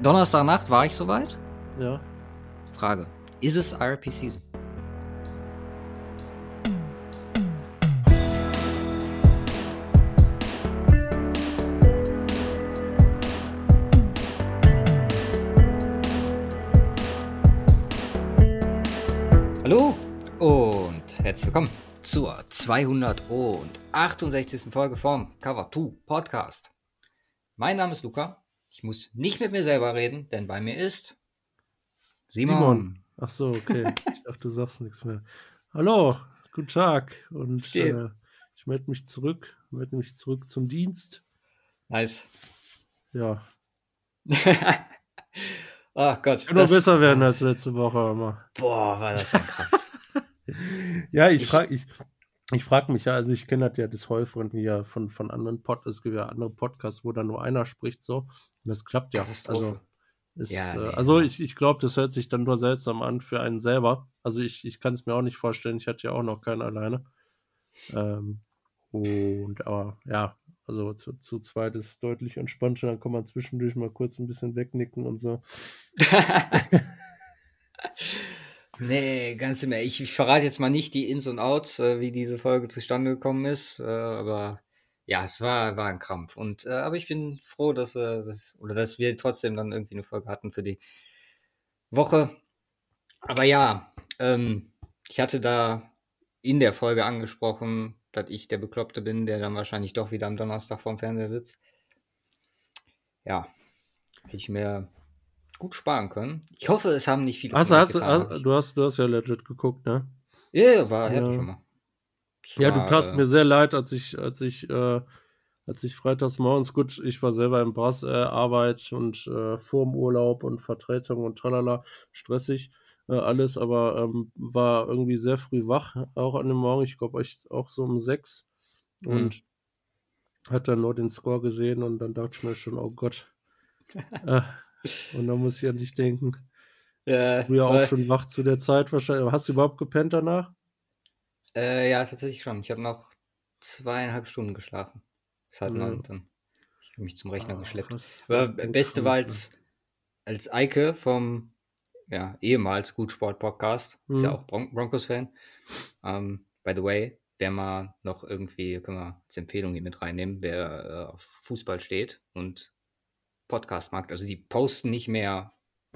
Donnerstagnacht war ich soweit. Ja. Frage: Ist es IRP Season? Hallo und herzlich willkommen zur 268. Folge vom Cover 2 Podcast. Mein Name ist Luca. Ich muss nicht mit mir selber reden, denn bei mir ist Simon. Simon. Ach so, okay. Ich dachte, du sagst nichts mehr. Hallo, guten Tag. Und äh, ich melde mich zurück, melde mich zurück zum Dienst. Nice. Ja. oh Gott. Kann noch besser werden als letzte Woche, aber. Boah, war das ein Krampf. Ja, ich Ich- frage ich, ich frag mich ja, also ich kenne das ja des Häufigeren ja von, von anderen Podcasts, es gibt ja andere Podcasts, wo dann nur einer spricht so. Und das klappt ja. Katastrophe. Also, ist, Ja, äh, nee, also genau. ich, ich glaube, das hört sich dann nur seltsam an für einen selber. Also ich, ich kann es mir auch nicht vorstellen, ich hatte ja auch noch keinen alleine. Ähm, und aber ja, also zu, zu zweit ist es deutlich entspannter, dann kann man zwischendurch mal kurz ein bisschen wegnicken und so. nee, ganz im Ernst. Ich, ich verrate jetzt mal nicht die Ins und Outs, äh, wie diese Folge zustande gekommen ist. Äh, aber ja, es war, war ein Krampf. Und, äh, aber ich bin froh, dass wir, das, oder dass wir trotzdem dann irgendwie eine Folge hatten für die Woche. Aber ja, ähm, ich hatte da in der Folge angesprochen, dass ich der Bekloppte bin, der dann wahrscheinlich doch wieder am Donnerstag vorm Fernseher sitzt. Ja, hätte ich mir gut sparen können. Ich hoffe, es haben nicht viele. Euch hast, getan, hast, du, hast, du hast ja legit geguckt, ne? Ja, ja, war Ja. schon mal. Es Ja, du war, tast äh, mir sehr leid, als ich, als ich, äh, als ich freitags morgens, gut, ich war selber im Brass, äh, Arbeit und äh, vorm Urlaub und Vertretung und tralala, stressig äh, alles, aber ähm, war irgendwie sehr früh wach, auch an dem Morgen, ich glaube auch so um sechs Mhm. und hat dann nur den Score gesehen und dann dachte ich mir schon, oh Gott. und dann muss ich an dich denken. Ja, Du ja auch schon wach zu der Zeit wahrscheinlich. Aber Hast du überhaupt gepennt danach? Äh, ja, tatsächlich schon. Ich habe noch zweieinhalb Stunden geschlafen. Das hat Ja. man dann. Ich habe mich zum Rechner Ah, geschleppt. was- Aber was ein Beste war, als, als Eike vom ja, ehemals Gutsport-Podcast, ist ja Mhm. auch Bron Broncos-Fan. Ähm, by the way, wer mal noch irgendwie, können wir als Empfehlung hier mit reinnehmen, wer äh, auf Fußball steht und Podcast mag. Also die posten nicht mehr,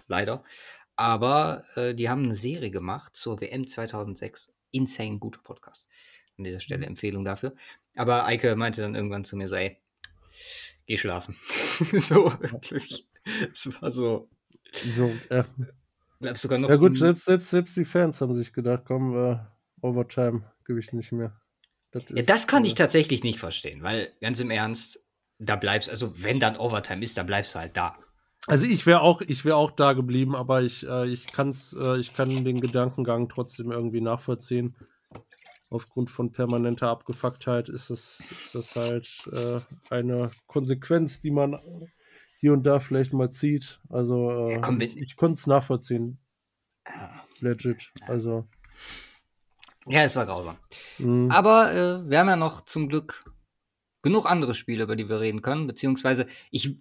leider. Aber äh, die haben eine Serie gemacht zur WM 2006. Insane guter Podcast. An dieser Stelle Mhm. Empfehlung dafür. Aber Eike meinte dann irgendwann zu mir so, ey, geh schlafen. so, wirklich. Es war so. So, ja. Sogar noch ja gut, selbst, selbst, selbst die Fans haben sich gedacht, komm, äh, Overtime gebe ich nicht mehr. Das, Ja, das kann äh, ich tatsächlich nicht verstehen, weil ganz im Ernst, da bleibst, also wenn dann Overtime ist, dann bleibst du halt da. Also ich wäre auch, ich wäre auch da geblieben, aber ich, äh, ich kann's, äh, ich kann den Gedankengang trotzdem irgendwie nachvollziehen. Aufgrund von permanenter Abgefucktheit ist das, ist das halt äh, eine Konsequenz, die man hier und da vielleicht mal zieht. Also äh, Ja, komm, ich, ich konnte es nachvollziehen. Legit. Also. Ja, es war grausam. mh. Aber äh, wir haben ja noch zum Glück genug andere Spiele, über die wir reden können, beziehungsweise ich,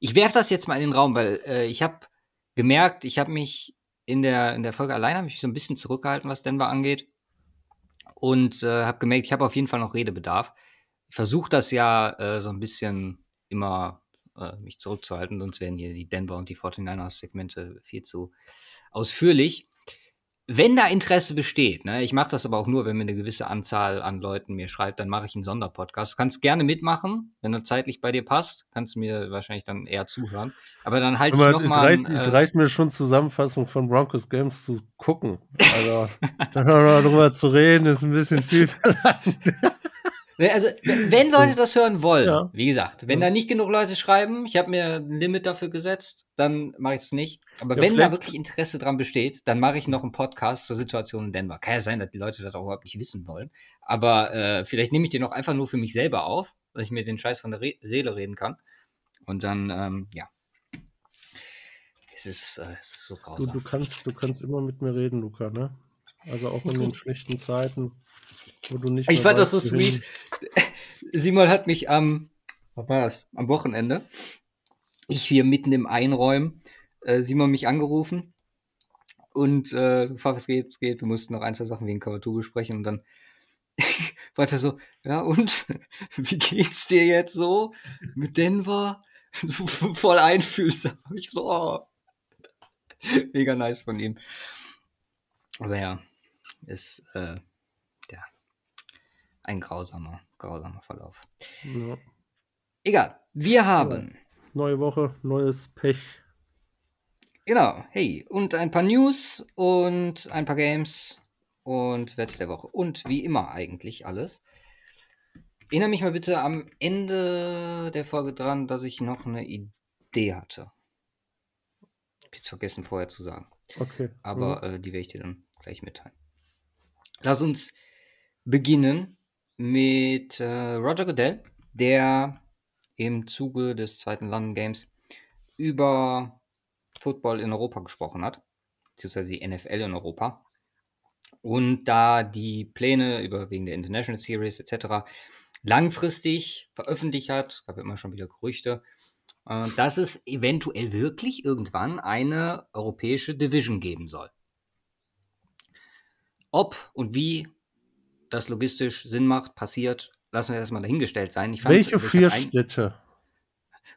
ich werfe das jetzt mal in den Raum, weil äh, ich habe gemerkt, ich habe mich in der, in der Folge ich mich so ein bisschen zurückgehalten, was Denver angeht. Und äh, habe gemerkt, ich habe auf jeden Fall noch Redebedarf. Ich versuche das ja äh, so ein bisschen immer äh, mich zurückzuhalten, sonst werden hier die Denver und die 49ers-Segmente viel zu ausführlich. Wenn da Interesse besteht, ne, ich mache das aber auch nur, wenn mir eine gewisse Anzahl an Leuten mir schreibt, dann mache ich einen Sonderpodcast. Du kannst gerne mitmachen, wenn er zeitlich bei dir passt, kannst du mir wahrscheinlich dann eher zuhören. Aber dann halte ich Aber noch es, mal. reicht, ein, es äh, reicht mir schon Zusammenfassung von Broncos Games zu gucken. Also, dann auch noch drüber zu reden, ist ein bisschen viel verlangt. Also, wenn Leute das hören wollen, Ja. wie gesagt, wenn Ja. da nicht genug Leute schreiben, ich habe mir ein Limit dafür gesetzt, dann mache ich es nicht. Aber Ja, wenn da wirklich Interesse dran besteht, dann mache ich noch einen Podcast zur Situation in Denver. Kann ja sein, dass die Leute das auch überhaupt nicht wissen wollen. Aber äh, vielleicht nehme ich den auch einfach nur für mich selber auf, dass ich mir den Scheiß von der Re Seele reden kann. Und dann, ähm, ja. Es ist, äh, es ist so Du, grausam. du, kannst, du kannst immer mit mir reden, Luca, ne? Also auch in den schlechten Zeiten, wo du nicht Ich fand das so sweet. Simon hat mich am, was war das, am Wochenende ich hier mitten im Einräumen, äh, Simon mich angerufen und äh, gefragt, was geht, was geht. Wir mussten noch ein, zwei Sachen wegen Cover besprechen und dann war er so, ja und, wie geht's dir jetzt so mit Denver? So voll einfühlsam. Ich so, oh. Mega nice von ihm. Aber ja, ist äh, ein grausamer, grausamer Verlauf. Ja. Egal, wir haben. Neue Woche, neues Pech. Genau, hey, und ein paar News und ein paar Games und Wette der Woche. Und wie immer eigentlich alles. Erinnere mich mal bitte am Ende der Folge dran, dass ich noch eine Idee hatte. Hab jetzt vergessen vorher zu sagen. Okay. Aber mhm. äh, die werde ich dir dann gleich mitteilen. Lass uns beginnen mit äh, Roger Goodell, der im Zuge des zweiten London Games über Football in Europa gesprochen hat, beziehungsweise die NFL in Europa. Und da die Pläne über wegen der International Series etc. langfristig veröffentlicht hat, es gab ja immer schon wieder Gerüchte, äh, dass es eventuell wirklich irgendwann eine europäische Division geben soll. Ob und wie das logistisch Sinn macht, passiert, lassen wir erstmal dahingestellt sein. Fand, Welche vier Städte?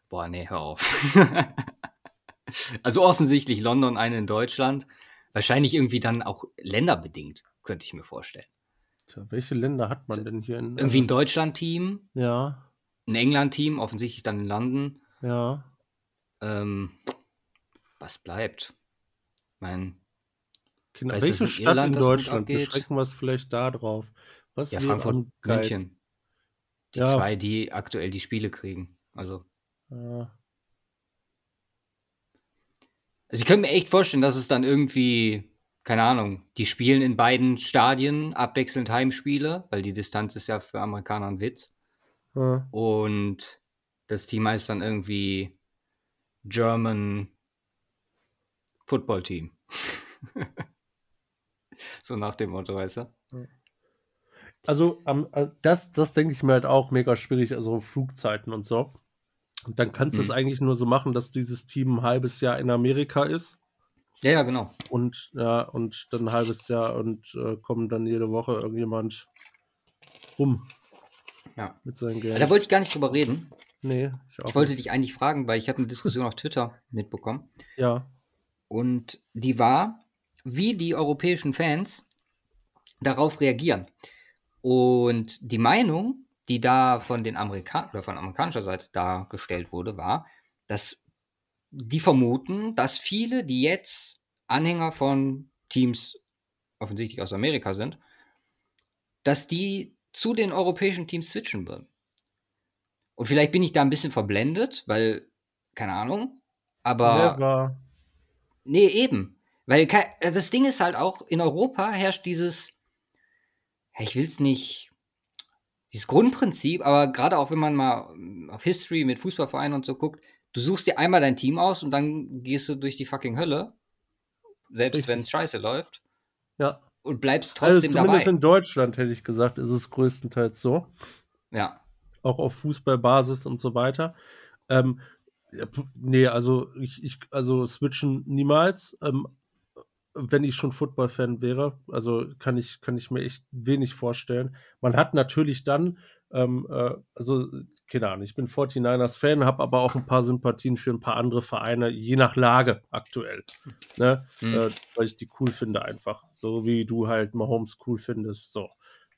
Boah, nee, hör auf. also offensichtlich London, eine in Deutschland. Wahrscheinlich irgendwie dann auch länderbedingt, könnte ich mir vorstellen. Tja, welche Länder hat man denn hier in. Irgendwie ein äh, Deutschland-Team. Ja. Ein England-Team, offensichtlich dann in London. Ja. Ähm, was bleibt? Mein. Genau, welche Stadt Irland, in Deutschland? Beschränken wir es vielleicht da drauf. Was ja, Frankfurt, München. Die ja. zwei, die aktuell die Spiele kriegen. Also. Ja. Also ich könnte mir echt vorstellen, dass es dann irgendwie, keine Ahnung, die spielen in beiden Stadien abwechselnd Heimspiele, weil die Distanz ist ja für Amerikaner ein Witz. Ja. Und das Team heißt dann irgendwie German Football Team. so nach dem Motto, weißt du? Also, um, äh, das, das denke ich mir halt auch mega schwierig, also Flugzeiten und so. Und dann kannst du es mhm. eigentlich nur so machen, dass dieses Team ein halbes Jahr in Amerika ist. Ja, ja, genau. Und ja, und dann ein halbes Jahr und äh, kommt dann jede Woche irgendjemand rum. Ja. Mit seinen Games. Da wollte ich gar nicht drüber reden. Nee, ich, auch ich wollte nicht. dich eigentlich fragen, weil ich habe eine Diskussion auf Twitter mitbekommen. Ja. Und die war, wie die europäischen Fans darauf reagieren. Und die Meinung die da von den Amerikanern oder von amerikanischer Seite dargestellt wurde, war, dass die vermuten, dass viele, die jetzt Anhänger von Teams offensichtlich aus Amerika sind, dass die zu den europäischen Teams switchen würden. Und vielleicht bin ich da ein bisschen verblendet, weil, keine Ahnung, aber. Never. Nee, eben. Weil das Ding ist halt auch, in Europa herrscht dieses, ich will es nicht dieses Grundprinzip, aber gerade auch wenn man mal ähm, auf History mit Fußballvereinen und so guckt, du suchst dir einmal dein Team aus und dann gehst du durch die fucking Hölle, selbst wenn es scheiße läuft. Ja. Und bleibst also trotzdem also zumindest dabei. in Deutschland hätte ich gesagt, ist es größtenteils so. Ja. Auch auf Fußballbasis und so weiter. Ähm, nee, also ich, ich, also switchen niemals. Ähm, wenn ich schon Football-Fan wäre. Also kann ich, kann ich mir echt wenig vorstellen. Man hat natürlich dann, ähm, äh, also keine Ahnung, ich bin 49ers-Fan, habe aber auch ein paar Sympathien für ein paar andere Vereine, je nach Lage aktuell. Ne? Mhm. Äh, weil ich die cool finde einfach. So wie du halt Mahomes cool findest. So.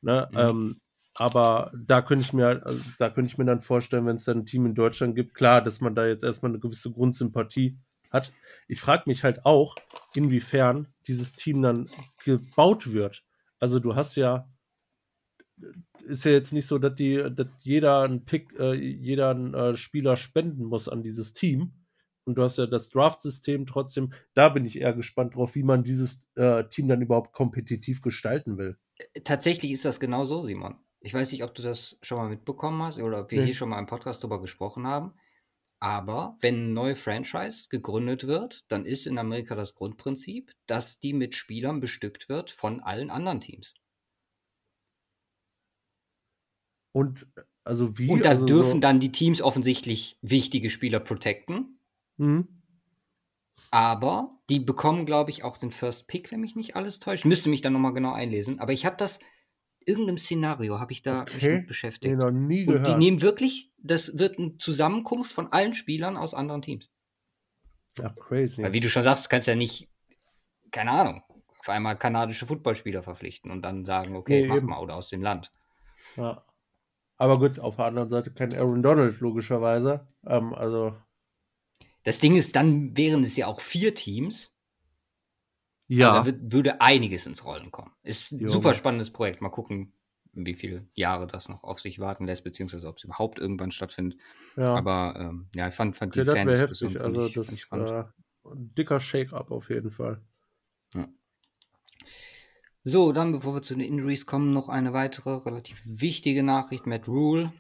Ne? Mhm. Ähm, aber da könnte ich mir, also, da könnte ich mir dann vorstellen, wenn es dann ein Team in Deutschland gibt, klar, dass man da jetzt erstmal eine gewisse Grundsympathie hat. Ich frage mich halt auch, inwiefern dieses Team dann gebaut wird. Also du hast ja, ist ja jetzt nicht so, dass, die, dass jeder ein Pick, äh, jeder ein äh, Spieler spenden muss an dieses Team. Und du hast ja das Draft-System trotzdem. Da bin ich eher gespannt drauf, wie man dieses äh, Team dann überhaupt kompetitiv gestalten will. Tatsächlich ist das genau so, Simon. Ich weiß nicht, ob du das schon mal mitbekommen hast oder ob wir nee. hier schon mal im Podcast darüber gesprochen haben. Aber wenn ein neues Franchise gegründet wird, dann ist in Amerika das Grundprinzip, dass die mit Spielern bestückt wird von allen anderen Teams. Und also wie? Und da also dürfen so dann die Teams offensichtlich wichtige Spieler protecten. Mhm. Aber die bekommen, glaube ich, auch den First Pick, wenn mich nicht alles täuscht. Müsste mich dann nochmal genau einlesen. Aber ich habe das, irgendeinem Szenario habe ich da mich Okay. mit Nee, beschäftigt. noch nie Und die gehört. nehmen wirklich, das wird eine Zusammenkunft von allen Spielern aus anderen Teams. Ja, crazy. Weil wie du schon sagst, du kannst ja nicht, keine Ahnung, auf einmal kanadische Footballspieler verpflichten und dann sagen, okay, Nee, mach eben. mal oder aus dem Land. Ja. Aber gut, auf der anderen Seite kein Aaron Donald, logischerweise. Ähm, also, Das Ding ist, dann wären es ja auch vier Teams. Also ja. da wird, würde einiges ins Rollen kommen. Ist ein Jo. super spannendes Projekt. Mal gucken, wie viele Jahre das noch auf sich warten lässt, beziehungsweise ob es überhaupt irgendwann stattfindet. ja. Aber ähm, ja, ich fand, fand die das wäre Fan-Diskussion heftig. fand Also, ich, das spannend. äh, ein dicker Shake-up auf jeden Fall. So, dann, bevor wir zu den Injuries kommen, noch eine weitere relativ wichtige Nachricht. Matt Rule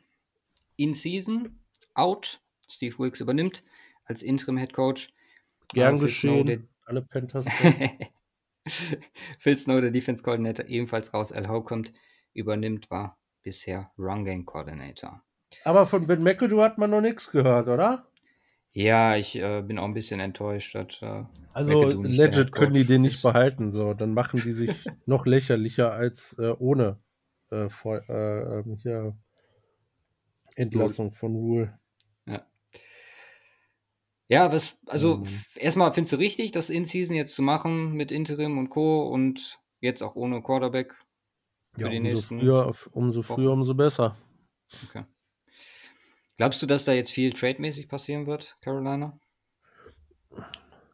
in Season, out. Steve Wilkes übernimmt als Interim-Head Coach. Gern Phil Snow, geschehen. Alle Panthers. Phil Snow, der Defense Coordinator, ebenfalls raus. Al kommt, übernimmt, war bisher Run Game Coordinator. Aber von Ben McAdoo hat man noch nichts gehört, oder? Ja, ich äh, bin auch ein bisschen enttäuscht. Dass, äh, Also legit können die den nicht behalten, so. Dann machen die sich noch lächerlicher als äh, ohne äh, vor, äh, ähm, hier Entlassung von Rule. Ja, was, also Mhm. erstmal findest du richtig, das In-Season jetzt zu machen mit Interim und Co. und jetzt auch ohne Quarterback für Ja, die umso nächsten. früher, umso früher, umso besser. Okay. Glaubst du, dass da jetzt viel trademäßig passieren wird, Carolina?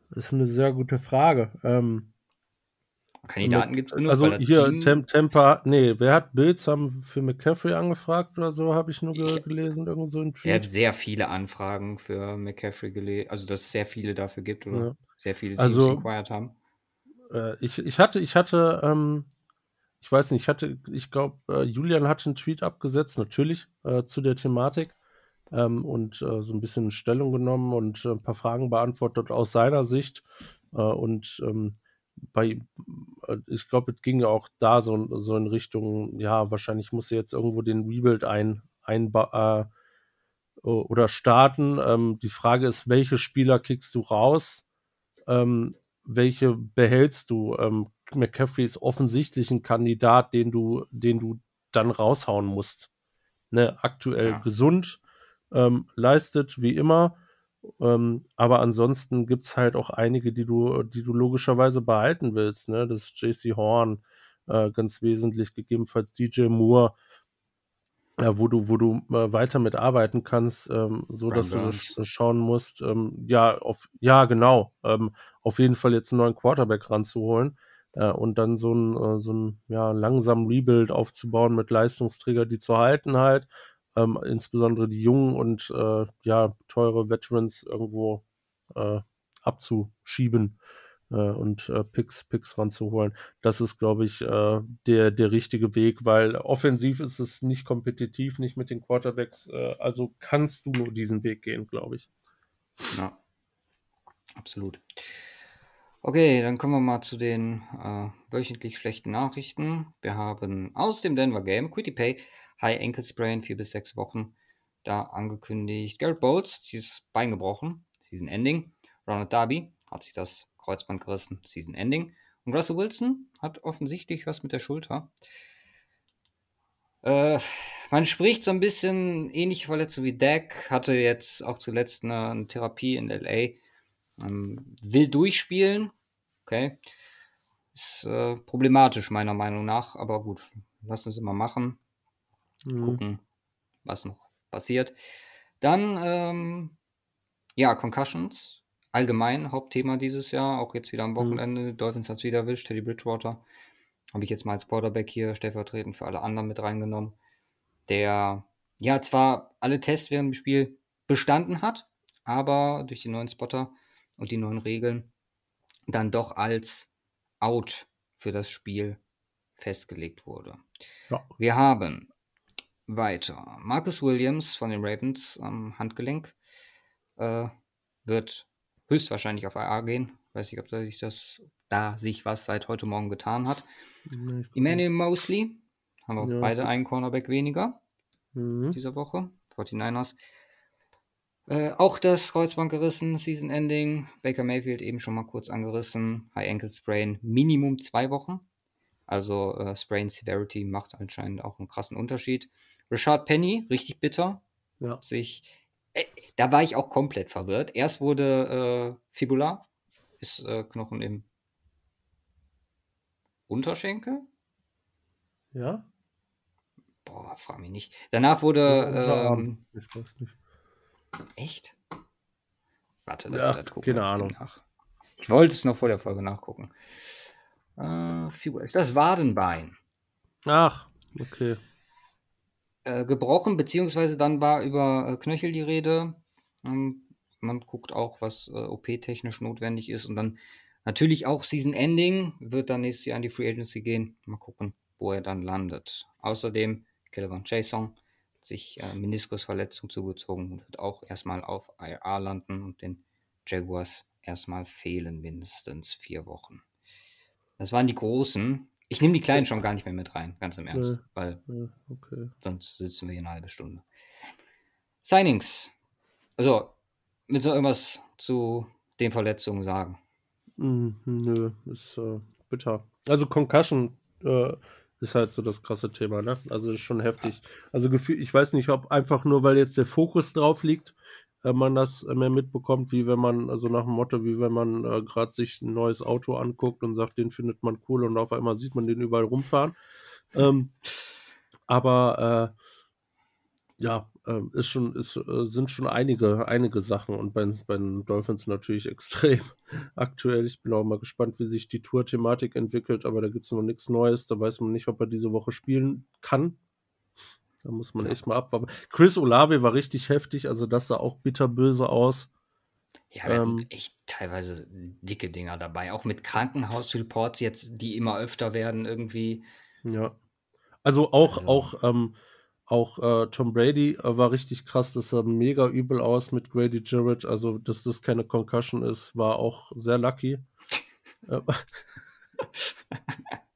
Das ist eine sehr gute Frage. Ähm, Kandidaten gibt es genug. also hier, Tem Temper, nee, wer hat Bills haben für McCaffrey angefragt oder so, habe ich nur ge Ich- gelesen, irgendwo so ein Ich habe Tweet. sehr viele Anfragen für McCaffrey gelesen, also dass es sehr viele dafür gibt oder Ja. sehr viele Teams Also- inquired haben. Äh, ich, ich hatte, ich hatte, ähm, ich weiß nicht, ich hatte, ich glaube, äh, Julian hat einen Tweet abgesetzt, natürlich, äh, zu der Thematik ähm, und äh, so ein bisschen Stellung genommen und äh, ein paar Fragen beantwortet aus seiner Sicht. Und ähm, bei, äh, ich glaube, es ging ja auch da so, so in Richtung, ja, wahrscheinlich muss er jetzt irgendwo den Rebuild ein, einba äh, oder starten. Ähm, die Frage ist, welche Spieler kickst du raus? Ähm, welche behältst du? Ähm, McCaffrey ist offensichtlich ein Kandidat, den du, den du dann raushauen musst. Ne, aktuell Ja. gesund, ähm, leistet wie immer. Ähm, aber ansonsten gibt es halt auch einige, die du, die du logischerweise behalten willst. Ne? Das ist JC Horn, äh, ganz wesentlich, gegebenenfalls DJ Moore, äh, wo du, wo du äh, weiter mit arbeiten kannst, ähm, so dass du sch schauen musst, ähm, ja, auf, ja, genau, ähm, auf jeden Fall jetzt einen neuen Quarterback ranzuholen äh, und dann so ein, äh, so ein ja, langsamen Rebuild aufzubauen mit Leistungsträger, die zu halten halt, ähm, insbesondere die jungen und äh, ja, teure Veterans irgendwo äh, abzuschieben äh, und äh, Picks, Picks ranzuholen. Das ist, glaube ich, äh, der, der richtige Weg, weil offensiv ist es nicht kompetitiv, nicht mit den Quarterbacks. Äh, also kannst du nur diesen Weg gehen, glaube ich. Ja, absolut. Okay, dann kommen wir mal zu den wöchentlich schlechten Nachrichten. Wir haben aus dem Denver Game Quitty Pay, High Ankle Sprain, vier bis sechs Wochen, da angekündigt. Garrett Bowles, dieses Bein gebrochen, Season Ending. Ronald Darby hat sich das Kreuzband gerissen, Season Ending. Und Russell Wilson hat offensichtlich was mit der Schulter. Äh, man spricht so ein bisschen ähnliche Verletzung wie Dak, hatte jetzt auch zuletzt eine, eine Therapie in LA, ähm, will durchspielen. Okay. Ist äh, problematisch meiner Meinung nach, aber gut, lassen es immer machen. Mhm. Gucken, was noch passiert. Dann, ähm, ja, Concussions. Allgemein Hauptthema dieses Jahr, auch jetzt wieder am Mhm. Wochenende. Dolphins hat es wieder erwischt, Teddy Bridgewater. Habe ich jetzt mal als Quarterback hier stellvertretend für alle anderen mit reingenommen. Der, ja, zwar alle Tests während dem Spiel bestanden hat, aber durch die neuen Spotter und die neuen Regeln dann doch als out für das Spiel festgelegt wurde. Ja. Wir haben weiter Marcus Williams von den Ravens am Handgelenk äh, wird höchstwahrscheinlich auf IA gehen. Weiß nicht, ob da sich, das, da sich was seit heute Morgen getan hat. Nee, Emmanuel Mosley haben wir Ja. beide einen Cornerback weniger. Mhm. diese Woche. 49ers. Äh, auch das Kreuzband gerissen, Season Ending. Baker Mayfield eben schon mal kurz angerissen. High Ankle Sprain, Minimum zwei Wochen. Also äh, Sprain Severity macht anscheinend auch einen krassen Unterschied. Richard Penny, richtig bitter. Ja. Sich, äh, da war ich auch komplett verwirrt. Erst wurde äh, Fibula, ist äh, Knochen im Unterschenkel. Ja? Boah, frag mich nicht. Danach wurde. Ähm, Ich weiß nicht. echt? Warte, Ja, da, da gucken keine Ahnung. nach. Ich wollte es noch vor der Folge nachgucken. Äh, Fibula, ist das Wadenbein? Ach, okay. Äh, gebrochen, beziehungsweise dann war über äh, Knöchel die Rede. Ähm, man guckt auch, was äh, OP-technisch notwendig ist und dann natürlich auch Season Ending wird dann nächstes Jahr an die Free Agency gehen. Mal gucken, wo er dann landet. Außerdem Kelvin Chason hat sich äh, Meniskusverletzung zugezogen und wird auch erstmal auf IR landen und den Jaguars erstmal fehlen mindestens vier Wochen. Das waren die großen. Ich nehme die kleinen schon gar nicht mehr mit rein, ganz im Ernst, Nee. weil Ja, okay. sonst sitzen wir hier eine halbe Stunde. Signings. Also, willst du noch irgendwas zu den Verletzungen sagen? Mhm, nö, ist äh, bitter. Also Concussion äh, ist halt so das krasse Thema, ne? Also ist schon heftig. Also gefühl, ich weiß nicht, ob einfach nur, weil jetzt der Fokus drauf liegt, man das äh, mehr mitbekommt, wie wenn man, also nach dem Motto, wie wenn man äh, gerade sich ein neues Auto anguckt und sagt, den findet man cool und auf einmal sieht man den überall rumfahren. Ähm, aber äh, ja, ähm, ist schon, ist, äh, sind schon einige, einige Sachen und bei, bei den Dolphins natürlich extrem aktuell. Ich bin auch mal gespannt, wie sich die Tour-Thematik entwickelt, aber da gibt es noch nichts Neues. Da weiß man nicht, ob er diese Woche spielen kann. Da muss man Ja. echt mal abwarten. Chris Olave war richtig heftig, also das sah auch bitterböse aus. Ja, wir hatten Ähm. echt teilweise dicke Dinger dabei. Auch mit Krankenhausreports jetzt, die immer öfter werden irgendwie. Ja. Also auch, Also- auch, ähm, auch äh, Tom Brady äh, war richtig krass, das sah mega übel aus mit Grady Jarrett. Also, dass das keine Concussion ist, war auch sehr lucky.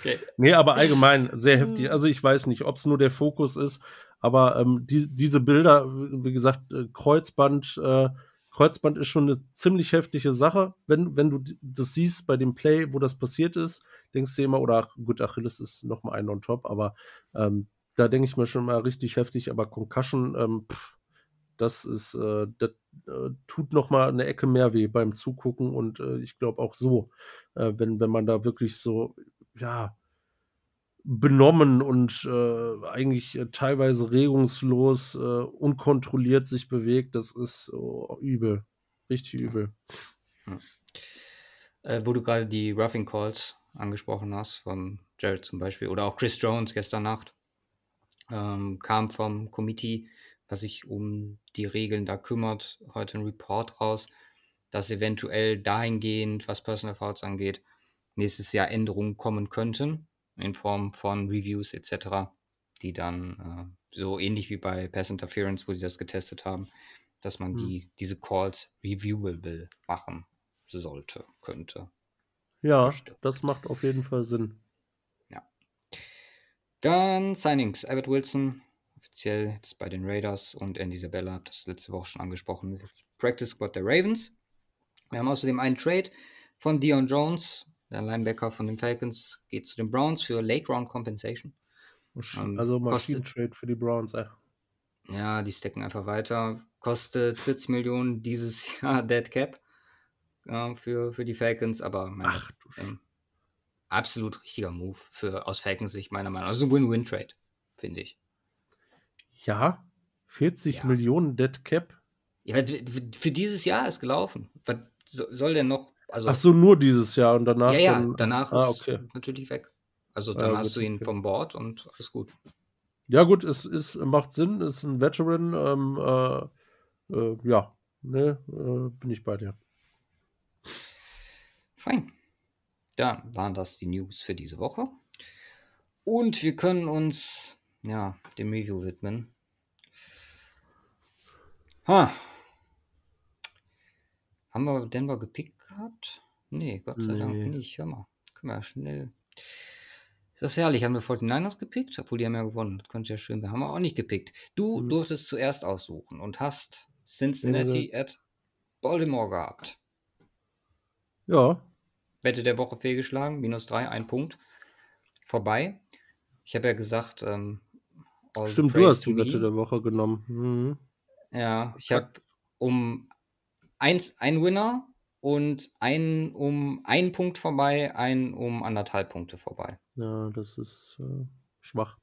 Okay. Nee, aber allgemein sehr heftig. Also ich weiß nicht, ob es nur der Fokus ist, aber ähm, die, diese Bilder, wie gesagt, äh, Kreuzband, äh, Kreuzband ist schon eine ziemlich heftige Sache. Wenn, wenn du das siehst bei dem Play, wo das passiert ist, denkst du immer, oder ach, gut, Achilles ist noch mal ein on top, aber ähm, da denke ich mir schon mal richtig heftig, aber Concussion, ähm, pff, das ist, äh, das äh, tut noch mal eine Ecke mehr weh beim Zugucken und äh, ich glaube auch so, äh, wenn, wenn man da wirklich so, ja, benommen und äh, eigentlich äh, teilweise regungslos, äh, unkontrolliert sich bewegt, das ist oh, übel. Richtig übel. Äh, wo du gerade die Roughing Calls angesprochen hast, von Jared zum Beispiel, oder auch Chris Jones gestern Nacht, ähm, kam vom Committee, was sich um die Regeln da kümmert, heute ein Report raus, dass eventuell dahingehend, was Personal Fouls angeht, nächstes Jahr Änderungen kommen könnten, in Form von Reviews etc., die dann äh, so ähnlich wie bei Pass Interference, wo die das getestet haben, dass man Hm. die, diese Calls reviewable machen sollte, könnte. Ja, Möchte. das macht auf jeden Fall Sinn. Dann Signings. Albert Wilson, offiziell jetzt bei den Raiders und Andy Isabella, das letzte Woche schon angesprochen, ist Practice Squad der Ravens. Wir haben außerdem einen Trade von Dion Jones, der Linebacker von den Falcons, geht zu den Browns für Late Round Compensation. Ähm, Also Maschinentrade für die Browns, ey. Ja, die stecken einfach weiter. Kostet 40 Millionen dieses Jahr Dead Cap äh, für, für die Falcons, aber meine, Ach du ähm, absolut richtiger Move für, aus Falcons Sicht, meiner Meinung nach. Also ein Win-Win-Trade, finde ich. Ja, 40 Ja. Millionen Dead Cap. Ja, für dieses Jahr ist gelaufen. Was so- soll denn noch? Also, Ach so, nur dieses Jahr und danach ja, ja, dann. danach ah, ist okay. natürlich weg. Also Ah, dann gut, hast du ihn okay. vom Board und alles gut. Ja, gut, es ist, macht Sinn, ist ein Veteran. Ähm, äh, äh, ja, ne, äh, bin ich bei dir. Fein. Dann waren das die News für diese Woche. Und wir können uns ja dem Review widmen. Ha. Haben wir Denver gepickt gehabt? Nee, Gott sei Dank Nee. nicht. Hör mal. Können wir ja schnell. Ist das herrlich? Haben wir 49ers gepickt? Obwohl die haben ja gewonnen. Das könnte ja schön werden. Haben wir auch nicht gepickt. Du Hm. durftest zuerst aussuchen und hast Cincinnati at Baltimore gehabt. Ja, Wette der Woche fehlgeschlagen, minus drei, ein Punkt. Vorbei. Ich habe ja gesagt, ähm, stimmt, du hast die Wette der Woche genommen. Mhm. Ja, ich habe um eins, ein Winner und einen um einen Punkt vorbei, einen um anderthalb Punkte vorbei. Ja, das ist äh, schwach.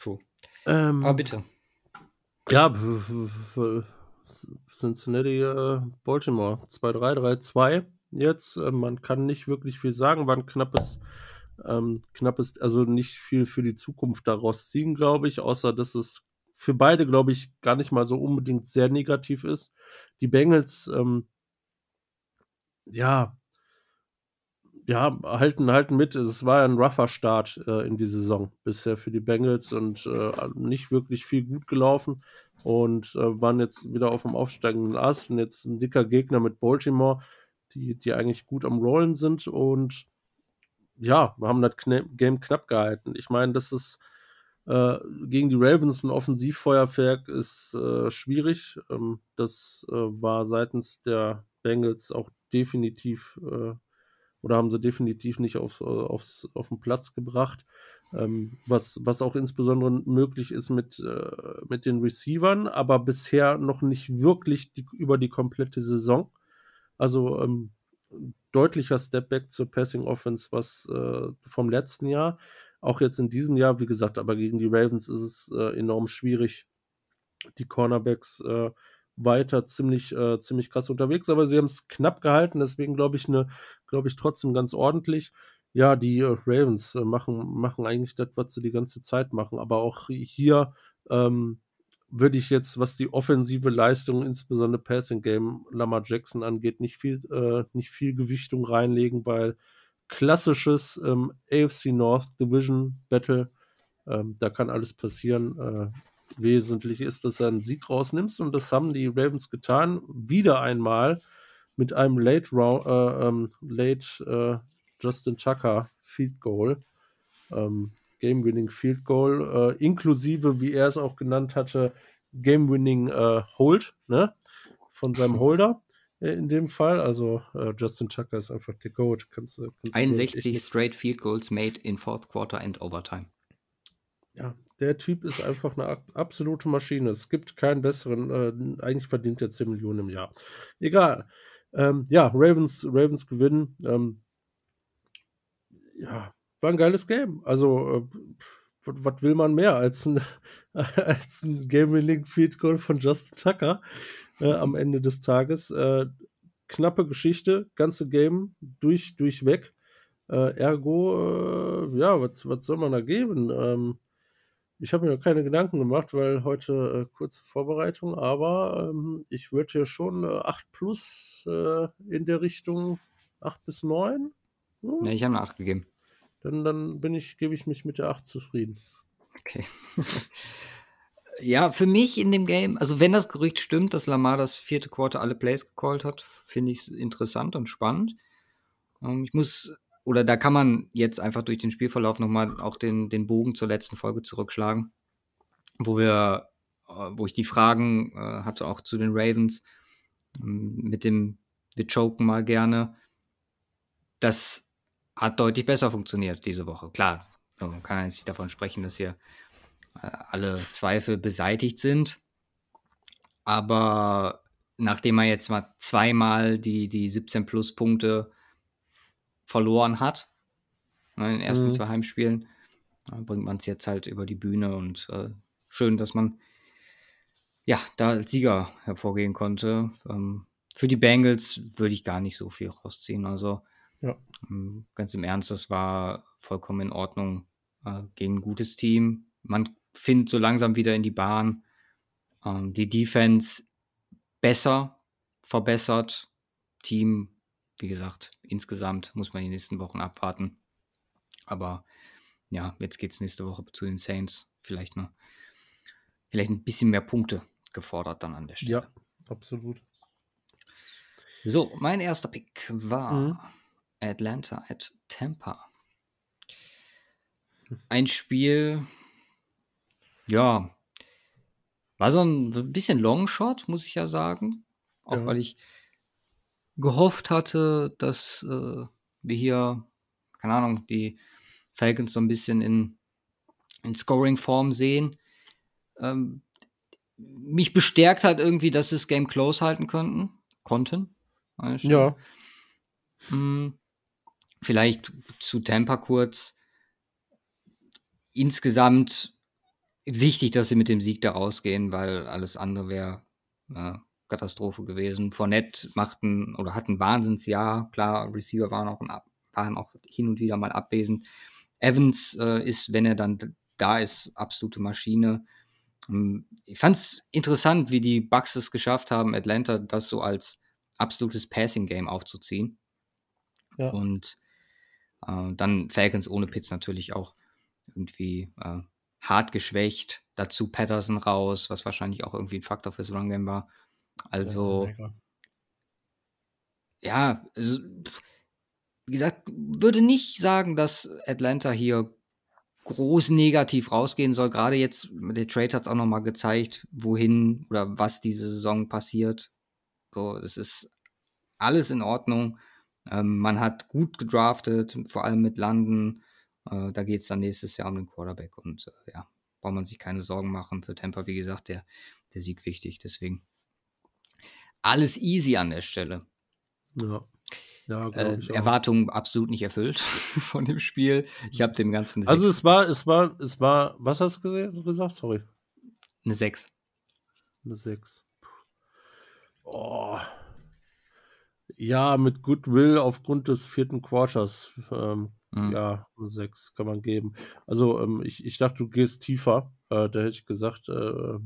True. Ähm, Aber bitte. Ja, Cincinnati, äh, Baltimore 2-3, 3-2. Jetzt, äh, man kann nicht wirklich viel sagen, war ein knappes, ähm, knappes, also nicht viel für die Zukunft daraus ziehen, glaube ich, außer dass es für beide, glaube ich, gar nicht mal so unbedingt sehr negativ ist. Die Bengals, ähm, ja, ja, halten, halten mit. Es war ein rougher Start äh, in die Saison bisher für die Bengals und äh, nicht wirklich viel gut gelaufen und äh, waren jetzt wieder auf dem aufsteigenden Ast und jetzt ein dicker Gegner mit Baltimore, die, die eigentlich gut am Rollen sind und ja, wir haben das Game knapp gehalten. Ich meine, das ist äh, gegen die Ravens ein Offensivfeuerwerk ist äh, schwierig. Ähm, das äh, war seitens der Bengals auch definitiv äh, oder haben sie definitiv nicht auf, aufs, auf den Platz gebracht. Ähm, was, was auch insbesondere möglich ist mit, äh, mit den Receivern, aber bisher noch nicht wirklich die, über die komplette Saison. Also ähm, deutlicher Stepback zur Passing Offense, was äh, vom letzten Jahr. Auch jetzt in diesem Jahr, wie gesagt, aber gegen die Ravens ist es äh, enorm schwierig. Die Cornerbacks äh, weiter ziemlich, äh, ziemlich krass unterwegs, aber sie haben es knapp gehalten, deswegen glaube ich, ne, glaube ich, trotzdem ganz ordentlich. Ja, die äh, Ravens äh, machen, machen eigentlich das, was sie die ganze Zeit machen, aber auch hier ähm, würde ich jetzt, was die offensive Leistung, insbesondere Passing Game, Lamar Jackson angeht, nicht viel, äh, nicht viel Gewichtung reinlegen, weil klassisches ähm, AFC North Division Battle, ähm, da kann alles passieren. Wesentlich ist, dass er einen Sieg rausnimmst und das haben die Ravens getan. Wieder einmal mit einem Late Round, äh, ähm, Late äh, Justin Tucker Field Goal. Ähm, Game-Winning Field Goal, äh, inklusive, wie er es auch genannt hatte, Game-Winning äh, Hold, ne? Von seinem Holder in dem Fall. Also äh, Justin Tucker ist einfach der Goat. Kannst, du- kannst du wirklich 61 nicht- straight Field Goals made in fourth quarter and overtime. Ja, der Typ ist einfach eine ab- absolute Maschine. Es gibt keinen besseren, äh, eigentlich verdient er 10 Millionen im Jahr. Egal. Ähm, ja, Ravens, Ravens gewinnen. Ähm, ja, war ein geiles Game. Also, äh, was will man mehr als ein, als ein Game-Winning Field Goal von Justin Tucker äh, am Ende des Tages? Äh, knappe Geschichte, ganze Game durch, durchweg. Äh, ergo, äh, ja, was, was soll man da geben? Ähm, ich habe mir keine Gedanken gemacht, weil heute äh, kurze Vorbereitung, aber ähm, ich würde hier schon äh, 8 plus äh, in der Richtung 8 bis 9. Hm? Ja, ich habe eine 8 gegeben. Dann, dann bin ich, gebe ich mich mit der 8 zufrieden. Okay. ja, für mich in dem Game, also wenn das Gerücht stimmt, dass Lamar das vierte Quarter alle Plays gecallt hat, finde ich es interessant und spannend. Ähm, ich muss, oder da kann man jetzt einfach durch den Spielverlauf nochmal auch den, den Bogen zur letzten Folge zurückschlagen, wo wir, äh, wo ich die Fragen äh, hatte auch zu den Ravens ähm, mit dem, wir choken mal gerne. Das hat deutlich besser funktioniert diese Woche. Klar, man kann jetzt nicht davon sprechen, dass hier äh, alle Zweifel beseitigt sind. Aber nachdem man jetzt mal zweimal die, die 17 plus Punkte verloren hat, ne, in den ersten Mhm. zwei Heimspielen, bringt man es jetzt halt über die Bühne und äh, schön, dass man ja da als Sieger hervorgehen konnte. Ähm, für die Bengals würde ich gar nicht so viel rausziehen. Also Ja. ähm, ganz im Ernst, das war vollkommen in Ordnung äh, gegen ein gutes Team. Man findet so langsam wieder in die Bahn. Ähm, die Defense besser verbessert. Team, wie gesagt, insgesamt muss man die nächsten Wochen abwarten. Aber ja, jetzt geht es nächste Woche zu den Saints. Vielleicht noch, vielleicht ein bisschen mehr Punkte gefordert dann an der Stelle. Ja, absolut. So, mein erster Pick war Mhm. Atlanta at Tampa. Ein Spiel, ja, war so ein bisschen Longshot, muss ich ja sagen. Auch Ja. weil ich gehofft hatte, dass äh, wir hier, keine Ahnung, die Falcons so ein bisschen in, in Scoring-Form sehen. Ähm, mich bestärkt hat irgendwie, dass sie das Game close halten könnten, konnten. Stelle. Ja, Hm, Vielleicht zu Tampa kurz. Insgesamt wichtig, dass sie mit dem Sieg da rausgehen, weil alles andere wäre äh, Katastrophe gewesen. Fournette machten oder hatten ein Wahnsinnsjahr. Klar, Receiver waren auch, ein waren auch hin und wieder mal abwesend. Evans äh, ist, wenn er dann da ist, absolute Maschine. Ähm, Ich fand es interessant, wie die Bucks es geschafft haben, Atlanta das so als absolutes Passing-Game aufzuziehen. Ja. Und äh, dann Falcons ohne Pitts natürlich auch irgendwie äh, hart geschwächt. Dazu Patterson raus, was wahrscheinlich auch irgendwie ein Faktor fürs Run Game war. Also, Ja, also, wie gesagt, würde nicht sagen, dass Atlanta hier groß negativ rausgehen soll. Gerade jetzt, der Trade hat es auch nochmal gezeigt, wohin oder was diese Saison passiert. So, es ist alles in Ordnung. Ähm, man hat gut gedraftet, vor allem mit London. Äh, da geht es dann nächstes Jahr um den Quarterback und äh, ja, braucht man sich keine Sorgen machen. Für Tampa, wie gesagt, der, der Sieg wichtig. Deswegen alles easy an der Stelle. Ja, ja Äh. Erwartungen absolut nicht erfüllt von dem Spiel. Ich habe dem Ganzen Also 6. es war, es war, es war, was hast du gesagt? Sorry. Eine 6. Eine 6. Oh. Ja, mit Goodwill aufgrund des vierten Quarters. Ähm, Mhm. ja, eine 6 kann man geben. Also, ähm, ich, ich dachte, du gehst tiefer. Äh, da hätte ich gesagt, äh,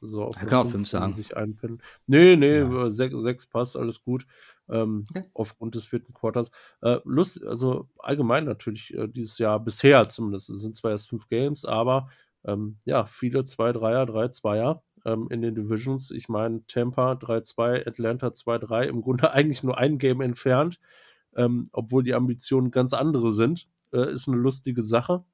so auf kann auch 5 fünf sagen. sich einpennen. Nee, nee, Ja. 6, 6 passt, alles gut. Ähm, Okay. Aufgrund des vierten Quarters. Äh, Lust, also allgemein natürlich äh, dieses Jahr, bisher zumindest. Es sind zwar erst fünf Games, aber ähm, ja, viele 2-3er, 3-2er ähm, in den Divisions. Ich meine, Tampa 3-2, Atlanta 2-3, im Grunde eigentlich nur ein Game entfernt, ähm, obwohl die Ambitionen ganz andere sind. Äh, ist eine lustige Sache.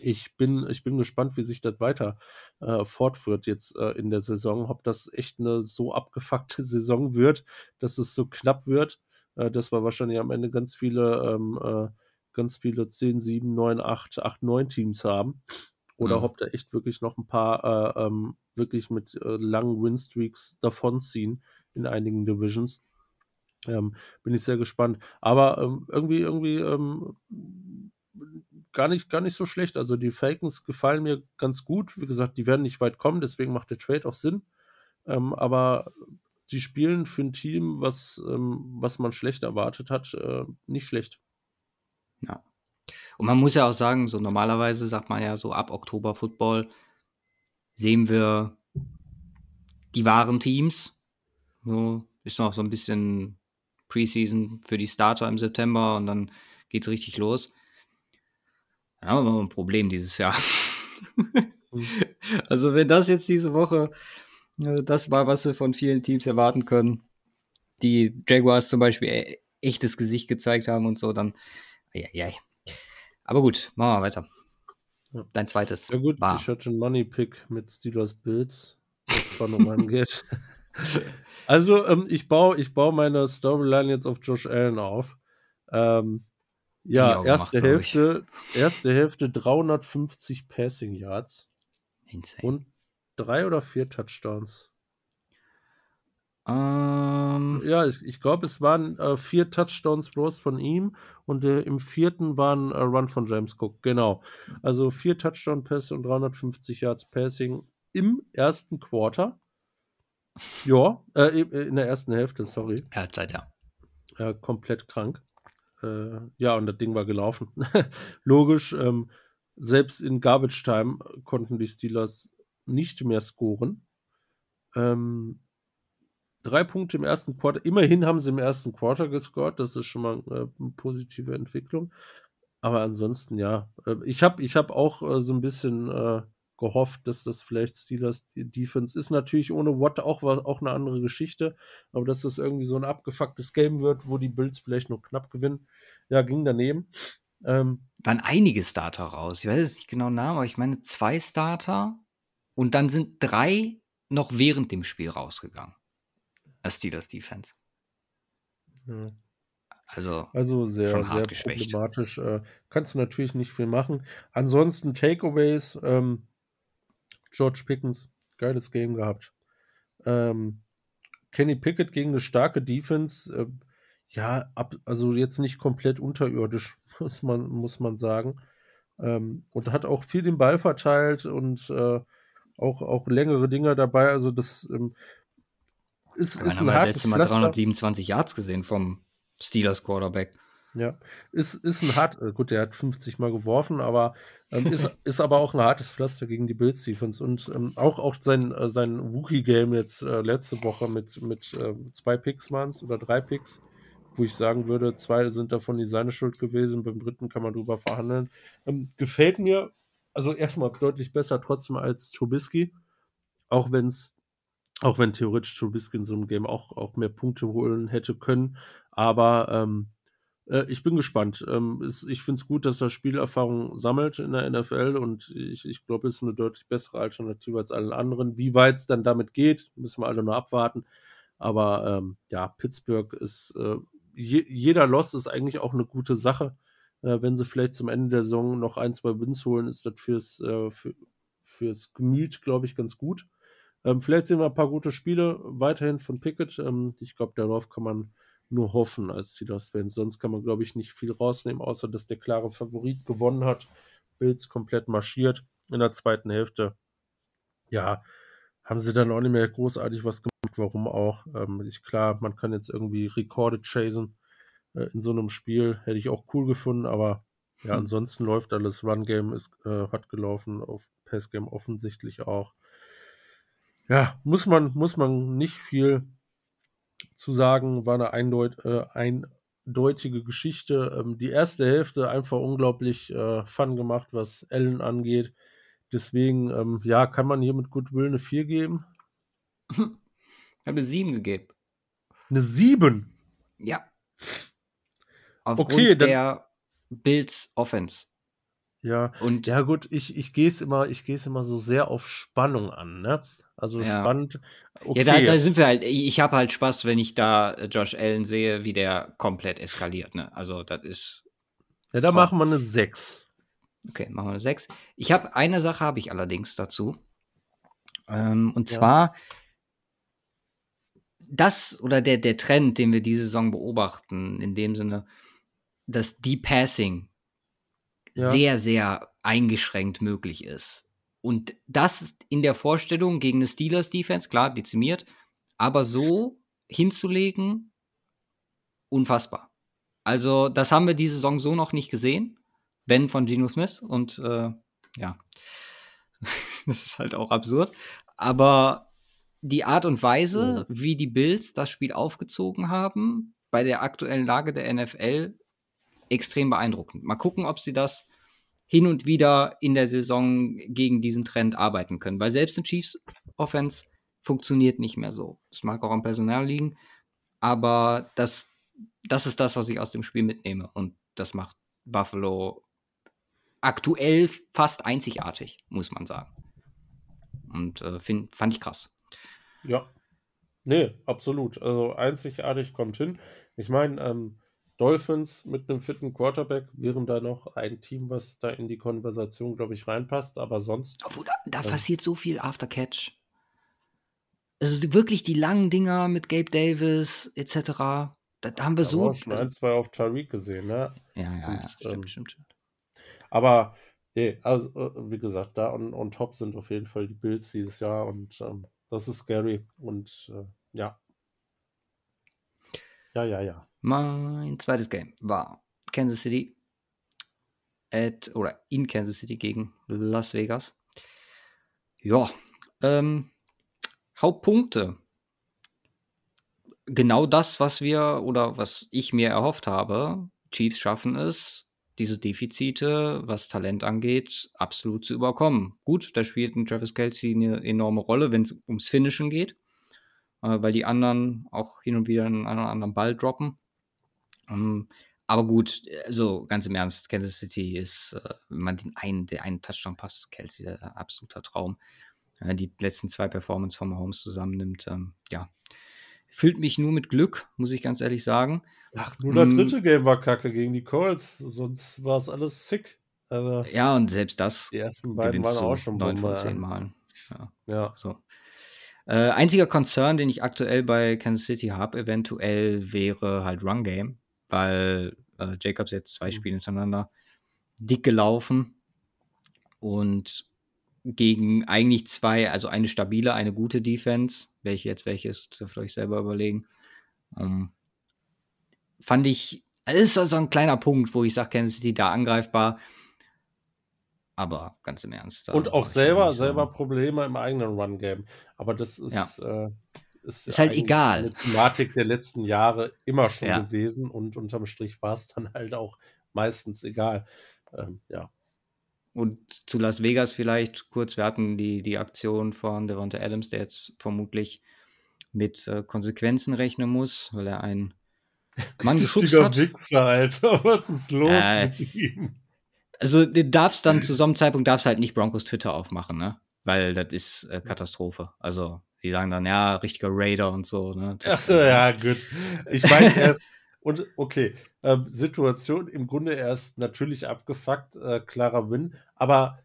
Ich bin, ich bin gespannt, wie sich das weiter äh, fortführt jetzt äh, in der Saison. Ob das echt eine so abgefuckte Saison wird, dass es so knapp wird, äh, dass wir wahrscheinlich am Ende ganz viele, ähm, äh, ganz viele 10, 7, 9, 8, 8, 9 Teams haben. Oder Mhm. ob da echt wirklich noch ein paar äh, ähm, wirklich mit äh, langen Winstreaks davonziehen in einigen Divisions. Ähm, bin ich sehr gespannt. Aber ähm, irgendwie, irgendwie ähm, gar nicht, gar nicht so schlecht. Also die Falcons gefallen mir ganz gut. Wie gesagt, die werden nicht weit kommen, deswegen macht der Trade auch Sinn. Ähm, aber sie spielen für ein Team, was, ähm, was man schlecht erwartet hat, äh, nicht schlecht. Ja. Und man muss ja auch sagen, so normalerweise sagt man ja so ab Oktober Football sehen wir die wahren Teams. So ist noch so ein bisschen Preseason für die Starter im September und dann geht's richtig los. Dann haben wir mal ein Problem dieses Jahr. Hm. Also wenn das jetzt diese Woche äh, das war, was wir von vielen Teams erwarten können, die Jaguars zum Beispiel e- echtes Gesicht gezeigt haben und so, dann ja, Aber gut, machen wir weiter. Ja. Dein zweites Ja gut, war. ich hatte einen Money Pick mit Steelers Bills, was Spannung angeht. Also ähm, ich baue ich baue meine Storyline jetzt auf Josh Allen auf. Ähm, ja, erste gemacht. Hälfte, erste Hälfte 350 Passing Yards Insane. und drei oder vier Touchdowns. Ähm, Ja, ich, ich glaube, es waren äh, vier Touchdowns bloß von ihm und äh, im vierten war ein äh, Run von James Cook. Genau. Also vier Touchdown-Pässe und 350 Yards Passing im ersten Quarter. Ja, äh, in der ersten Hälfte, sorry. Ja. Äh, komplett krank. Äh, ja, und das Ding war gelaufen. Logisch, ähm, selbst in Garbage Time konnten die Steelers nicht mehr scoren. Ähm, drei Punkte im ersten Quarter. Immerhin haben sie im ersten Quarter gescored. Das ist schon mal äh, eine positive Entwicklung. Aber ansonsten, ja. Äh, ich habe ich hab auch äh, so ein bisschen äh, gehofft, dass das vielleicht Steelers Defense ist. Natürlich ohne Watt auch, auch eine andere Geschichte. Aber dass das irgendwie so ein abgefucktes Game wird, wo die Bills vielleicht nur knapp gewinnen. Ja, ging daneben. Ähm, Waren einige Starter raus. Ich weiß jetzt nicht genau Namen, aber ich meine zwei Starter. Und dann sind drei noch während dem Spiel rausgegangen. Als Steelers Defense. Ja. Also, Also sehr, sehr geschwächt. problematisch. Äh, kannst du natürlich nicht viel machen. Ansonsten Takeaways. Ähm, George Pickens, geiles Game gehabt. Ähm, Kenny Pickett gegen eine starke Defense. Äh, ja, ab, also jetzt nicht komplett unterirdisch, muss man, muss man sagen. Ähm, und hat auch viel den Ball verteilt und äh, auch, auch längere Dinger dabei. Also das ähm, ist, ist ein hartes letztes Mal Pflaster. 327 Yards gesehen vom Steelers Quarterback. Ja, ist, ist ein hart, äh, gut, der hat 50 Mal geworfen, aber ähm, ist, ist aber auch ein hartes Pflaster gegen die Bills Defense und ähm, auch, auch sein, äh, sein Rookie-Game jetzt äh, letzte Woche mit, mit äh, zwei Picks waren oder drei Picks, wo ich sagen würde, zwei sind davon die seine Schuld gewesen, beim dritten kann man drüber verhandeln. Ähm, gefällt mir, also erstmal deutlich besser trotzdem als Trubisky, auch wenn es auch wenn theoretisch Trubisky in so einem Game auch, auch mehr Punkte holen hätte können, aber ähm, äh, ich bin gespannt. Ähm, ist, ich finde es gut, dass er Spielerfahrung sammelt in der NFL und ich, ich glaube, es ist eine deutlich bessere Alternative als allen anderen. Wie weit es dann damit geht, müssen wir alle nur abwarten. Aber ähm, ja, Pittsburgh ist, äh, je, jeder Loss ist eigentlich auch eine gute Sache. Äh, wenn sie vielleicht zum Ende der Saison noch ein, zwei Wins holen, ist das fürs, äh, für, fürs Gemüt, glaube ich, ganz gut. Ähm, vielleicht sehen wir ein paar gute Spiele weiterhin von Pickett. Ähm, ich glaube, darauf kann man nur hoffen als Steelers-Fans. Sonst kann man, glaube ich, nicht viel rausnehmen, außer dass der klare Favorit gewonnen hat. Bills komplett marschiert in der zweiten Hälfte. Ja, haben sie dann auch nicht mehr großartig was gemacht. Warum auch? Ähm, ich, klar, man kann jetzt irgendwie Rekorde chasen äh, in so einem Spiel. Hätte ich auch cool gefunden, aber ja, Hm. ansonsten läuft alles. Run-Game ist äh, hat gelaufen, auf Pass-Game offensichtlich auch. Ja, muss man, muss man nicht viel zu sagen, war eine eindeut äh, eindeutige Geschichte. Ähm, die erste Hälfte einfach unglaublich äh, fun gemacht, was Allen angeht. Deswegen, ähm, ja, kann man hier mit Goodwill eine 4 geben. Ich habe eine 7 gegeben. Eine 7. Ja. Aufgrund Okay, dann- der Bills Offense. Ja, Und ja gut, ich, ich gehe es immer, ich gehe es immer so sehr auf Spannung an, ne? Also Ja. spannend. Okay. Ja, da, da sind wir halt. Ich habe halt Spaß, wenn ich da äh, Josh Allen sehe, wie der komplett eskaliert. Ne? Also, das ist. ja, da toll. machen wir eine 6. Okay, machen wir eine 6. Ich habe eine Sache habe ich allerdings dazu. Ähm, und Ja. zwar das oder der, der Trend, den wir diese Saison beobachten, in dem Sinne, dass Deep Passing Ja. sehr, sehr eingeschränkt möglich ist. Und das in der Vorstellung gegen eine Steelers Defense, klar, dezimiert, aber so hinzulegen, unfassbar. Also, das haben wir diese Saison so noch nicht gesehen. Ben von Geno Smith und äh, ja, das ist halt auch absurd. Aber die Art und Weise, wie die Bills das Spiel aufgezogen haben, bei der aktuellen Lage der NFL, extrem beeindruckend. Mal gucken, ob sie das hin und wieder in der Saison gegen diesen Trend arbeiten können. Weil selbst ein Chiefs Offense funktioniert nicht mehr so. Das mag auch am Personal liegen, aber das, das ist das, was ich aus dem Spiel mitnehme. Und das macht Buffalo aktuell fast einzigartig, muss man sagen. Und äh, find, fand ich krass. Ja. Nee, absolut. Also einzigartig kommt hin. Ich meine, ähm, Dolphins mit einem fitten Quarterback wären da noch ein Team, was da in die Konversation, glaube ich, reinpasst. Aber sonst, Obwohl, da, da Ähm. passiert so viel After Catch. Also wirklich die langen Dinger mit Gabe Davis etc. Da, da haben wir da so. haben wir schon ein, zwei auf Tariq gesehen, ne? ja, ja, ja, und, stimmt, ähm, stimmt, stimmt. Aber nee, also äh, wie gesagt, da on, on top sind auf jeden Fall die Bills dieses Jahr und ähm, das ist scary. Und äh, ja. Ja, ja, ja. Mein zweites Game war Kansas City at, oder in Kansas City gegen Las Vegas. Ja, ähm, Hauptpunkte. Genau das, was wir oder was ich mir erhofft habe. Chiefs schaffen es, diese Defizite, was Talent angeht, absolut zu überkommen. Gut, da spielt ein Travis Kelsey eine enorme Rolle, wenn es ums Finishen geht, äh, weil die anderen auch hin und wieder einen einen anderen Ball droppen. Ähm, aber gut, also ganz im Ernst, Kansas City ist, äh, wenn man den einen, der einen Touchdown passt, Kelsey, der absoluter Traum. die letzten zwei Performance von Mahomes zusammennimmt, ähm, ja, füllt mich nur mit Glück, muss ich ganz ehrlich sagen. Ach, nur der mm. dritte Game war kacke gegen die Colts, sonst war es alles sick. Also, ja, und selbst das die ersten beiden waren auch schon neun von zehn Malen. Ja. ja. So. Äh, einziger Konzern, den ich aktuell bei Kansas City habe, eventuell wäre halt Run Game, weil äh, Jacobs jetzt zwei mhm. Spiele hintereinander dick gelaufen und gegen eigentlich zwei, also eine stabile, eine gute Defense, welche jetzt welche ist, dürft ihr euch selber überlegen. Ähm, fand ich, ist so ein kleiner Punkt, wo ich sage, Kansas City da angreifbar. Aber ganz im Ernst. Und auch selber, selber Probleme im eigenen Run-Game. Aber das ist, ja. äh, ist, ist halt egal. Eine Thematik der letzten Jahre immer schon ja. gewesen und unterm Strich war es dann halt auch meistens egal. Ähm, ja. Und zu Las Vegas vielleicht kurz, wir hatten die, die Aktion von Devonta Adams, der jetzt vermutlich mit äh, Konsequenzen rechnen muss, weil er einen Mann geschubst hat. Wichser, Alter. Was ist los äh, mit ihm? Also du darfst dann zu so einem Zeitpunkt darfst halt nicht Broncos Twitter aufmachen, ne? Weil das ist äh, Katastrophe. Also die sagen dann, ja, richtiger Raider und so, ne? Achso, ja, gut. Ich meine, er ist, und okay, äh, Situation im Grunde erst natürlich abgefuckt, äh, klarer Win, aber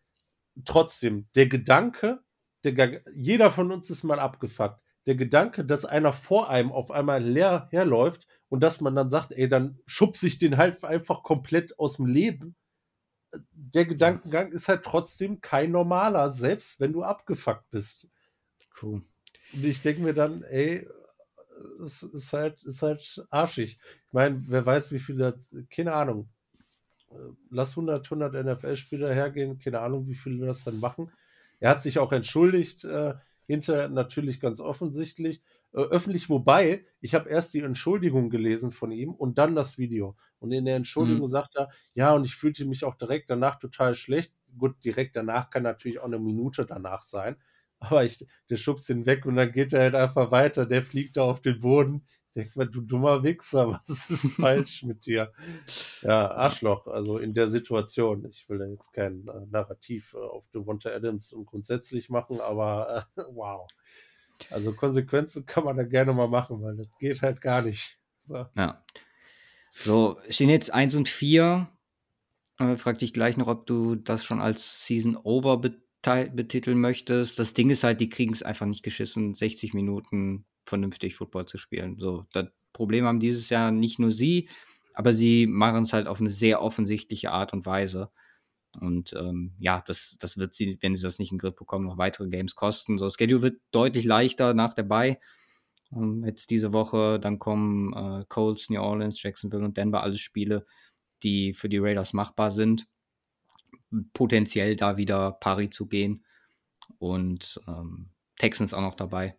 trotzdem, der Gedanke, der, jeder von uns ist mal abgefuckt. Der Gedanke, dass einer vor einem auf einmal leer herläuft und dass man dann sagt, ey, dann schubse ich den halt einfach komplett aus dem Leben der Gedankengang ist halt trotzdem kein normaler, selbst wenn du abgefuckt bist. Cool. Und ich denke mir dann, ey, es ist halt, ist halt arschig. Ich meine, wer weiß, wie viele, keine Ahnung. Lass 100, 100 NFL-Spieler hergehen, keine Ahnung, wie viele das dann machen. Er hat sich auch entschuldigt, äh, hinter natürlich ganz offensichtlich äh, öffentlich, wobei ich habe erst die Entschuldigung gelesen von ihm und dann das Video. Und in der Entschuldigung mhm. sagt er, ja, und ich fühlte mich auch direkt danach total schlecht. Gut, direkt danach kann natürlich auch eine Minute danach sein. Aber ich, der schubst ihn weg und dann geht er halt einfach weiter. Der fliegt da auf den Boden. Ich denke mal, du dummer Wichser, was ist falsch mit dir? Ja, Arschloch, also in der Situation. Ich will da jetzt kein äh, Narrativ äh, auf Devonta Adams und grundsätzlich machen, aber äh, wow. Also Konsequenzen kann man da gerne mal machen, weil das geht halt gar nicht. So. Ja. So, stehen jetzt 1 und 4. Äh, frag dich gleich noch, ob du das schon als Season Over betiteln möchtest. Das Ding ist halt, die kriegen es einfach nicht geschissen, 60 Minuten vernünftig Football zu spielen. So, das Problem haben dieses Jahr nicht nur sie, aber sie machen es halt auf eine sehr offensichtliche Art und Weise. Und ähm, ja, das, das wird sie, wenn sie das nicht in den Griff bekommen, noch weitere Games kosten. So, Schedule wird deutlich leichter nach der Bye. Um, ähm, jetzt diese Woche, dann kommen äh, Colts, New Orleans, Jacksonville und Denver, alles Spiele, die für die Raiders machbar sind. Potenziell da wieder pari zu gehen. Und ähm, Texans auch noch dabei.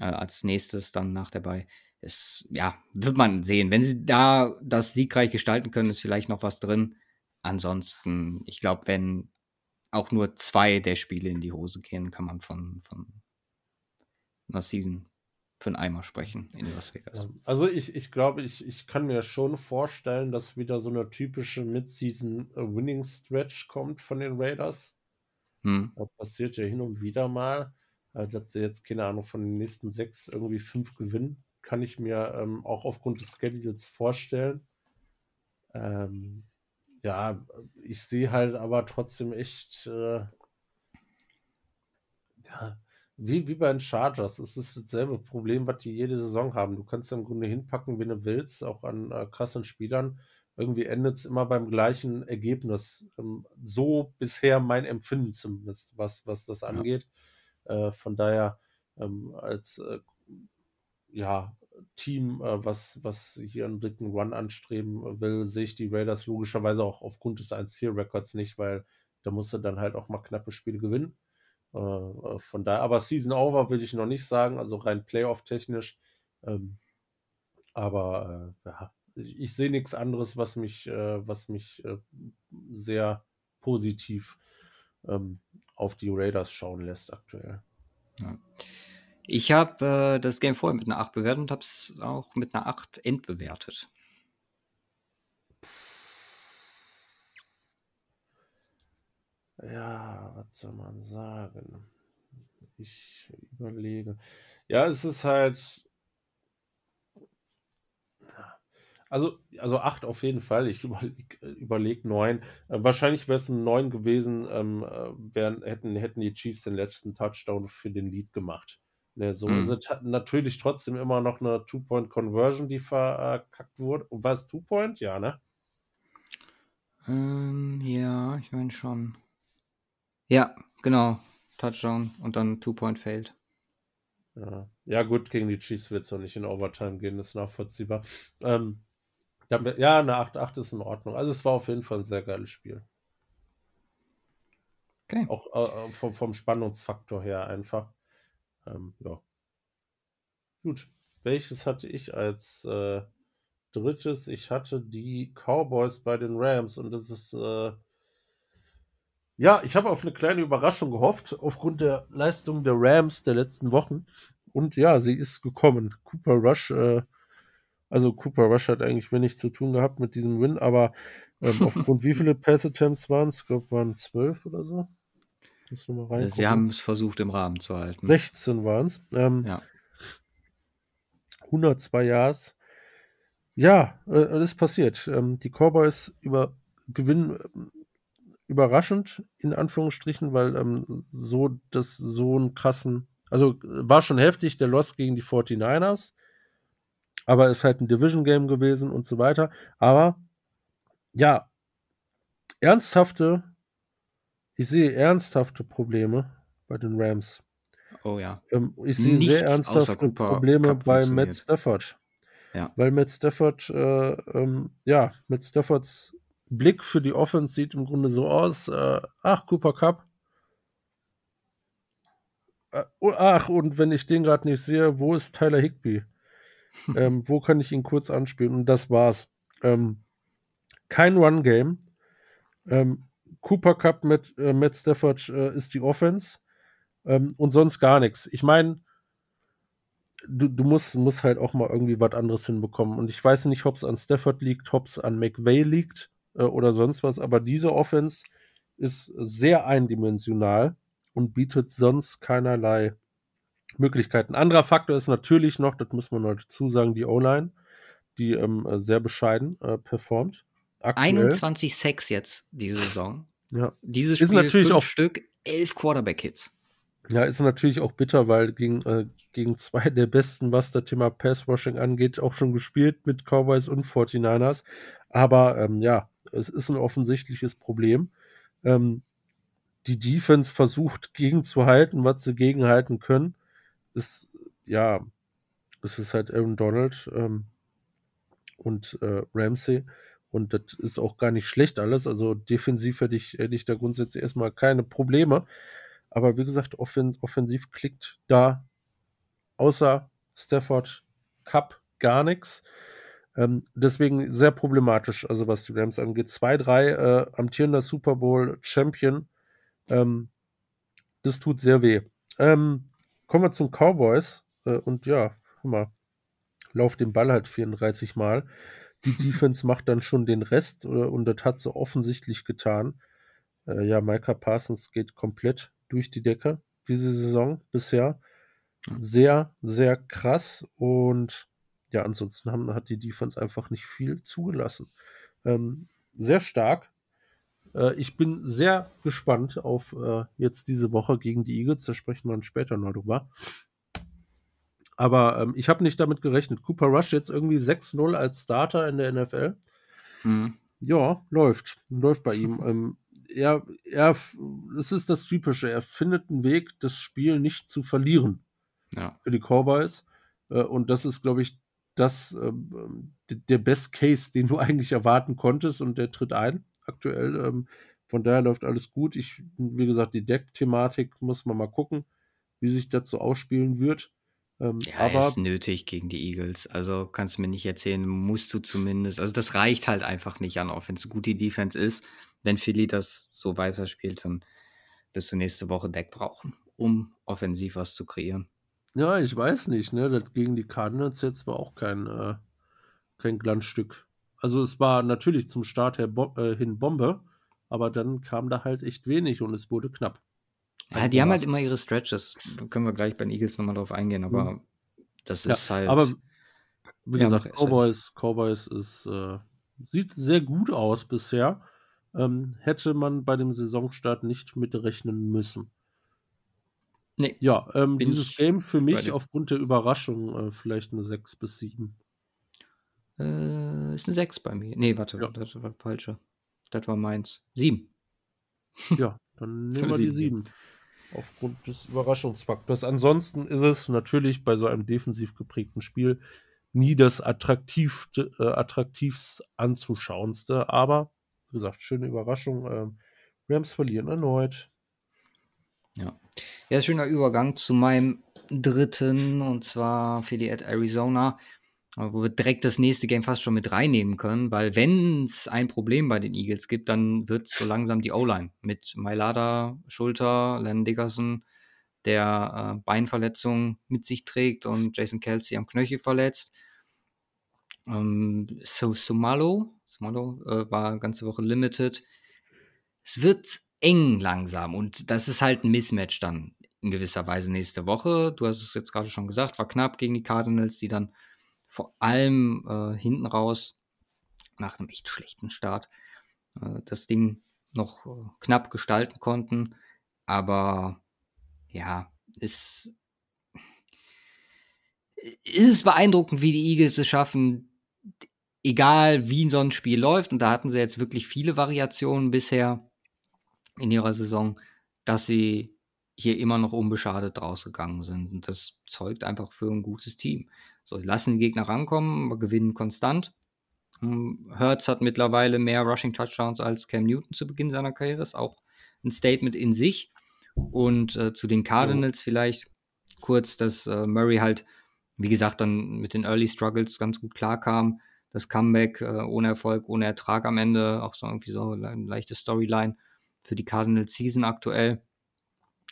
Äh, als nächstes dann nach Bye. Ist, ja, wird man sehen. Wenn sie da das siegreich gestalten können, ist vielleicht noch was drin. Ansonsten, ich glaube, wenn auch nur zwei der Spiele in die Hose gehen, kann man von, von einer Season für einen Eimer sprechen in Las Vegas. Also ich, ich glaube, ich, ich kann mir schon vorstellen, dass wieder so eine typische Mid-Season-Winning-Stretch kommt von den Raiders. Hm. Das passiert ja hin und wieder mal. Äh, dass sie jetzt, keine Ahnung, von den nächsten sechs irgendwie fünf gewinnen, kann ich mir ähm, auch aufgrund des Schedules vorstellen. Ähm, ja, ich sehe halt aber trotzdem echt, äh, ja, wie, wie bei den Chargers. Es ist dasselbe Problem, was die jede Saison haben. Du kannst im Grunde hinpacken, wenn du willst, auch an äh, krassen Spielern. Irgendwie endet es immer beim gleichen Ergebnis. Ähm, so bisher mein Empfinden zumindest, was, was das angeht. Ja. Äh, von daher, ähm, als äh, ja, Team, äh, was, was hier einen dritten Run anstreben will, sehe ich die Raiders logischerweise auch aufgrund des 1-4-Records nicht, weil da musst du dann halt auch mal knappe Spiele gewinnen. Äh, äh, von daher, aber Season Over will ich noch nicht sagen, also rein Playoff-technisch. Ähm, aber äh, ja, ich, ich sehe nichts anderes, was mich, äh, was mich äh, sehr positiv ähm, auf die Raiders schauen lässt aktuell. Ja. Ich habe das Game vorher mit einer 8 bewertet und habe es auch mit einer 8 entbewertet. Ja, was soll man sagen? Ich überlege. Ja, es ist halt. Also, also acht auf jeden Fall. Ich überlege überleg neun. Äh, wahrscheinlich wäre es ein neun gewesen, ähm, äh, wären, hätten, hätten die Chiefs den letzten Touchdown für den Lead gemacht. Ne, so Mhm. ist natürlich trotzdem immer noch eine Two-Point-Conversion, die verkackt wurde. Und war es Two-Point? Ja, ne? Ähm, ja, ich meine schon. Ja, genau. Touchdown und dann Two-Point-Failed. Ja. ja, gut, gegen die Chiefs wird es noch nicht in Overtime gehen, ist nachvollziehbar. Ähm, ja, ja, eine 8-8 ist in Ordnung. Also es war auf jeden Fall ein sehr geiles Spiel. Okay. Auch äh, vom, vom Spannungsfaktor her einfach. Ähm, ja. Gut. Welches hatte ich als äh, drittes? Ich hatte die Cowboys bei den Rams und das ist. Äh, ja, ich habe auf eine kleine Überraschung gehofft, aufgrund der Leistung der Rams der letzten Wochen. Und ja, sie ist gekommen. Cooper Rush, äh, also Cooper Rush hat eigentlich wenig zu tun gehabt mit diesem Win, aber ähm, aufgrund wie viele Pass-Attempts waren es? Ich glaube, waren zwölf oder so. Muss mal reingucken. Sie haben es versucht, im Rahmen zu halten. 16 waren es. Ähm, Ja. 102 Yards. Ja, äh, ist passiert. Ähm, die Cowboys über, gewinnen ähm, überraschend, in Anführungsstrichen, weil ähm, so das so einen krassen, also war schon heftig, der Loss gegen die 49ers, aber ist halt ein Division-Game gewesen und so weiter. Aber ja, ernsthafte, ich sehe ernsthafte Probleme bei den Rams. Oh ja. Ähm, ich sehe sehr Nichts außer ernsthafte Probleme bei Matt. Stafford. Ja. Weil Matt Stafford, äh, ähm, ja, Matt Staffords Blick für die Offense sieht im Grunde so aus: äh, Ach, Cooper Cup. Äh, ach, und wenn ich den gerade nicht sehe, wo ist Tyler Higby? ähm, wo kann ich ihn kurz anspielen? Und das war's. Ähm, kein Run-Game. Ähm, Cooper Cup mit äh, Matt Stafford äh, ist die Offense. Ähm, und sonst gar nichts. Ich meine, du, du musst, musst halt auch mal irgendwie was anderes hinbekommen. Und ich weiß nicht, ob es an Stafford liegt, ob es an McVay liegt äh, oder sonst was, aber diese Offense ist sehr eindimensional und bietet sonst keinerlei Möglichkeiten. Anderer Faktor ist natürlich noch, das muss man dazu sagen, die O-Line, die ähm, sehr bescheiden äh, performt. Aktuell. 21 Sacks jetzt diese Saison. Ja. Dieses Ist Spiel natürlich fünf auch- Stück, elf Quarterback-Hits. Ja, ist natürlich auch bitter, weil gegen, äh, gegen zwei der besten, was das Thema Pass-Rushing angeht, auch schon gespielt mit Cowboys und 49ers. Aber ähm, ja, es ist ein offensichtliches Problem. Ähm, die Defense versucht gegenzuhalten, was sie gegenhalten können. Ist, ja, es ist halt Aaron Donald ähm, und äh, Ramsey. Und das ist auch gar nicht schlecht alles. Also defensiv hätte ich, hätte ich da grundsätzlich erstmal keine Probleme. Aber wie gesagt, offen, offensiv klickt da außer Stafford Cup gar nichts. Ähm, deswegen sehr problematisch, also was die Rams angeht. 2-3, äh, amtierender Super Bowl Champion. Ähm, das tut sehr weh. Ähm, kommen wir zum Cowboys. Äh, und ja, hör mal, lauf den Ball halt 34 Mal. Die Defense macht dann schon den Rest äh, und das hat sie offensichtlich getan. Äh, ja, Micah Parsons geht komplett durch die Decke diese Saison bisher. Sehr, sehr krass und ja, ansonsten haben, hat die Defense einfach nicht viel zugelassen. Ähm, sehr stark. Äh, ich bin sehr gespannt auf äh, jetzt diese Woche gegen die Eagles. Da sprechen wir dann später noch drüber. Aber ähm, ich habe nicht damit gerechnet. Cooper Rush jetzt irgendwie 6-0 als Starter in der NFL. Mhm. Ja, läuft. Läuft bei ihm. ähm, er, er, es ist das Typische. Er findet einen Weg, das Spiel nicht zu verlieren Ja. für die Cowboys. Äh, und das ist, glaube ich, das, ähm, der Best Case, den du eigentlich erwarten konntest. Und der tritt ein aktuell. Ähm, von daher läuft alles gut. Ich, wie gesagt, die Deck-Thematik muss man mal gucken, wie sich das so ausspielen wird. Ähm, Ja, er aber ist nötig gegen die Eagles. Also kannst du mir nicht erzählen, musst du zumindest. Also das reicht halt einfach nicht an Offense. Gut die Defense ist, wenn Philly das so weiterspielt, dann wirst du nächste Woche Deck brauchen, um offensiv was zu kreieren. Ja, ich weiß nicht, ne? Das gegen die Cardinals jetzt war auch kein, äh, kein Glanzstück. Also es war natürlich zum Start her Bo äh, hin Bombe, aber dann kam da halt echt wenig und es wurde knapp. Ja, die haben halt immer ihre Stretches. Da können wir gleich bei den Eagles nochmal drauf eingehen, aber mhm. das ist ja, halt. Aber wie ja, gesagt, Cowboys, Cowboys ist, äh, sieht sehr gut aus bisher. Ähm, hätte man bei dem Saisonstart nicht mitrechnen müssen. Nee. Ja, ähm, dieses Game für mich aufgrund der Überraschung äh, vielleicht eine 6 bis 7. Äh, ist eine 6 bei mir. Nee, warte, ja. das war falsche. Das war meins. 7. Ja, dann nehmen wir die 7. Aufgrund des Überraschungsfaktors. Ansonsten ist es natürlich bei so einem defensiv geprägten Spiel nie das attraktiv, äh, attraktivst anzuschauendste, aber wie gesagt, schöne Überraschung. Ähm, Rams verlieren erneut. Ja. Ja, schöner Übergang zu meinem dritten und zwar Philly at Arizona, wo wir direkt das nächste Game fast schon mit reinnehmen können, weil wenn es ein Problem bei den Eagles gibt, dann wird so langsam die O-Line mit Mailada, Schulter, Len Dickerson, der äh, Beinverletzung mit sich trägt und Jason Kelsey am Knöchel verletzt. Ähm, so Sumalo, Sumalo äh, war ganze Woche limited. Es wird eng langsam und das ist halt ein Mismatch dann in gewisser Weise nächste Woche. Du hast es jetzt gerade schon gesagt, war knapp gegen die Cardinals, die dann vor allem äh, hinten raus nach einem echt schlechten Start äh, das Ding noch äh, knapp gestalten konnten. Aber ja, ist, ist beeindruckend, wie die Eagles es schaffen, egal wie so ein Spiel läuft, und da hatten sie jetzt wirklich viele Variationen bisher in ihrer Saison, dass sie hier immer noch unbeschadet rausgegangen sind. Und das zeugt einfach für ein gutes Team. So, lassen die Gegner rankommen, aber gewinnen konstant. Hm, Hertz hat mittlerweile mehr Rushing Touchdowns als Cam Newton zu Beginn seiner Karriere. Ist auch ein Statement in sich. Und äh, zu den Cardinals vielleicht kurz, dass äh, Murray halt, wie gesagt, dann mit den Early Struggles ganz gut klarkam. Das Comeback äh, ohne Erfolg, ohne Ertrag am Ende, auch so irgendwie so eine leichte Storyline für die Cardinals Season aktuell.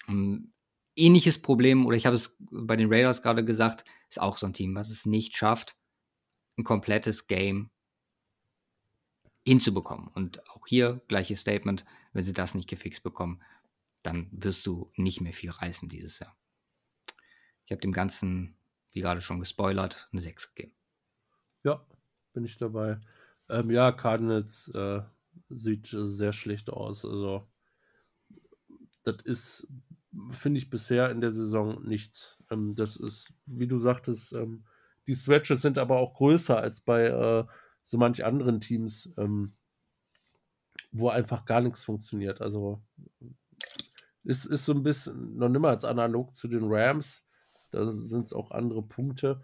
Ähm, ähnliches Problem, oder ich habe es bei den Raiders gerade gesagt, ist auch so ein Team, was es nicht schafft, ein komplettes Game hinzubekommen. Und auch hier gleiches Statement, wenn sie das nicht gefixt bekommen, dann wirst du nicht mehr viel reißen dieses Jahr. Ich habe dem Ganzen, wie gerade schon gespoilert, eine 6 gegeben. Ja, bin ich dabei. Ähm, ja, Cardinals äh, sieht sehr schlecht aus. Also, das ist, finde ich, bisher in der Saison nichts. Ähm, das ist, wie du sagtest, ähm, die Stretches sind aber auch größer als bei äh, so manch anderen Teams, ähm, wo einfach gar nichts funktioniert. Also, ist, ist so ein bisschen noch nimmer als analog zu den Rams. Da sind es auch andere Punkte.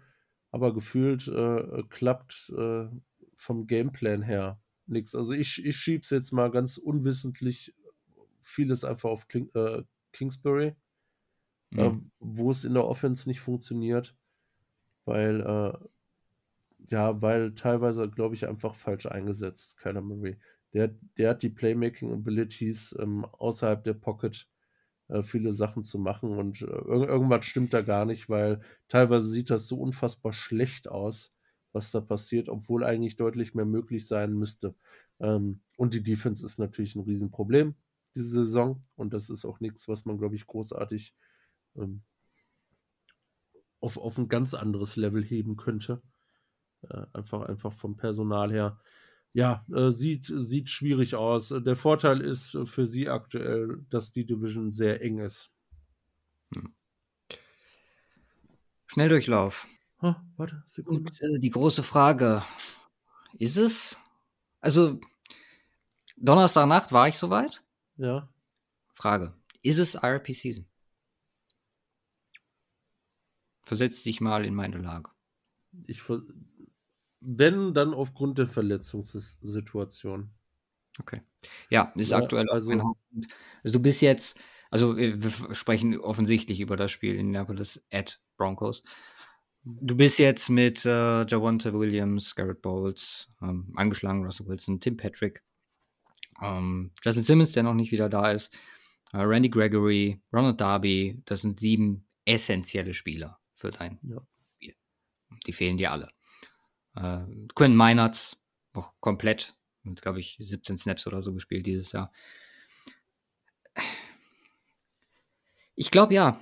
Aber gefühlt äh, klappt äh, vom Gameplan her nichts. Also ich, ich schiebe es jetzt mal ganz unwissentlich vieles einfach auf Kling, äh, Kingsbury, mhm. äh, wo es in der Offense nicht funktioniert, weil äh, ja, weil teilweise, glaube ich, einfach falsch eingesetzt, Kyler Murray. Der, der hat die Playmaking Abilities ähm, außerhalb der Pocket äh, viele Sachen zu machen und äh, irgendwas stimmt da gar nicht, weil teilweise sieht das so unfassbar schlecht aus was da passiert, obwohl eigentlich deutlich mehr möglich sein müsste. Ähm, und die Defense ist natürlich ein Riesenproblem diese Saison und das ist auch nichts, was man, glaube ich, großartig ähm, auf, auf ein ganz anderes Level heben könnte. Äh, einfach, einfach vom Personal her. Ja, äh, sieht, sieht schwierig aus. Der Vorteil ist für sie aktuell, dass die Division sehr eng ist. Hm. Schnelldurchlauf. Oh, warte, Sekunde. Und, äh, die große Frage, ist es? Also, Donnerstagnacht war ich soweit? Ja. Frage, ist es IRP Season? Versetz dich mal in meine Lage. Ich wenn, dann aufgrund der Verletzungssituation. Okay. Ja, ist ja, aktuell also, also du bist jetzt, also wir sprechen offensichtlich über das Spiel in Indianapolis at Broncos. Du bist jetzt mit äh, Javonte Williams, Garrett Bowles, ähm, angeschlagen, Russell Wilson, Tim Patrick, ähm, Justin Simmons, der noch nicht wieder da ist, äh, Randy Gregory, Ronald Darby. Das sind sieben essentielle Spieler für dein ja. Spiel. Die fehlen dir alle. Äh, Quinn Meinertz, auch komplett, glaube ich, 17 Snaps oder so gespielt dieses Jahr. Ich glaube ja,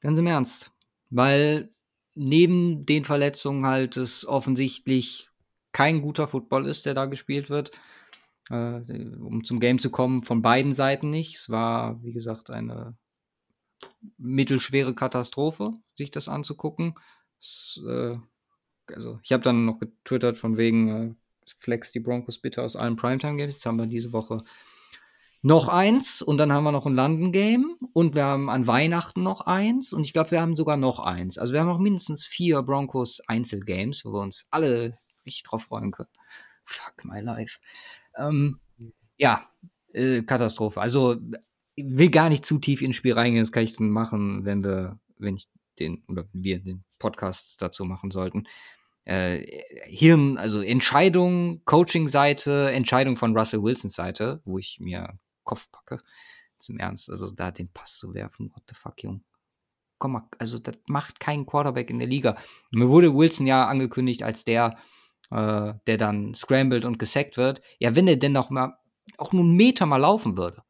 ganz im Ernst. Weil neben den Verletzungen halt es offensichtlich kein guter Football ist, der da gespielt wird. Äh, um zum Game zu kommen, von beiden Seiten nicht. Es war, wie gesagt, eine mittelschwere Katastrophe, sich das anzugucken. Es, äh, also ich habe dann noch getwittert von wegen äh, Flex die Broncos bitte aus allen Primetime-Games. Jetzt haben wir diese Woche noch eins und dann haben wir noch ein London-Game und wir haben an Weihnachten noch eins und ich glaube, wir haben sogar noch eins. Also wir haben noch mindestens vier Broncos Einzelgames, wo wir uns alle richtig drauf freuen können. Fuck my life. Ähm, ja, äh, Katastrophe. Also will gar nicht zu tief ins Spiel reingehen. Das kann ich dann machen, wenn wir, wenn ich den oder wir den Podcast dazu machen sollten. Äh, Hirn, also Entscheidung, Coaching-Seite, Entscheidung von Russell Wilsons Seite, wo ich mir Kopf packe. Zum Ernst, also da den Pass zu werfen, what the fuck, Jung. Komm mal, also das macht kein Quarterback in der Liga. Mir wurde Wilson ja angekündigt als der, äh, der dann scrambled und gesackt wird. Ja, wenn er denn noch mal auch nur einen Meter mal laufen würde.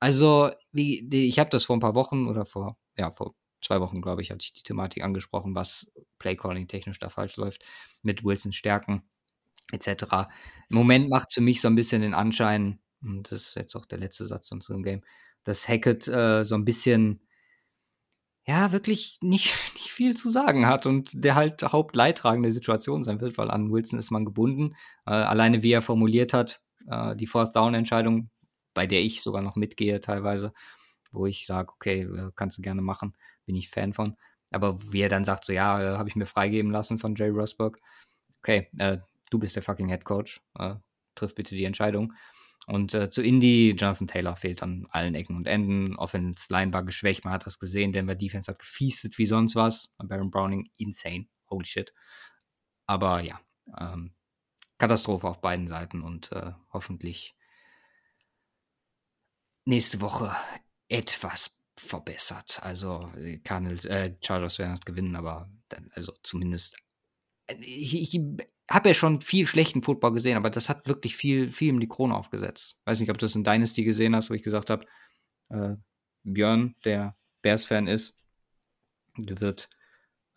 Also, wie, die, ich habe das vor ein paar Wochen oder vor, ja, vor zwei Wochen, glaube ich, hatte ich die Thematik angesprochen, was Playcalling technisch da falsch läuft, mit Wilsons Stärken etc. Im Moment macht es für mich so ein bisschen den Anschein, und das ist jetzt auch der letzte Satz zu dem Game, dass Hackett äh, so ein bisschen, ja, wirklich nicht, nicht viel zu sagen hat und der halt hauptleidtragende Situation sein wird, weil an Wilson ist man gebunden. Äh, alleine wie er formuliert hat, äh, die Fourth-Down-Entscheidung, bei der ich sogar noch mitgehe teilweise, wo ich sage, okay, äh, kannst du gerne machen, bin ich Fan von. Aber wie er dann sagt, so ja, äh, habe ich mir freigeben lassen von Jay Rosberg. Okay, äh, du bist der fucking Head Coach, triff bitte die Entscheidung. Und äh, zu Indy, Jonathan Taylor fehlt an allen Ecken und Enden. Offense Line war geschwächt, man hat das gesehen. Denver Defense hat gefiestet wie sonst was. Baron Browning, insane. Holy shit. Aber ja, ähm, Katastrophe auf beiden Seiten und äh, hoffentlich nächste Woche etwas verbessert. Also Cardinals, äh, Chargers werden das gewinnen, aber dann, also zumindest ich, ich habe ja schon viel schlechten Football gesehen, aber das hat wirklich viel, viel in die Krone aufgesetzt. Weiß nicht, ob du das in Dynasty gesehen hast, wo ich gesagt habe, äh, Björn, der Bears-Fan ist, wird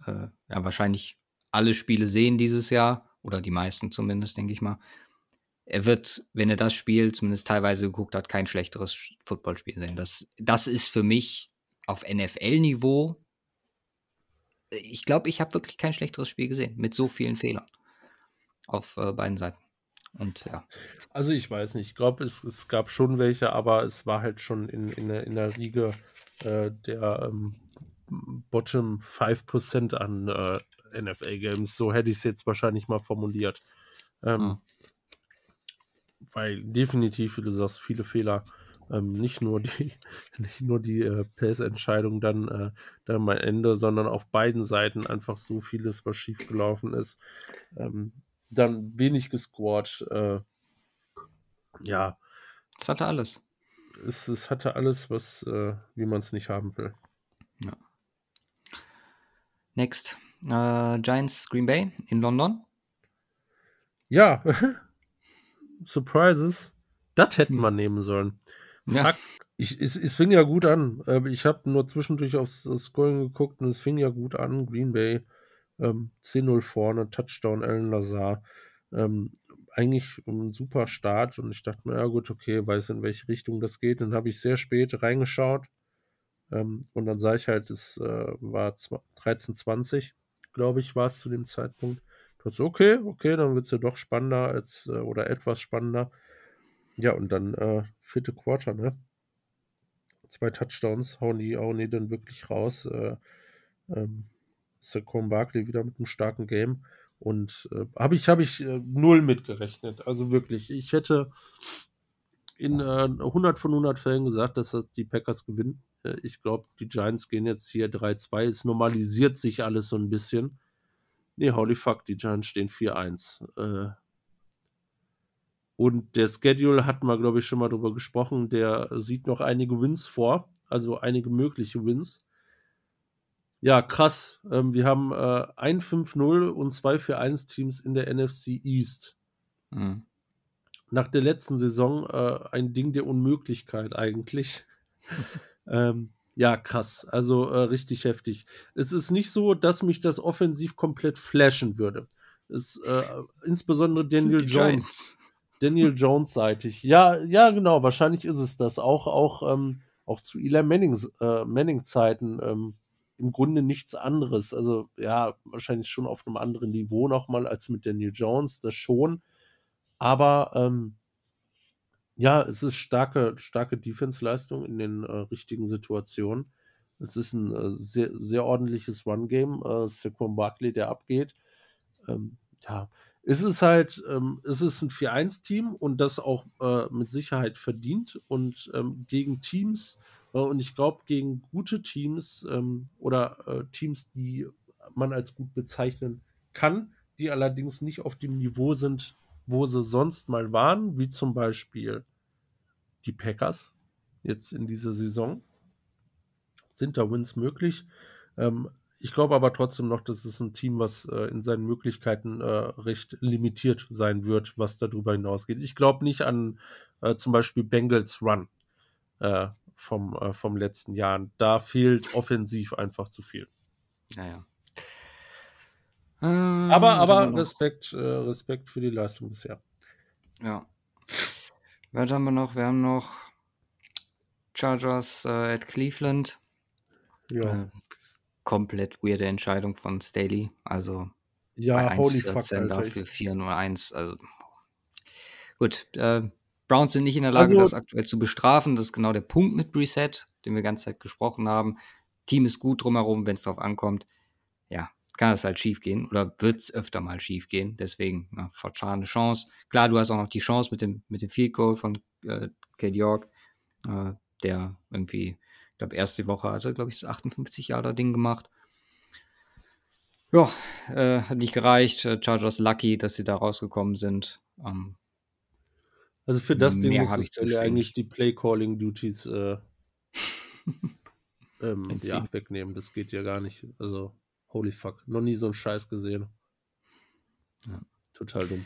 äh, ja wahrscheinlich alle Spiele sehen dieses Jahr, oder die meisten zumindest, denke ich mal. Er wird, wenn er das Spiel zumindest teilweise geguckt hat, kein schlechteres Footballspiel sehen. Das, das ist für mich auf NFL-Niveau. Ich glaube, ich habe wirklich kein schlechteres Spiel gesehen, mit so vielen Fehlern auf äh, beiden Seiten. Und ja. Also ich weiß nicht, ich glaube, es, es gab schon welche, aber es war halt schon in, in, der, in der Riege äh, der ähm, Bottom 5% an äh, NFL-Games. So hätte ich es jetzt wahrscheinlich mal formuliert. Ähm, mhm. Weil definitiv, wie du sagst, viele Fehler. Ähm, nicht nur die, nicht nur die äh, Pass-Entscheidung dann, äh, dann am Ende, sondern auf beiden Seiten einfach so vieles, was schiefgelaufen ist. Ähm, dann wenig gescored. Äh, ja. Es hatte alles. Es, es hatte alles, was, äh, wie man es nicht haben will. Ja. Next. Uh, Giants Green Bay in London. Ja. Surprises. Das hätten wir nehmen sollen. Ja. Ich, es, es fing ja gut an. Ähm, ich habe nur zwischendurch aufs Scoring geguckt und es fing ja gut an. Green Bay ähm, 10-0 vorne, Touchdown Alan Lazar. Ähm, eigentlich ein super Start und ich dachte mir, ja gut, okay, weiß in welche Richtung das geht. Dann habe ich sehr spät reingeschaut ähm, und dann sah ich halt, es äh, war 13-20, glaube ich, war es zu dem Zeitpunkt. Ich dachte, okay, okay, dann wird es ja doch spannender als, äh, oder etwas spannender. Ja, und dann äh, vierte Quarter, ne? Zwei Touchdowns hauen die, hauen die dann wirklich raus. Äh, ähm, Saquon Barkley wieder mit einem starken Game. Und äh, habe ich, hab ich äh, null mitgerechnet. Also wirklich, ich hätte in äh, 100 von 100 Fällen gesagt, dass das die Packers gewinnen. Äh, ich glaube, die Giants gehen jetzt hier 3-2. Es normalisiert sich alles so ein bisschen. Nee, holy fuck, die Giants stehen 4-1. Und der Schedule hatten wir, glaube ich, schon mal drüber gesprochen. Der sieht noch einige Wins vor, also einige mögliche Wins. Ja, krass. Ähm, wir haben äh, ein 5-0 und zwei 4-1 Teams in der NFC East. Mhm. Nach der letzten Saison äh, ein Ding der Unmöglichkeit eigentlich. ähm, Ja, krass. Also äh, richtig heftig. Es ist nicht so, dass mich das offensiv komplett flashen würde. Es, äh, insbesondere Daniel Jones. Daniel Jones seitig. Ja, ja, genau. Wahrscheinlich ist es das. Auch, auch, ähm, auch zu Eli Mannings, äh, Manning-Zeiten ähm, im Grunde nichts anderes. Also ja, wahrscheinlich schon auf einem anderen Niveau nochmal als mit Daniel Jones, das schon. Aber ähm, ja, es ist starke, starke Defense-Leistung in den äh, richtigen Situationen. Es ist ein äh, sehr, sehr ordentliches Run-Game. Äh, Saquon Barkley, der abgeht. Ähm, ja, es ist halt, ähm, es ist ein 4-1-Team und das auch äh, mit Sicherheit verdient und ähm, gegen Teams, äh, und ich glaube, gegen gute Teams ähm, oder äh, Teams, die man als gut bezeichnen kann, die allerdings nicht auf dem Niveau sind, wo sie sonst mal waren, wie zum Beispiel die Packers jetzt in dieser Saison. Sind da Wins möglich? Ähm, ich glaube aber trotzdem noch, dass es ein Team, was äh, in seinen Möglichkeiten äh, recht limitiert sein wird, was darüber hinausgeht. Ich glaube nicht an äh, zum Beispiel Bengals Run äh, vom, äh, vom letzten Jahr. Da fehlt offensiv einfach zu viel. Naja. Ähm, aber aber Respekt, äh, Respekt für die Leistung bisher. Ja. Was haben wir noch? Wir haben noch Chargers at Cleveland. Ja. Komplett weirde Entscheidung von Staley. Also ja, bei 1,14 dafür 4-0-1. Also gut. Äh, Browns sind nicht in der Lage, also, das aktuell zu bestrafen. Das ist genau der Punkt mit Reset, den wir die ganze Zeit gesprochen haben. Team ist gut drumherum, wenn es darauf ankommt. Ja, kann es halt schief gehen oder wird es öfter mal schief gehen. Deswegen, na, eine Chance. Klar, du hast auch noch die Chance mit dem, mit dem Field Goal von äh, Kate York, äh, der irgendwie, ich glaube, erste Woche hatte, glaube ich, das 58 Jahre Ding gemacht. Ja, äh, hat nicht gereicht. Äh, Chargers lucky, dass sie da rausgekommen sind. Ähm, also für das Ding muss ich eigentlich die Play-Calling-Duties äh, ähm, ja, wegnehmen. Das geht ja gar nicht. Also Holy fuck. Noch nie so einen Scheiß gesehen. Ja. Total dumm.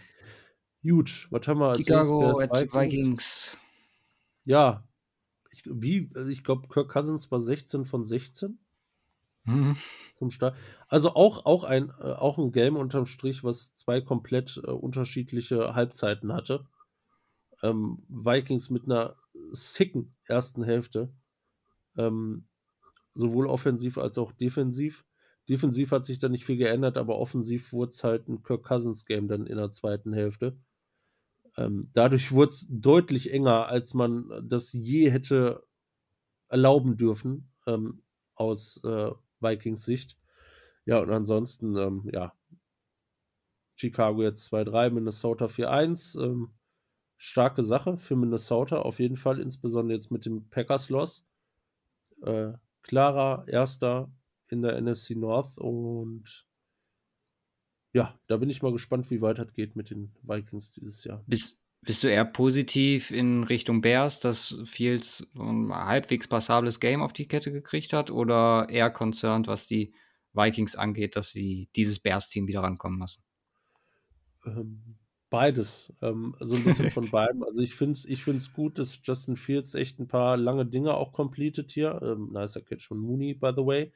Gut, was haben wir als Chicago Vikings? Vikings? Ja. Ich, wie, ich glaube, Kirk Cousins war 16 von 16. Mhm. Zum Start. Also auch, auch, ein, äh, auch ein Game unterm Strich, was zwei komplett äh, unterschiedliche Halbzeiten hatte. Ähm, Vikings mit einer sicken ersten Hälfte. Ähm, sowohl offensiv als auch defensiv. Defensiv hat sich da nicht viel geändert, aber offensiv wurde es halt ein Kirk Cousins Game dann in der zweiten Hälfte. Ähm, dadurch wurde es deutlich enger, als man das je hätte erlauben dürfen, ähm, aus äh, Vikings Sicht. Ja, und ansonsten, ähm, ja, Chicago jetzt 2-3, Minnesota 4-1. Ähm, starke Sache für Minnesota, auf jeden Fall, insbesondere jetzt mit dem Packers-Loss. Äh, klarer Erster in der NFC North und ja, da bin ich mal gespannt, wie weit das geht mit den Vikings dieses Jahr. Bist, bist du eher positiv in Richtung Bears, dass Fields ein halbwegs passables Game auf die Kette gekriegt hat oder eher concerned, was die Vikings angeht, dass sie dieses Bears-Team wieder rankommen lassen? Ähm, beides. Ähm, so ein bisschen von beidem. Also ich finde es ich find's gut, dass Justin Fields echt ein paar lange Dinge auch completed hier. Ähm, nicer Catch von Mooney, by the way.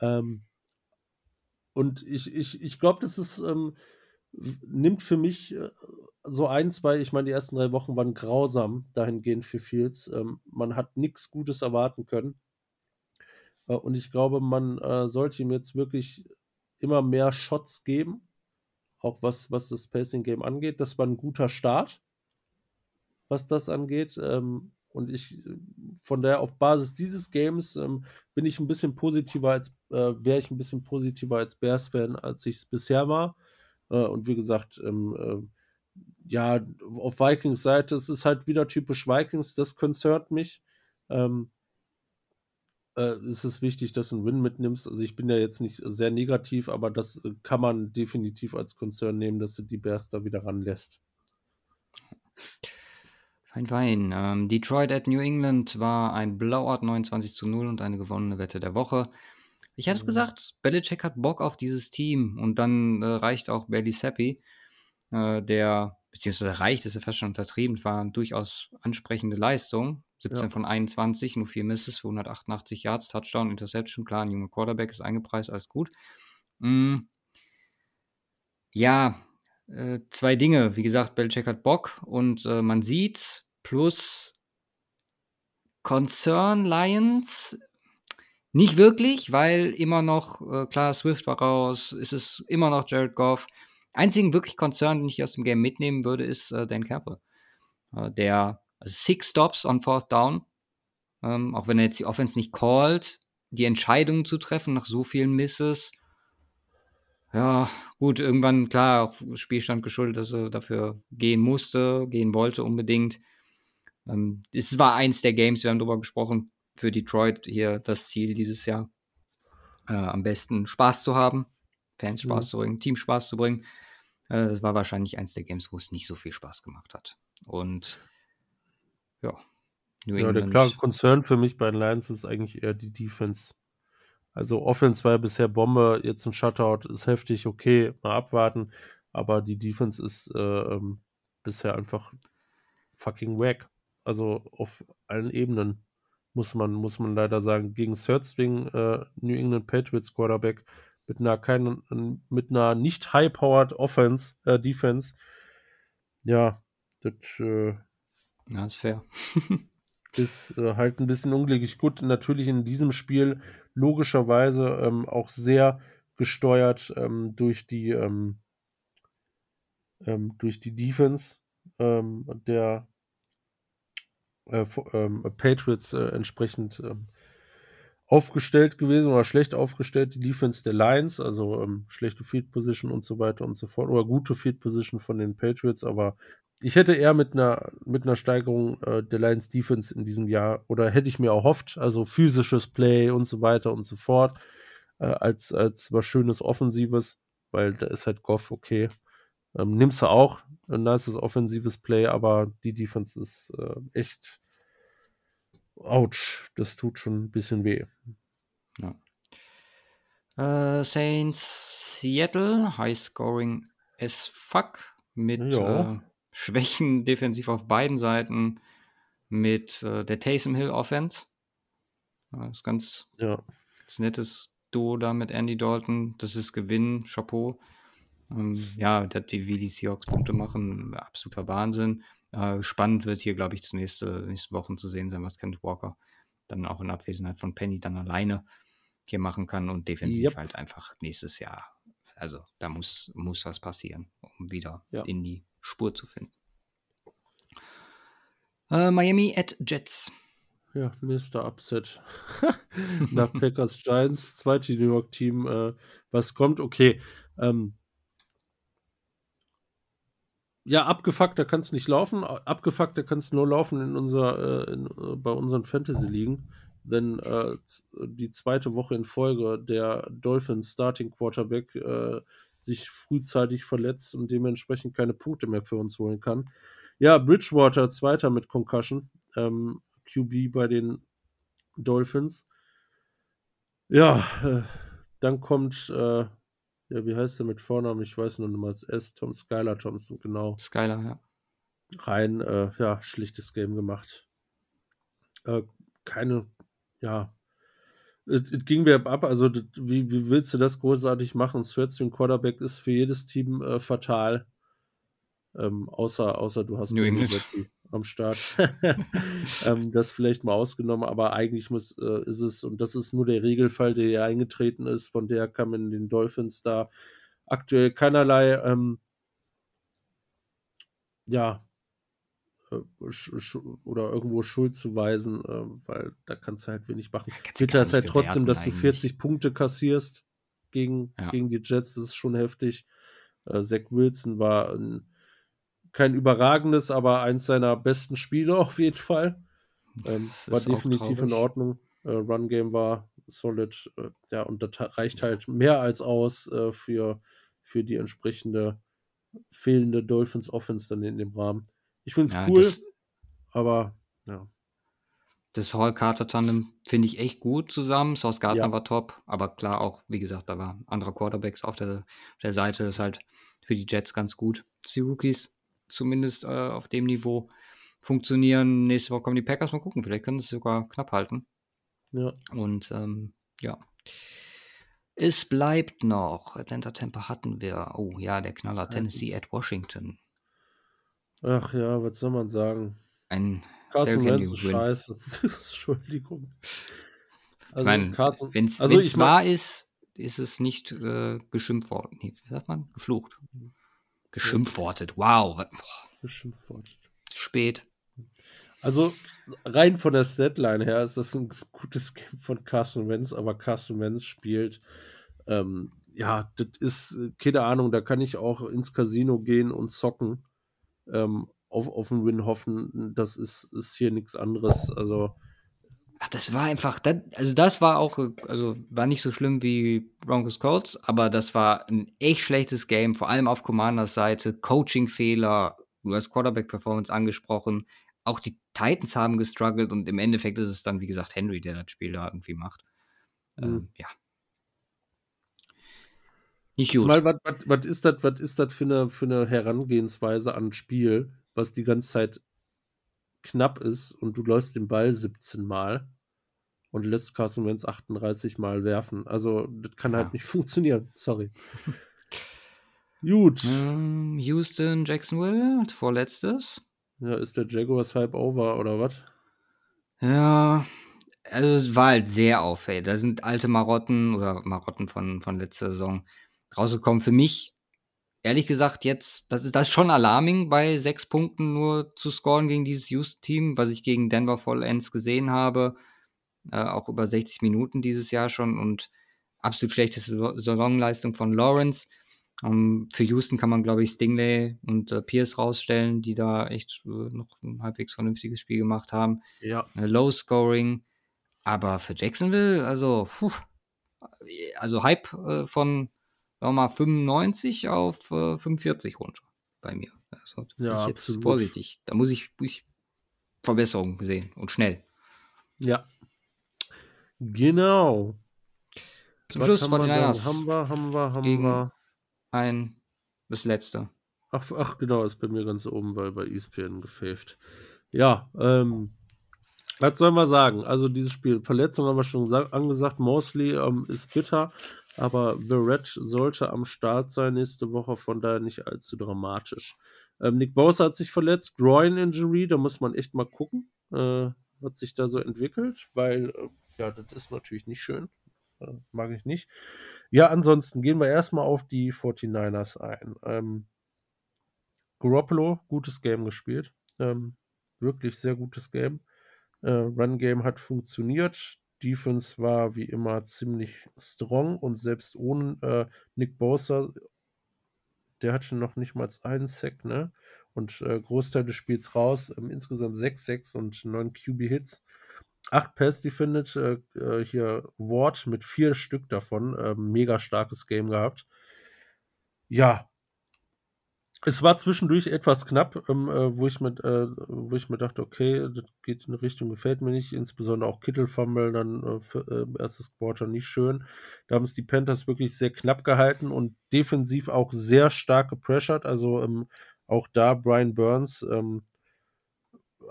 Ähm, und ich, ich, ich glaube, das ist, ähm, nimmt für mich äh, so ein, zwei, ich meine, die ersten drei Wochen waren grausam dahingehend für Fields. Ähm, man hat nichts Gutes erwarten können. Äh, und ich glaube, man äh, sollte ihm jetzt wirklich immer mehr Shots geben. Auch was, was das Pacing-Game angeht. Das war ein guter Start, was das angeht. Ähm, und ich, von der, auf Basis dieses Games ähm, bin ich ein bisschen positiver als, äh, wäre ich ein bisschen positiver als Bears-Fan, als ich es bisher war. Äh, und wie gesagt, ähm, äh, ja, auf Vikings Seite, es ist halt wieder typisch Vikings, das konzert mich. Ähm, äh, es ist wichtig, dass du einen Win mitnimmst. Also ich bin ja jetzt nicht sehr negativ, aber das kann man definitiv als Konzern nehmen, dass du die Bears da wieder ranlässt. Fein, fein. Ähm, Detroit at New England war ein Blowout 29 zu 0 und eine gewonnene Wette der Woche. Ich habe es mhm. gesagt, Belichick hat Bock auf dieses Team und dann äh, reicht auch Bailey Seppi, äh, der, beziehungsweise reicht, ist ja fast schon untertrieben, war eine durchaus ansprechende Leistung. 17 ja. von 21, nur vier Misses für 188 Yards, Touchdown, Interception, klar, ein junger Quarterback ist eingepreist, alles gut. Mm. Ja, äh, zwei Dinge. Wie gesagt, Belichick hat Bock und äh, man sieht's. Plus Concern Lions nicht wirklich, weil immer noch, äh, klar, Swift war raus, ist es immer noch Jared Goff. Einzigen wirklich Concern, den ich aus dem Game mitnehmen würde, ist äh, Dan Campbell. Äh, der Six Stops on Fourth Down, ähm, auch wenn er jetzt die Offense nicht called, die Entscheidung zu treffen nach so vielen Misses, ja, gut, irgendwann, klar, auch Spielstand geschuldet, dass er dafür gehen musste, gehen wollte unbedingt. Ähm, es war eins der Games, wir haben darüber gesprochen, für Detroit hier das Ziel dieses Jahr. Äh, am besten Spaß zu haben, Fans Spaß mhm. zu bringen, Team Spaß zu bringen. Äh, das war wahrscheinlich eins der Games, wo es nicht so viel Spaß gemacht hat. Und ja, New ja, der klare Konzern für mich bei den Lions ist eigentlich eher die Defense. Also Offense war ja bisher Bombe, jetzt ein Shutout ist heftig, okay, mal abwarten. Aber die Defense ist äh, ähm, bisher einfach fucking wack. Also auf allen Ebenen muss man, muss man leider sagen. Gegen Searchwing, äh, New England Patriots Quarterback mit einer keinen, mit einer nicht high-powered Offense, äh, Defense. Ja, das äh, ja, ist fair. ist äh, halt ein bisschen unglücklich. Gut, natürlich in diesem Spiel logischerweise ähm, auch sehr gesteuert ähm, durch die ähm, ähm durch die Defense ähm, der äh, ähm, Patriots äh, entsprechend aufgestellt gewesen oder schlecht aufgestellt, die Defense der Lions, also schlechte Field Position und so weiter und so fort, oder gute Field Position von den Patriots, aber ich hätte eher mit einer, mit einer Steigerung äh, der Lions Defense in diesem Jahr oder hätte ich mir erhofft, also physisches Play und so weiter und so fort, äh, als, als was Schönes Offensives, weil da ist halt Goff okay. Ähm, nimmst du auch ein nices offensives Play, aber die Defense ist äh, echt ouch. Das tut schon ein bisschen weh. Ja. Äh, Saints Seattle, High Scoring as fuck mit ja. Äh, Schwächen defensiv auf beiden Seiten mit äh, der Taysom Hill Offense. Das ist ganz, ja. ganz nettes Duo da mit Andy Dalton. Das ist Gewinn, Chapeau. Ähm, ja, die, wie die Seahawks Punkte machen, absoluter Wahnsinn. Äh, spannend wird hier, glaube ich, zu nächste, nächsten Wochen zu sehen sein, was Kent Walker dann auch in Abwesenheit von Penny dann alleine hier machen kann und defensiv yep. halt einfach nächstes Jahr. Also da muss, muss was passieren, um wieder ja. in die Spur zu finden. Äh, Miami at Jets. Ja, Mr. Upset. Nach Packers Giants, zweite New York Team. Äh, was kommt? Okay. Ähm, ja, abgefuckter kann es nicht laufen. Abgefuckter kann es nur laufen in unser, äh, in, äh, bei unseren Fantasy-Ligen, wenn äh, die zweite Woche in Folge der Dolphins Starting Quarterback äh, sich frühzeitig verletzt und dementsprechend keine Punkte mehr für uns holen kann. Ja, Bridgewater, Zweiter mit Concussion, ähm, QB bei den Dolphins. Ja, äh, dann kommt, äh, ja, wie heißt der mit Vornamen? Ich weiß nur nochmals S. Tom Skylar Thompson, genau. Skylar, ja. Rein, äh, ja, schlichtes Game gemacht. Äh, keine, ja, es ging mir ab, also wie, wie willst du das großartig machen? Im Quarterback ist für jedes Team äh, fatal. Ähm, außer, außer du hast New am Start. ähm, das vielleicht mal ausgenommen, aber eigentlich muss, äh, ist es, und das ist nur der Regelfall, der hier eingetreten ist, von der kam in den Dolphins da aktuell keinerlei ähm, ja, oder irgendwo Schuld zu weisen, äh, weil da kannst du halt wenig machen. Ja, Bitter ist halt trotzdem, dass eigentlich. du 40 Punkte kassierst gegen, ja. gegen die Jets, das ist schon heftig. Äh, Zach Wilson war ein, kein überragendes, aber eins seiner besten Spiele auf jeden Fall. Ähm, war definitiv in Ordnung. Äh, Run Game war solid. Äh, ja, und das reicht halt mehr als aus äh, für, für die entsprechende fehlende Dolphins Offense dann in dem Rahmen. Ich finde es ja, cool, das, aber ja. Das Hall-Carter-Tandem finde ich echt gut zusammen. Sauce Gardner ja. war top, aber klar auch, wie gesagt, da war anderer Quarterbacks auf der, der Seite. Das ist halt für die Jets ganz gut. Die Rookies zumindest äh, auf dem Niveau funktionieren. Nächste Woche kommen die Packers. Mal gucken, vielleicht können sie es sogar knapp halten. Ja. Und ähm, ja. Es bleibt noch. Atlanta Tampa hatten wir. Oh ja, der Knaller. Tennessee at Washington. Ach ja, was soll man sagen? Ein Carson Wentz ist scheiße. Entschuldigung. ich Also, meine, Carson, wenn es also ich mein- wahr ist, ist es nicht äh, geschimpft worden. Nee, wie sagt man? Geflucht. Geschimpfwortet. Wow. was- Boah, Beschimpft. spät. Also rein von der Statline her ist das ein gutes Game von Carson Wentz, aber Carson Wentz spielt, ähm, ja, das ist, äh, keine Ahnung, da kann ich auch ins Casino gehen und zocken, ähm, auf, auf einen Win hoffen, das ist, ist hier nichts anderes, also Ach, das war einfach, das, also das war auch, also war nicht so schlimm wie Broncos Colts, aber das war ein echt schlechtes Game, vor allem auf Commanders Seite, Coaching-Fehler, du hast Quarterback-Performance angesprochen, auch die Titans haben gestruggelt und im Endeffekt ist es dann, wie gesagt, Henry, der das Spiel da irgendwie macht. Mhm. Ähm, ja. Nicht gut. Zumal, was, ist das, was ist das für eine, für eine Herangehensweise an ein Spiel, was die ganze Zeit knapp ist und du läufst den Ball 17 Mal und lässt Carson Wentz 38 Mal werfen. Also, das kann Ja. halt nicht funktionieren. Sorry. Gut. Ähm, Houston, Jacksonville, vorletztes. Ja, ist der Jaguars Hype over oder was? Ja, also es war halt sehr auffällig. Da sind alte Marotten oder Marotten von, von letzter Saison rausgekommen. Für mich, ehrlich gesagt, jetzt, das ist, das ist schon alarming, bei sechs Punkten nur zu scoren gegen dieses Houston-Team, was ich gegen Denver vollends gesehen habe. Äh, auch über 60 Minuten dieses Jahr schon und absolut schlechte Saison- Saisonleistung von Lawrence. Ähm, für Houston kann man, glaube ich, Stingley und äh, Pierce rausstellen, die da echt äh, noch ein halbwegs vernünftiges Spiel gemacht haben Ja. äh, Low Scoring. Aber für Jacksonville, also, puh, also Hype äh, von, sagen wir mal, 95 auf äh, 45 runter bei mir. Also, Ja, ich jetzt absolut. vorsichtig. Da muss ich, muss ich Verbesserungen sehen und schnell. Ja. Genau. Zum Was Schluss haben wir dann? 49ers Haben wir, haben wir, haben wir. ein, das letzte. Ach, ach, genau, ist bei mir ganz oben, weil bei ESPN gefaved. Ja, ähm, was soll man sagen? Also dieses Spiel, Verletzung haben wir schon sa- angesagt, Mosley ähm, ist bitter, aber The Red sollte am Start sein nächste Woche, von daher nicht allzu dramatisch. Ähm, Nick Bosa hat sich verletzt, Groin Injury, da muss man echt mal gucken, äh, was sich da so entwickelt, weil, äh, ja, das ist natürlich nicht schön, äh, mag ich nicht. Ja, ansonsten gehen wir erstmal auf die 49ers ein. Ähm, Garoppolo, gutes Game gespielt. Ähm, wirklich sehr gutes Game. Äh, Run-Game hat funktioniert. Defense war wie immer ziemlich strong und selbst ohne äh, Nick Bosa, der hatte noch nicht mal einen Sack, ne? Und äh, Großteil des Spiels raus. Ähm, insgesamt 6 Sacks und 9 QB-Hits. 8 Pass defended. Äh, äh, hier Ward mit vier Stück davon. Äh, mega starkes Game gehabt. Ja, es war zwischendurch etwas knapp, ähm, äh, wo, ich mit, äh, wo ich mir dachte, okay, das geht in eine Richtung, gefällt mir nicht. Insbesondere auch Kittelfumble dann äh, für, äh, erstes Quarter nicht schön. Da haben es die Panthers wirklich sehr knapp gehalten und defensiv auch sehr stark gepressured. Also ähm, auch da Brian Burns ähm,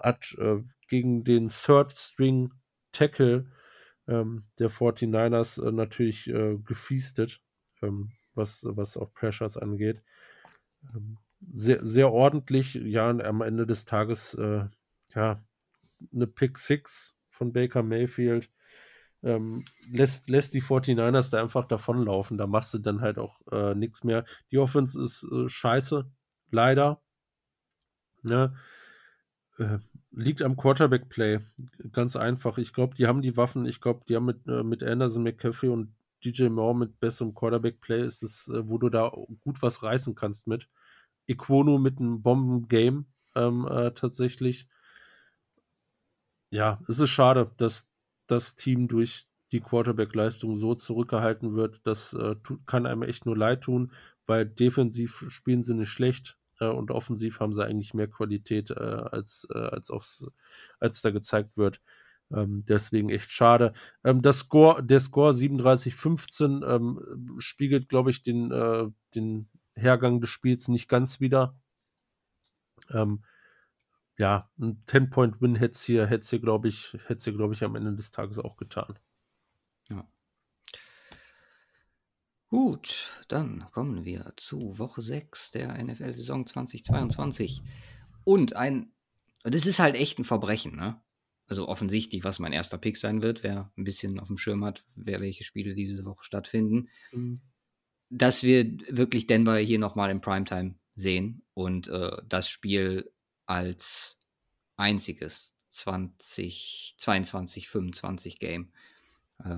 hat äh, gegen den Third String Tackle ähm, der 49ers äh, natürlich gefeastet, ähm, was, was auch Pressures angeht sehr, sehr ordentlich. Ja, am Ende des Tages, äh, ja, eine Pick Six von Baker Mayfield ähm, lässt, lässt die 49ers da einfach davonlaufen. Da machst du dann halt auch äh, nichts mehr. Die Offense ist äh, scheiße, leider. Ne? Äh, liegt am Quarterback-Play. Ganz einfach. Ich glaube, die haben die Waffen. Ich glaube, die haben mit, äh, mit Anderson, McCaffrey und DJ Moore mit besserem Quarterback-Play ist es, äh, wo du da gut was reißen kannst mit. Equono mit einem Bomben-Game ähm, äh, tatsächlich. Ja, es ist schade, dass das Team durch die Quarterback-Leistung so zurückgehalten wird. Das äh, tut, kann einem echt nur leid tun, weil defensiv spielen sie nicht schlecht äh, und offensiv haben sie eigentlich mehr Qualität, äh, als, äh, als, aufs, als da gezeigt wird. Ähm, deswegen echt schade. Ähm, das Score, der Score 37-15 ähm, spiegelt, glaube ich, den, äh, den Hergang des Spiels nicht ganz wieder. Ähm, ja, ein 10-Point-Win hätte es hier, hier, glaube ich, hätte hier, ich, am Ende des Tages auch getan. Ja. Gut, dann kommen wir zu Woche 6 der NFL-Saison 2022. Und ein, das ist halt echt ein Verbrechen, ne? Also offensichtlich, was mein erster Pick sein wird, wer ein bisschen auf dem Schirm hat, wer welche Spiele diese Woche stattfinden. Mhm. Dass wir wirklich Denver hier nochmal im Primetime sehen und äh, das Spiel als einziges 20, 22, 25 Game äh,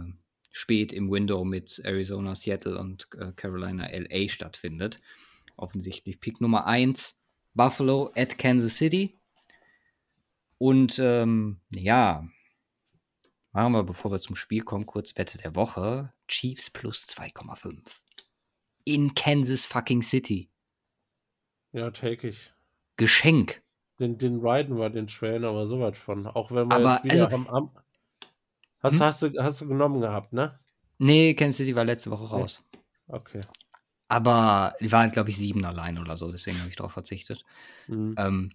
spät im Window mit Arizona, Seattle und äh, Carolina, LA stattfindet. Offensichtlich Pick Nummer 1, Buffalo at Kansas City. Und ähm, ja, machen wir, bevor wir zum Spiel kommen, kurz Wette der Woche. Chiefs plus 2,5. In Kansas fucking City. Ja, take ich. Geschenk. Den, den riden wir, den Train, aber sowas von. Auch wenn wir aber, jetzt wieder also, am, am hast, hm? hast, du, hast du genommen gehabt, ne? Nee, Kansas City war letzte Woche raus. Okay. Aber die waren, glaube ich, sieben allein oder so, deswegen habe ich darauf verzichtet. Mhm. Ähm,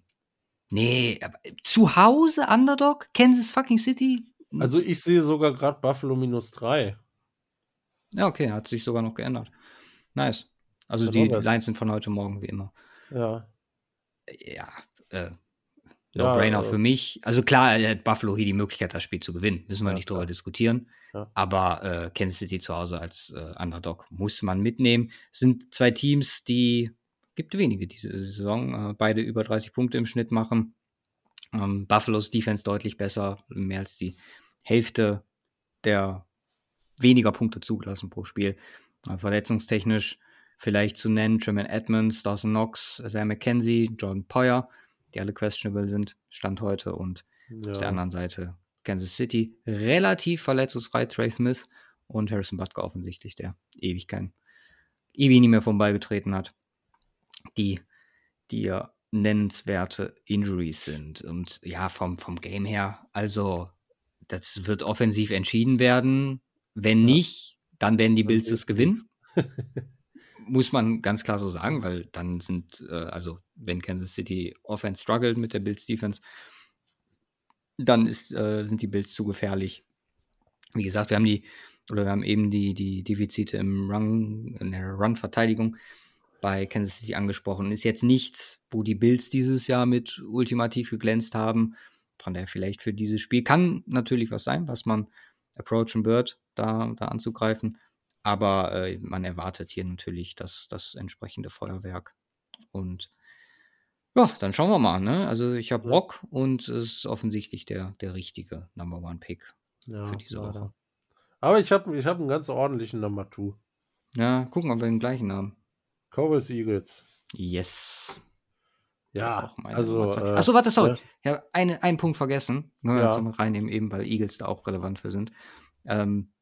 nee, zu Hause Underdog, Kansas fucking City. Also ich sehe sogar gerade Buffalo minus drei. Ja, okay, hat sich sogar noch geändert. Nice. Also die, die Lines sind von heute Morgen wie immer. Ja. Ja, äh, No-Brainer ja, für mich. Also klar, hat Buffalo hier die Möglichkeit, das Spiel zu gewinnen. Müssen wir ja, nicht drüber diskutieren. Ja. Aber äh, Kansas City zu Hause als äh, Underdog muss man mitnehmen. Es sind zwei Teams, die gibt wenige diese Saison. Äh, beide über 30 Punkte im Schnitt machen. Ähm, Buffalo's Defense deutlich besser, mehr als die Hälfte der weniger Punkte zugelassen pro Spiel. Äh, verletzungstechnisch vielleicht zu nennen, Tremaine Edmonds, Dawson Knox, Sam McKenzie, Jordan Poyer die alle questionable sind, Stand heute. Und ja. auf der anderen Seite Kansas City relativ verletzungsfrei, Trey Smith und Harrison Butker offensichtlich, der ewig kein, ewig nie mehr vom Ball getreten hat. Die, die nennenswerte Injuries sind. Und ja, vom, vom Game her, also das wird offensiv entschieden werden. Wenn nicht, dann werden die Bills es gewinnen. muss man ganz klar so sagen, weil dann sind, äh, also wenn Kansas City Offense struggelt mit der Bills Defense, dann ist, äh, sind die Bills zu gefährlich. Wie gesagt, wir haben die, oder wir haben eben die, die Defizite im Run, in der Run-Verteidigung bei Kansas City angesprochen. Ist jetzt nichts, wo die Bills dieses Jahr mit ultimativ geglänzt haben. Von daher vielleicht für dieses Spiel kann natürlich was sein, was man approachen wird, da, da anzugreifen. Aber äh, man erwartet hier natürlich das, das entsprechende Feuerwerk. Und ja, dann schauen wir mal. Ne? Also ich habe Bock und es ist offensichtlich der, der richtige Number One Pick ja, für diese. Woche. Aber ich habe ich hab einen ganz ordentlichen Number Two. Ja, gucken, ob wir den gleichen haben. Cowboys Eagles. Yes. Ja, also. Äh, Achso, warte, sorry. Äh, ich habe eine, einen Punkt vergessen. Nur ja. jetzt reinnehmen, eben weil Eagles da auch relevant für sind. Ähm,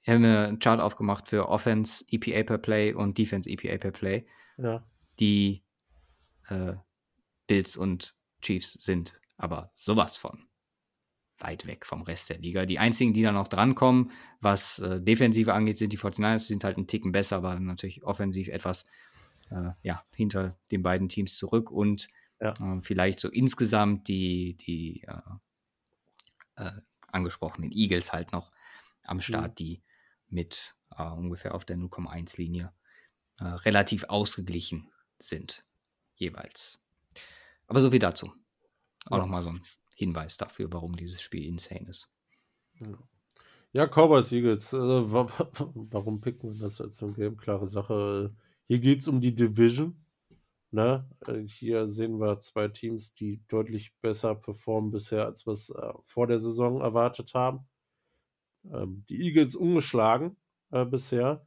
ich habe mir einen Chart aufgemacht für Offense EPA per Play und Defense EPA per Play. Ja. Die äh, Bills und Chiefs sind aber sowas von weit weg vom Rest der Liga. Die einzigen, die da noch drankommen, was äh, Defensive angeht, sind die 49ers, sind halt einen Ticken besser, aber natürlich offensiv etwas äh, ja, hinter den beiden Teams zurück und ja. äh, vielleicht so insgesamt die, die äh, äh, angesprochenen Eagles halt noch am Start, mhm. die mit äh, ungefähr auf der 0,1-Linie äh, relativ ausgeglichen sind, jeweils. Aber so viel dazu. Auch ja. nochmal so ein Hinweis dafür, warum dieses Spiel insane ist. Ja, Cowboys Eagles. Äh, warum picken wir das als so ein Game? Klare Sache. Hier geht es um die Division. Ne? Äh, hier sehen wir zwei Teams, die deutlich besser performen bisher, als wir es äh, vor der Saison erwartet haben ähm, die Eagles ungeschlagen äh, bisher.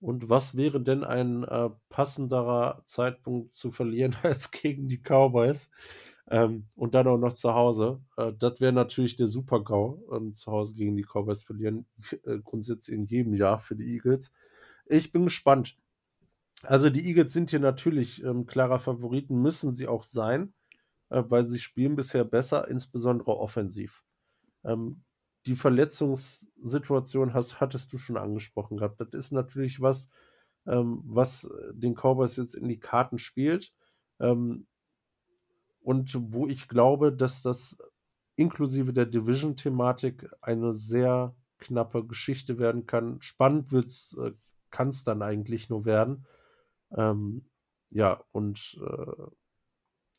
Und was wäre denn ein äh, passenderer Zeitpunkt zu verlieren als gegen die Cowboys? Ähm, und dann auch noch zu Hause. Äh, das wäre natürlich der Super-GAU. Ähm, zu Hause gegen die Cowboys verlieren. Äh, grundsätzlich in jedem Jahr für die Eagles. Ich bin gespannt. Also die Eagles sind hier natürlich ähm, klarer Favoriten, müssen sie auch sein, äh, weil sie spielen bisher besser, insbesondere offensiv. Ähm, die Verletzungssituation hast, hattest du schon angesprochen gehabt. Das ist natürlich was, ähm, was den Cowboys jetzt in die Karten spielt. Ähm, und wo ich glaube, dass das inklusive der Division-Thematik eine sehr knappe Geschichte werden kann. Spannend wird's, äh, kann es dann eigentlich nur werden. Ähm, ja, und äh,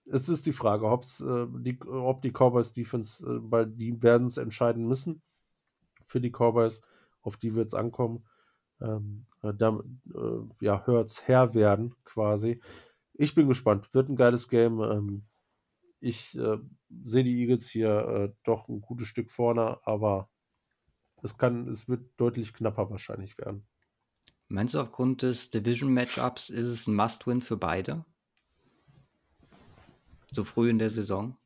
es ist die Frage, ob's, äh, die, ob die Cowboys Defense, äh, weil die werden es entscheiden müssen für die Cowboys, auf die wird es ankommen. Ähm, äh, da äh, ja, hört's her werden quasi. Ich bin gespannt, wird ein geiles Game. Ähm, ich äh, sehe die Eagles hier äh, doch ein gutes Stück vorne, aber es kann, es wird deutlich knapper wahrscheinlich werden. Meinst du, aufgrund des Division-Matchups ist es ein Must-Win für beide? So früh in der Saison?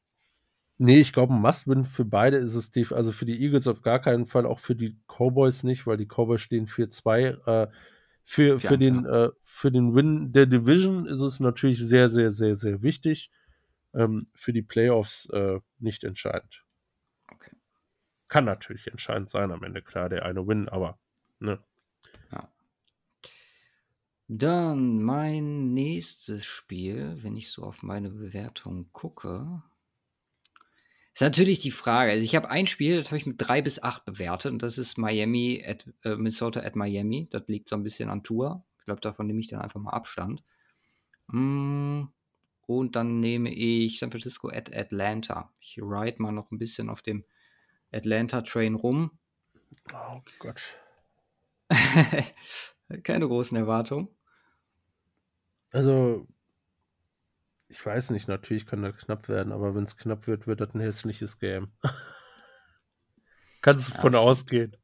Nee, ich glaube, ein Must-Win für beide ist es, die, also für die Eagles auf gar keinen Fall, auch für die Cowboys nicht, weil die Cowboys stehen 4-2. Äh, für, für, den, äh, für den Win der Division ist es natürlich sehr, sehr, sehr, sehr wichtig. Ähm, für die Playoffs äh, nicht entscheidend. Okay. Kann natürlich entscheidend sein am Ende, klar, der eine Win, aber ne. Ja. Dann mein nächstes Spiel, wenn ich so auf meine Bewertung gucke, ist natürlich die Frage. Also ich habe ein Spiel, das habe ich mit drei bis acht bewertet und das ist Miami at äh, Minnesota at Miami. Das liegt so ein bisschen an Tour. Ich glaube, davon nehme ich dann einfach mal Abstand. Mm, und dann nehme ich San Francisco at Atlanta. Ich ride mal noch ein bisschen auf dem Atlanta Train rum. Oh Gott. Keine großen Erwartungen. Also, ich weiß nicht, natürlich kann das knapp werden, aber wenn es knapp wird, wird das ein hässliches Game. Kannst du ja, von ausgehen.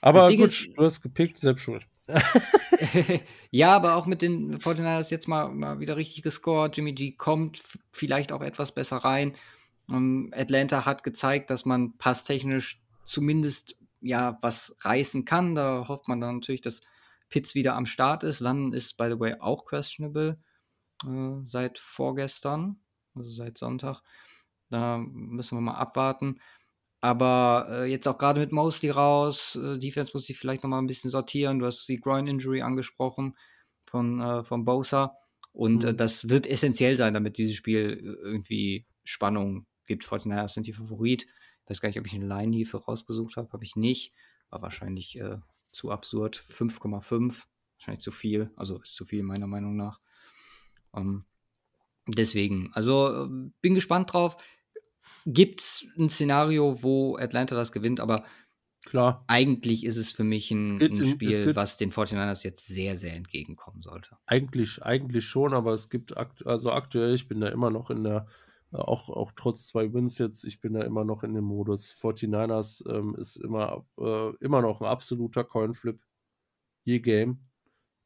Aber gut, ist, du hast gepickt, selbst schuld. ja, aber auch mit den 49ers jetzt mal, mal wieder richtig gescored. Jimmy G kommt vielleicht auch etwas besser rein. Um, ähm, Atlanta hat gezeigt, dass man passtechnisch zumindest ja was reißen kann. Da hofft man dann natürlich, dass Pitts wieder am Start ist. Dann ist, by the way, auch questionable äh, seit vorgestern, also seit Sonntag. Da müssen wir mal abwarten. Aber äh, jetzt auch gerade mit Mosley raus, äh, Defense muss sich vielleicht noch mal ein bisschen sortieren. Du hast die Groin-Injury angesprochen von, äh, von Bosa. Und äh, mhm. das wird essentiell sein, damit dieses Spiel äh, irgendwie Spannung gibt. Fortinanders sind die Favorit. Ich weiß gar nicht, ob ich eine Line hierfür rausgesucht habe. Habe ich nicht. War wahrscheinlich äh, zu absurd. 5,5. Wahrscheinlich zu viel. Also ist zu viel meiner Meinung nach. Ähm, deswegen, also bin gespannt drauf. Gibt es ein Szenario, wo Atlanta das gewinnt, aber Klar. Eigentlich ist es für mich ein, ein Spiel, was den 49ers jetzt sehr, sehr entgegenkommen sollte. Eigentlich, eigentlich schon, aber es gibt akt also aktuell, ich bin da immer noch in der, auch, auch trotz zwei Wins jetzt, ich bin da immer noch in dem Modus. 49ers ähm, ist immer, äh, immer noch ein absoluter Coinflip. Je Game.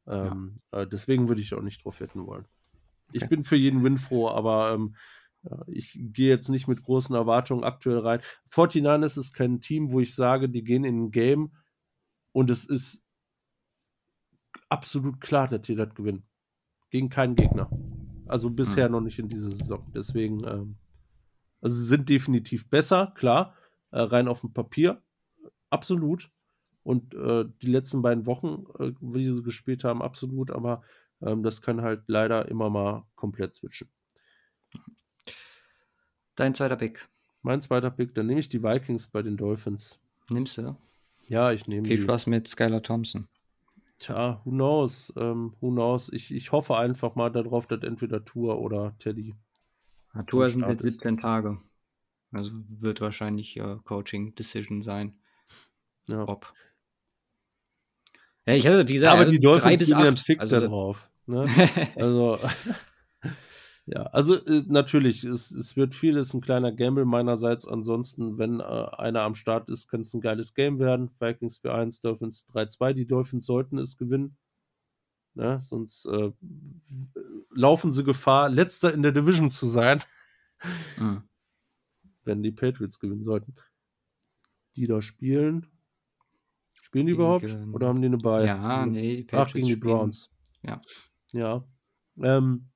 Ähm, ja. äh, deswegen würde ich auch nicht drauf wetten wollen. Okay. Ich bin für jeden Win froh, aber ähm, ich gehe jetzt nicht mit großen Erwartungen aktuell rein. 49ers ist kein Team, wo ich sage, die gehen in ein Game und es ist absolut klar, dass die das gewinnen. Gegen keinen Gegner. Also bisher mhm. noch nicht in dieser Saison. Deswegen, ähm, also sie sind definitiv besser, klar, äh, rein auf dem Papier. Absolut. Und äh, die letzten beiden Wochen, äh, wie sie gespielt haben, absolut. Aber ähm, das kann halt leider immer mal komplett switchen. Dein zweiter Pick. Mein zweiter Pick, dann nehme ich die Vikings bei den Dolphins. Nimmst du? Ja, ich nehme Viel Spaß mit Skylar Thompson. Tja, who knows? Ähm, who knows? Ich, ich hoffe einfach mal darauf, dass entweder Tour oder Teddy. Ja, Tour sind jetzt 17 Tage. Also wird wahrscheinlich äh, Coaching Decision sein. Ja. Ob. Ja, ich hatte, wie gesagt, aber die Dolphins geben einen Fick also, da drauf. Ne? also, ja, also äh, natürlich, es, es wird viel, ist ein kleiner Gamble meinerseits. Ansonsten, wenn äh, einer am Start ist, kann es ein geiles Game werden. Vikings B1, Dolphins 3-2. Die Dolphins sollten es gewinnen. Ne? Sonst äh, laufen sie Gefahr, letzter in der Division zu sein. Mhm. Wenn die Patriots gewinnen sollten. Die da spielen, Spielen die gegen, überhaupt? Oder haben die eine Bye? Ja, nee, die Patriots Ach, gegen die Browns. Ja. Ja. Ähm,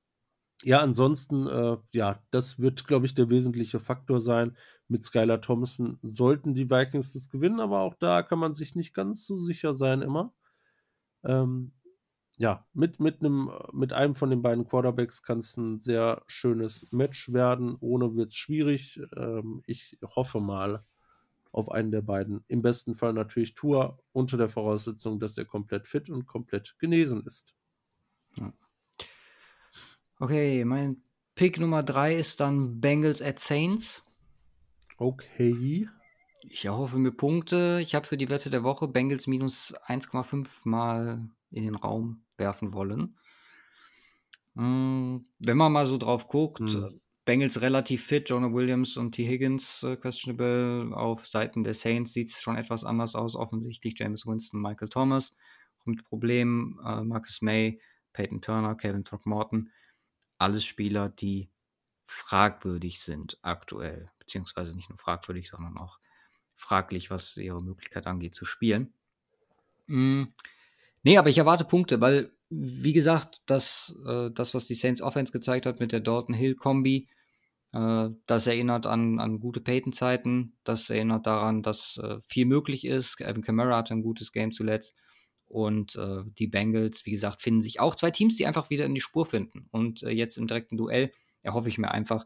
ja, ansonsten, äh, ja, das wird, glaube ich, der wesentliche Faktor sein. Mit Skylar Thompson sollten die Vikings das gewinnen, aber auch da kann man sich nicht ganz so sicher sein immer. Ähm, ja, mit, mit, einem, mit einem von den beiden Quarterbacks kann es ein sehr schönes Match werden. Ohne wird es schwierig. Ähm, ich hoffe mal auf einen der beiden. Im besten Fall natürlich Tour, unter der Voraussetzung, dass er komplett fit und komplett genesen ist. Ja. Okay, mein Pick Nummer 3 ist dann Bengals at Saints. Okay. Ich erhoffe mir Punkte. Ich habe für die Wette der Woche Bengals minus 1,5 mal in den Raum werfen wollen. Hm, wenn man mal so drauf guckt, hm. Bengals relativ fit, Jonah Williams und T. Higgins äh, questionable. Auf Seiten der Saints sieht es schon etwas anders aus. Offensichtlich James Winston, Michael Thomas mit Problemen, äh, Marcus May, Peyton Turner, Kevin Throckmorton. Alles Spieler, die fragwürdig sind aktuell. Beziehungsweise nicht nur fragwürdig, sondern auch fraglich, was ihre Möglichkeit angeht zu spielen. Hm. Nee, aber ich erwarte Punkte, weil, wie gesagt, das, äh, das was die Saints Offense gezeigt hat mit der Dalton-Hill-Kombi, äh, das erinnert an, an gute Peyton-Zeiten. Das erinnert daran, dass äh, viel möglich ist. Evan Kamara hatte ein gutes Game zuletzt. Und äh, die Bengals, wie gesagt, finden sich auch zwei Teams, die einfach wieder in die Spur finden. Und äh, jetzt im direkten Duell erhoffe ich mir einfach,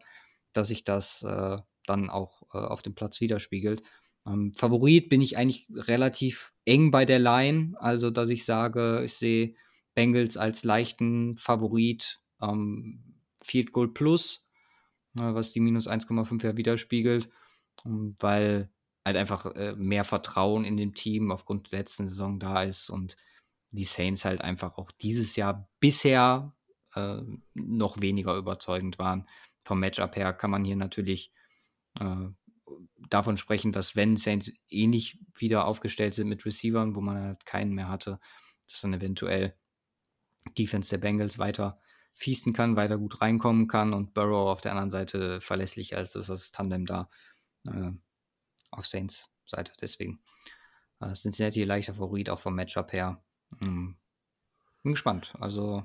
dass sich das äh, dann auch auf dem Platz widerspiegelt. Ähm, Favorit bin ich eigentlich relativ eng bei der Line, also dass ich sage, ich sehe Bengals als leichten Favorit, ähm, Field Goal Plus, äh, was die minus 1,5 ja widerspiegelt, ähm, weil halt einfach äh, mehr Vertrauen in dem Team aufgrund der letzten Saison da ist und die Saints halt einfach auch dieses Jahr bisher äh, noch weniger überzeugend waren. Vom Matchup her kann man hier natürlich äh, davon sprechen, dass wenn Saints ähnlich wieder aufgestellt sind mit Receivern, wo man halt keinen mehr hatte, dass dann eventuell Defense der Bengals weiter fiesten kann, weiter gut reinkommen kann und Burrow auf der anderen Seite verlässlicher als das Tandem da äh, auf Saints Seite. Deswegen äh, Cincinnati leichter Favorit auch vom Matchup her. Hm. Bin gespannt. Also,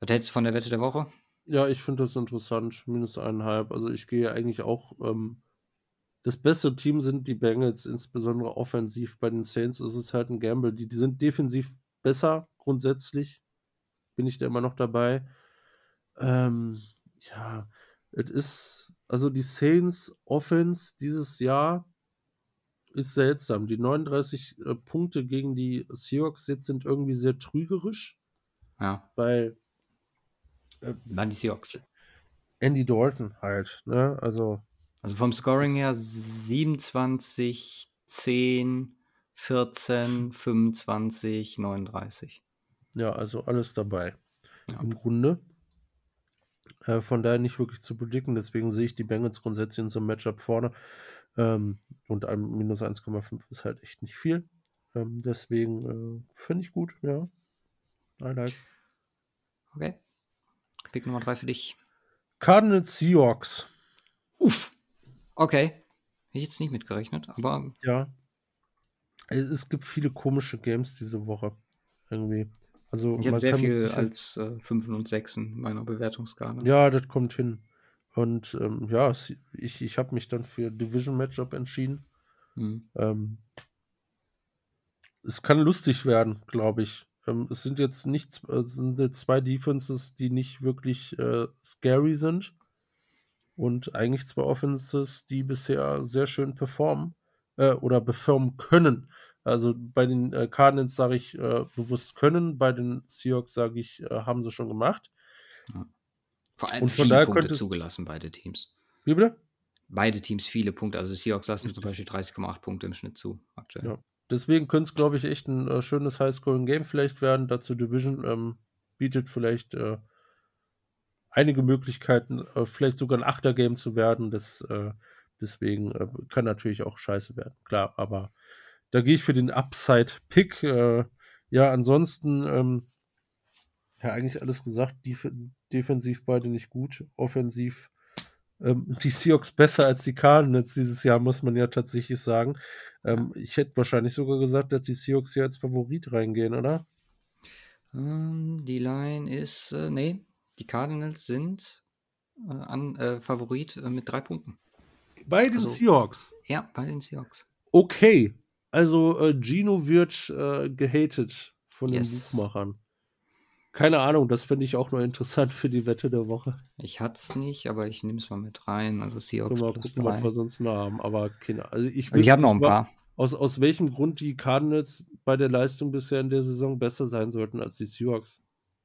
was hältst du von der Wette der Woche? Ja, ich finde das interessant. Minus eineinhalb. Also ich gehe eigentlich auch ähm, das beste Team sind die Bengals, insbesondere offensiv. Bei den Saints ist es halt ein Gamble. Die, die sind defensiv besser, grundsätzlich. Bin ich da immer noch dabei. Ähm, ja, es ist, also die Saints Offense dieses Jahr ist seltsam. Die 39 äh, Punkte gegen die Seahawks jetzt sind irgendwie sehr trügerisch. Ja. Weil. Äh, Wann die Seahawks? Andy Dalton halt, ne? Also also vom Scoring her 27, 10, 14, 25, 39. Ja, also alles dabei. Ja. Im Grunde. Äh, von daher nicht wirklich zu predikten. Deswegen sehe ich die Bengals grundsätzlich in so einem Matchup vorne. Ähm, und ein minus 1,5 ist halt echt nicht viel. Ähm, deswegen äh, finde ich gut, ja. I like. Okay. Pick Nummer 3 für dich. Cardinals Seahawks. Uff. Okay. Hätte ich jetzt nicht mitgerechnet, aber. Ja. Es gibt viele komische Games diese Woche. Irgendwie. Also, ich habe sehr viel als äh, 5 und 6 in meiner Bewertungsskala. Ja, das kommt hin. Und ähm, ja, ich, ich habe mich dann für Division Matchup entschieden. Hm. Ähm, es kann lustig werden, glaube ich. Ähm, es sind jetzt nicht, äh, sind jetzt zwei Defenses, die nicht wirklich äh, scary sind und eigentlich zwei Offenses, die bisher sehr schön performen äh, oder performen können. Also bei den äh, Cardinals sage ich äh, bewusst können, bei den Seahawks sage ich, haben sie schon gemacht. Ja. Vor allem und von viele Punkte zugelassen, beide Teams. Wie bitte? Beide Teams viele Punkte. Also die Seahawks lassen zum Beispiel 30,8 Punkte im Schnitt zu aktuell. Ja. Deswegen könnte es, glaube ich, echt ein äh, schönes High-Scoring-Game vielleicht werden. Dazu Division ähm, bietet vielleicht äh, einige Möglichkeiten, äh, vielleicht sogar ein Achter-Game zu werden. Das, äh, deswegen äh, kann natürlich auch scheiße werden, klar. Aber da gehe ich für den Upside-Pick. Äh, ja, ansonsten, ähm, ja, eigentlich alles gesagt. Def defensiv beide nicht gut. Offensiv ähm, die Seahawks besser als die Cardinals dieses Jahr, muss man ja tatsächlich sagen. Ähm, ich hätte wahrscheinlich sogar gesagt, dass die Seahawks hier als Favorit reingehen, oder? Um, ähm, die Line ist, äh, nee, die Cardinals sind äh, an, äh, Favorit äh, mit drei Punkten. Bei den also, Seahawks? Ja, bei den Seahawks. Okay. Also äh, Gino wird äh, gehatet von yes. den Buchmachern. Keine Ahnung, das finde ich auch nur interessant für die Wette der Woche. Ich hatte es nicht, aber ich nehme es mal mit rein. Also Seahawks Mal plus gucken, was drei. wir sonst noch haben. Aber keine Also ich, Ich habe noch ein paar. Aus, aus welchem Grund die Cardinals bei der Leistung bisher in der Saison besser sein sollten als die Seahawks.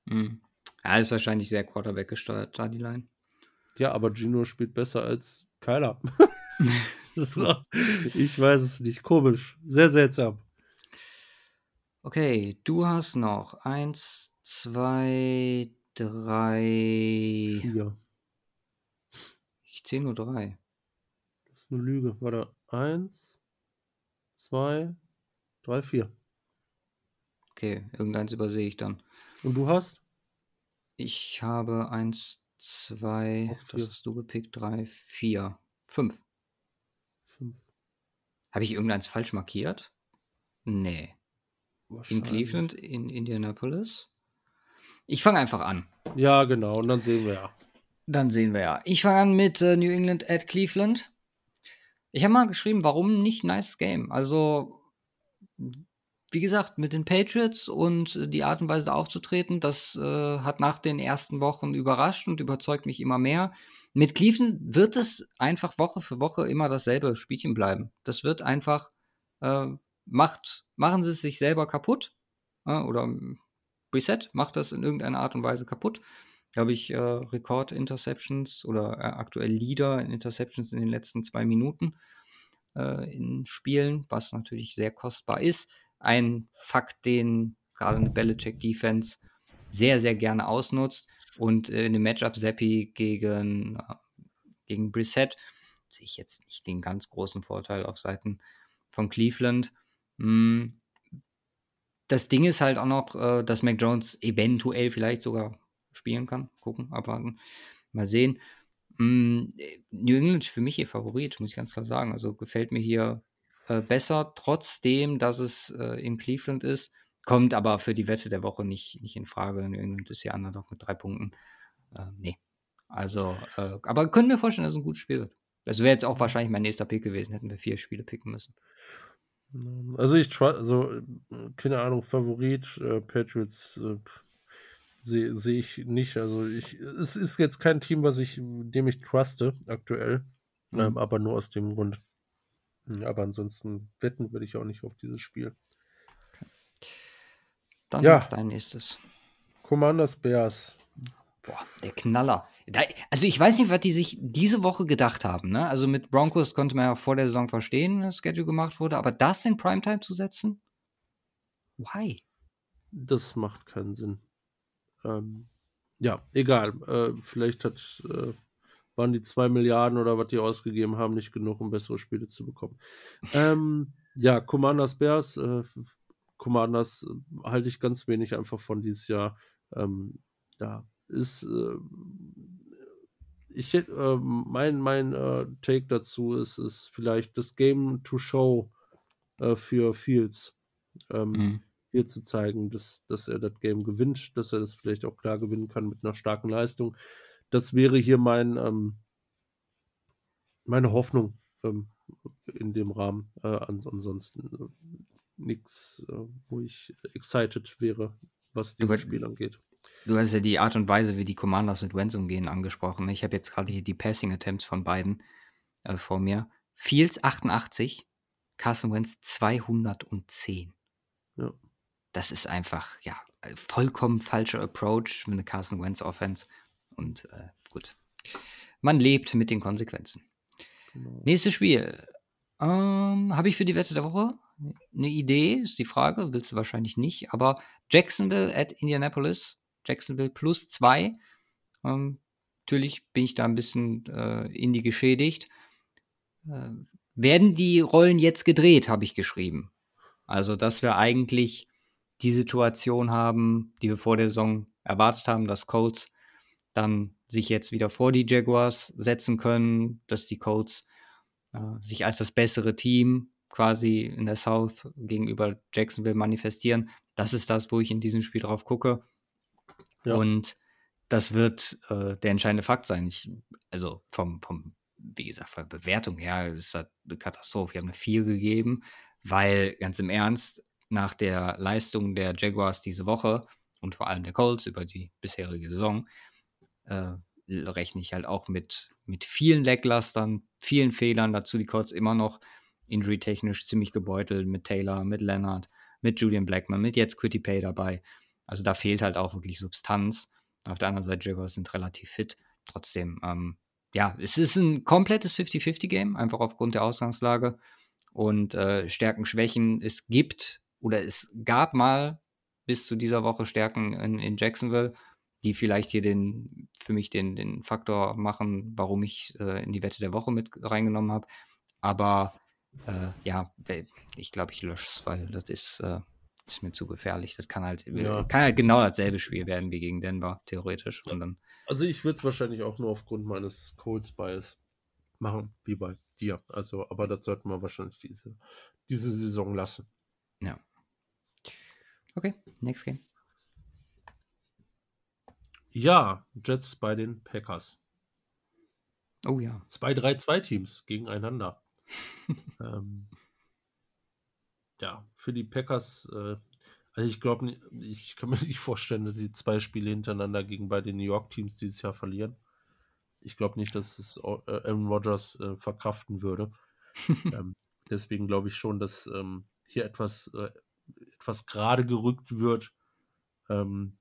Hm. Ja, ist wahrscheinlich sehr Quarterback gesteuert, da die Line. Ja, aber Gino spielt besser als Kyler. so, ich weiß es nicht. Komisch. Sehr seltsam. Okay, du hast noch eins, zwei, drei. Vier. Ich zähle nur drei. Das ist eine Lüge. Warte. Eins, zwei, drei, vier. Okay, irgendeins übersehe ich dann. Und du hast? Ich habe eins, zwei, das hast du gepickt, drei, vier, fünf. Fünf. Habe ich irgendeins falsch markiert? Nee. In. Cleveland, in Indianapolis. Ich fange einfach an. Ja, genau. Und dann sehen wir ja. Dann sehen wir ja. Ich fange an mit äh, New England at Cleveland. Ich habe mal geschrieben, warum nicht nice Game? Also, wie gesagt, mit den Patriots und äh, die Art und Weise aufzutreten, das äh, hat nach den ersten Wochen überrascht und überzeugt mich immer mehr. Mit Cleveland wird es einfach Woche für Woche immer dasselbe Spielchen bleiben. Das wird einfach, äh, macht, machen sie es sich selber kaputt. Äh, oder Reset macht das in irgendeiner Art und Weise kaputt glaube ich, äh, Rekord-Interceptions oder äh, aktuell Leader in Interceptions in den letzten zwei Minuten äh, in Spielen, was natürlich sehr kostbar ist. Ein Fakt, den gerade eine Belichick-Defense sehr, sehr gerne ausnutzt. Und in dem Matchup Seppi gegen, äh, gegen Brissett sehe ich jetzt nicht den ganz großen Vorteil auf Seiten von Cleveland. Mm. Das Ding ist halt auch noch, äh, dass Mac Jones eventuell vielleicht sogar spielen kann. Gucken, abwarten, mal sehen. Mm, New England für mich ihr Favorit, muss ich ganz klar sagen. Also gefällt mir hier äh, besser, trotzdem, dass es äh, in Cleveland ist. Kommt aber für die Wette der Woche nicht, nicht in Frage. New England ist ja Underdog mit drei Punkten. Äh, nee. Also, äh, aber können wir vorstellen, dass es ein gutes Spiel wird. Das wäre jetzt auch wahrscheinlich mein nächster Pick gewesen, hätten wir vier Spiele picken müssen. Also ich try- also keine Ahnung, Favorit, äh, Patriots äh, sehe seh ich nicht. Also ich, es ist jetzt kein Team, was ich, dem ich truste aktuell. Mhm. Ähm, aber nur aus dem Grund. Hm, Aber ansonsten wetten würde ich auch nicht auf dieses Spiel. Dann Ja. dein nächstes. Commanders Bears. Boah, der Knaller. Da, also ich weiß nicht, was die sich diese Woche gedacht haben. Ne? Also mit Broncos konnte man ja vor der Saison verstehen, dass Schedule gemacht wurde, aber das in Primetime zu setzen? Why? Das macht keinen Sinn. Ähm, ja, egal. Äh, vielleicht hat, äh, waren die zwei Milliarden oder was die ausgegeben haben nicht genug, um bessere Spiele zu bekommen. Ähm, ja, Commanders Bears. Äh, Commanders äh, halte ich ganz wenig einfach von dieses Jahr. Ähm, ja, ist. Äh, ich hätte, äh, mein, mein äh, Take dazu ist, ist vielleicht das Game to Show äh, für Fields. Ähm, Mhm. hier zu zeigen, dass, dass er das Game gewinnt, dass er das vielleicht auch klar gewinnen kann mit einer starken Leistung. Das wäre hier mein, ähm, meine Hoffnung ähm, in dem Rahmen. Äh, ans ansonsten äh, nichts, wo ich excited wäre, was dieses Spiel angeht. Du hast ja die Art und Weise, wie die Commanders mit Wentz umgehen, angesprochen. Ich habe jetzt gerade hier die Passing Attempts von beiden äh, vor mir. Fields 88, Carson Wentz 210. Ja. Das ist einfach, ja, äh, vollkommen falscher Approach mit einer Carson Wentz Offense. Und äh, gut. Man lebt mit den Konsequenzen. Genau. Nächstes Spiel. Ähm, Habe ich für die Wette der Woche eine Idee? Ist die Frage. Willst du wahrscheinlich nicht. Aber Jacksonville at Indianapolis. Jacksonville plus zwei. Ähm, natürlich bin ich da ein bisschen äh, Indie geschädigt. Äh, werden die Rollen jetzt gedreht, habe ich geschrieben. Also, dass wir eigentlich die Situation haben, die wir vor der Saison erwartet haben, dass Colts dann sich jetzt wieder vor die Jaguars setzen können, dass die Colts äh, sich als das bessere Team quasi in der South gegenüber Jacksonville manifestieren. Das ist das, wo ich in diesem Spiel drauf gucke. Ja. Und das wird äh, der entscheidende Fakt sein. Ich, also vom, vom, wie gesagt, von der Bewertung her ist das eine Katastrophe. Ich habe eine 4 gegeben, weil ganz im Ernst, nach der Leistung der Jaguars diese Woche und vor allem der Colts über die bisherige Saison, äh, rechne ich halt auch mit, mit vielen Lacklastern, vielen Fehlern. Dazu die Colts immer noch injury-technisch ziemlich gebeutelt mit Taylor, mit Leonard, mit Julian Blackman, mit jetzt Quitty Pay dabei. Also da fehlt halt auch wirklich Substanz. Auf der anderen Seite, Jaguars sind relativ fit. Trotzdem, ähm, ja, es ist ein komplettes 50-50-Game, einfach aufgrund der Ausgangslage und äh, Stärken, Schwächen. Es gibt oder es gab mal bis zu dieser Woche Stärken in, in Jacksonville, die vielleicht hier den, für mich den, den Faktor machen, warum ich äh, in die Wette der Woche mit reingenommen habe. Aber äh, ja, ich glaube, ich lösche es, weil das ist, äh, ist mir zu gefährlich. Das kann halt, ja. kann halt genau dasselbe Spiel werden wie gegen Denver, theoretisch. Und dann, also ich würde es wahrscheinlich auch nur aufgrund meines Colts Bias machen, wie bei dir. Also, aber das sollten wir wahrscheinlich diese, diese Saison lassen. Ja. Okay, next game. Ja, Jets bei den Packers. Oh ja. Zwei 3-2-Teams gegeneinander. ähm, ja, für die Packers, äh, also ich glaube, ich kann mir nicht vorstellen, dass die zwei Spiele hintereinander gegen beide New York-Teams dieses Jahr verlieren. Ich glaube nicht, dass es äh, Aaron Rodgers äh, verkraften würde. ähm, deswegen glaube ich schon, dass ähm, hier etwas, äh, etwas gerade gerückt wird. Ähm,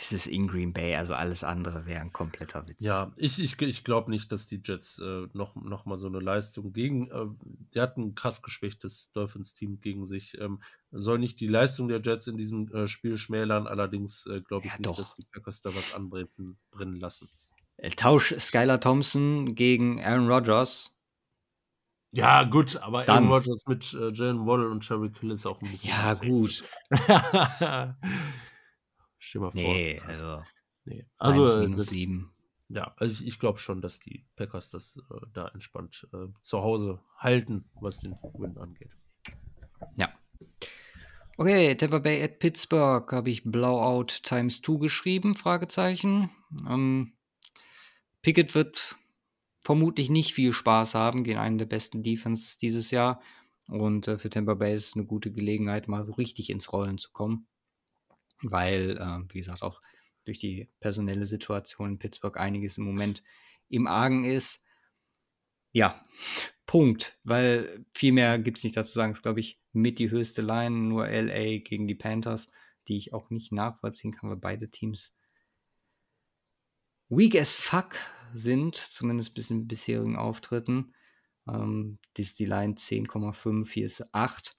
es ist in Green Bay, also alles andere wäre ein kompletter Witz. Ja, ich, ich, ich glaube nicht, dass die Jets äh, noch, noch mal so eine Leistung gegen, äh, die hatten ein krass geschwächtes Dolphins-Team gegen sich. Ähm, soll nicht die Leistung der Jets in diesem äh, Spiel schmälern, allerdings äh, glaube ich ja, nicht, doch. dass die Packers da was anbrennen brennen lassen. Äh, Tausch Skylar Thompson gegen Aaron Rodgers. Ja, gut, aber Dann. Aaron Rodgers mit äh, Jalen Waddle und Cherry Kill ist auch ein bisschen. Ja, gut. Stell mal vor. Nee, also. Nee. Also, äh, minus das, 7. Ja, also ich, ich glaube schon, dass die Packers das äh, da entspannt äh, zu Hause halten, was den Win angeht. Ja. Okay, Tampa Bay at Pittsburgh habe ich Blowout times 2 geschrieben, Fragezeichen. Ähm, Pickett wird vermutlich nicht viel Spaß haben gegen einen der besten Defenses dieses Jahr. Und äh, für Tampa Bay ist es eine gute Gelegenheit, mal so richtig ins Rollen zu kommen weil, äh, wie gesagt, auch durch die personelle Situation in Pittsburgh einiges im Moment im Argen ist. Ja, Punkt, weil viel mehr gibt es nicht dazu sagen. Das ist, glaube ich, mit die höchste Line, nur LA gegen die Panthers, die ich auch nicht nachvollziehen kann, weil beide Teams weak as fuck sind, zumindest bis in bisherigen Auftritten. Ähm, die die Line 10,5, hier ist 8.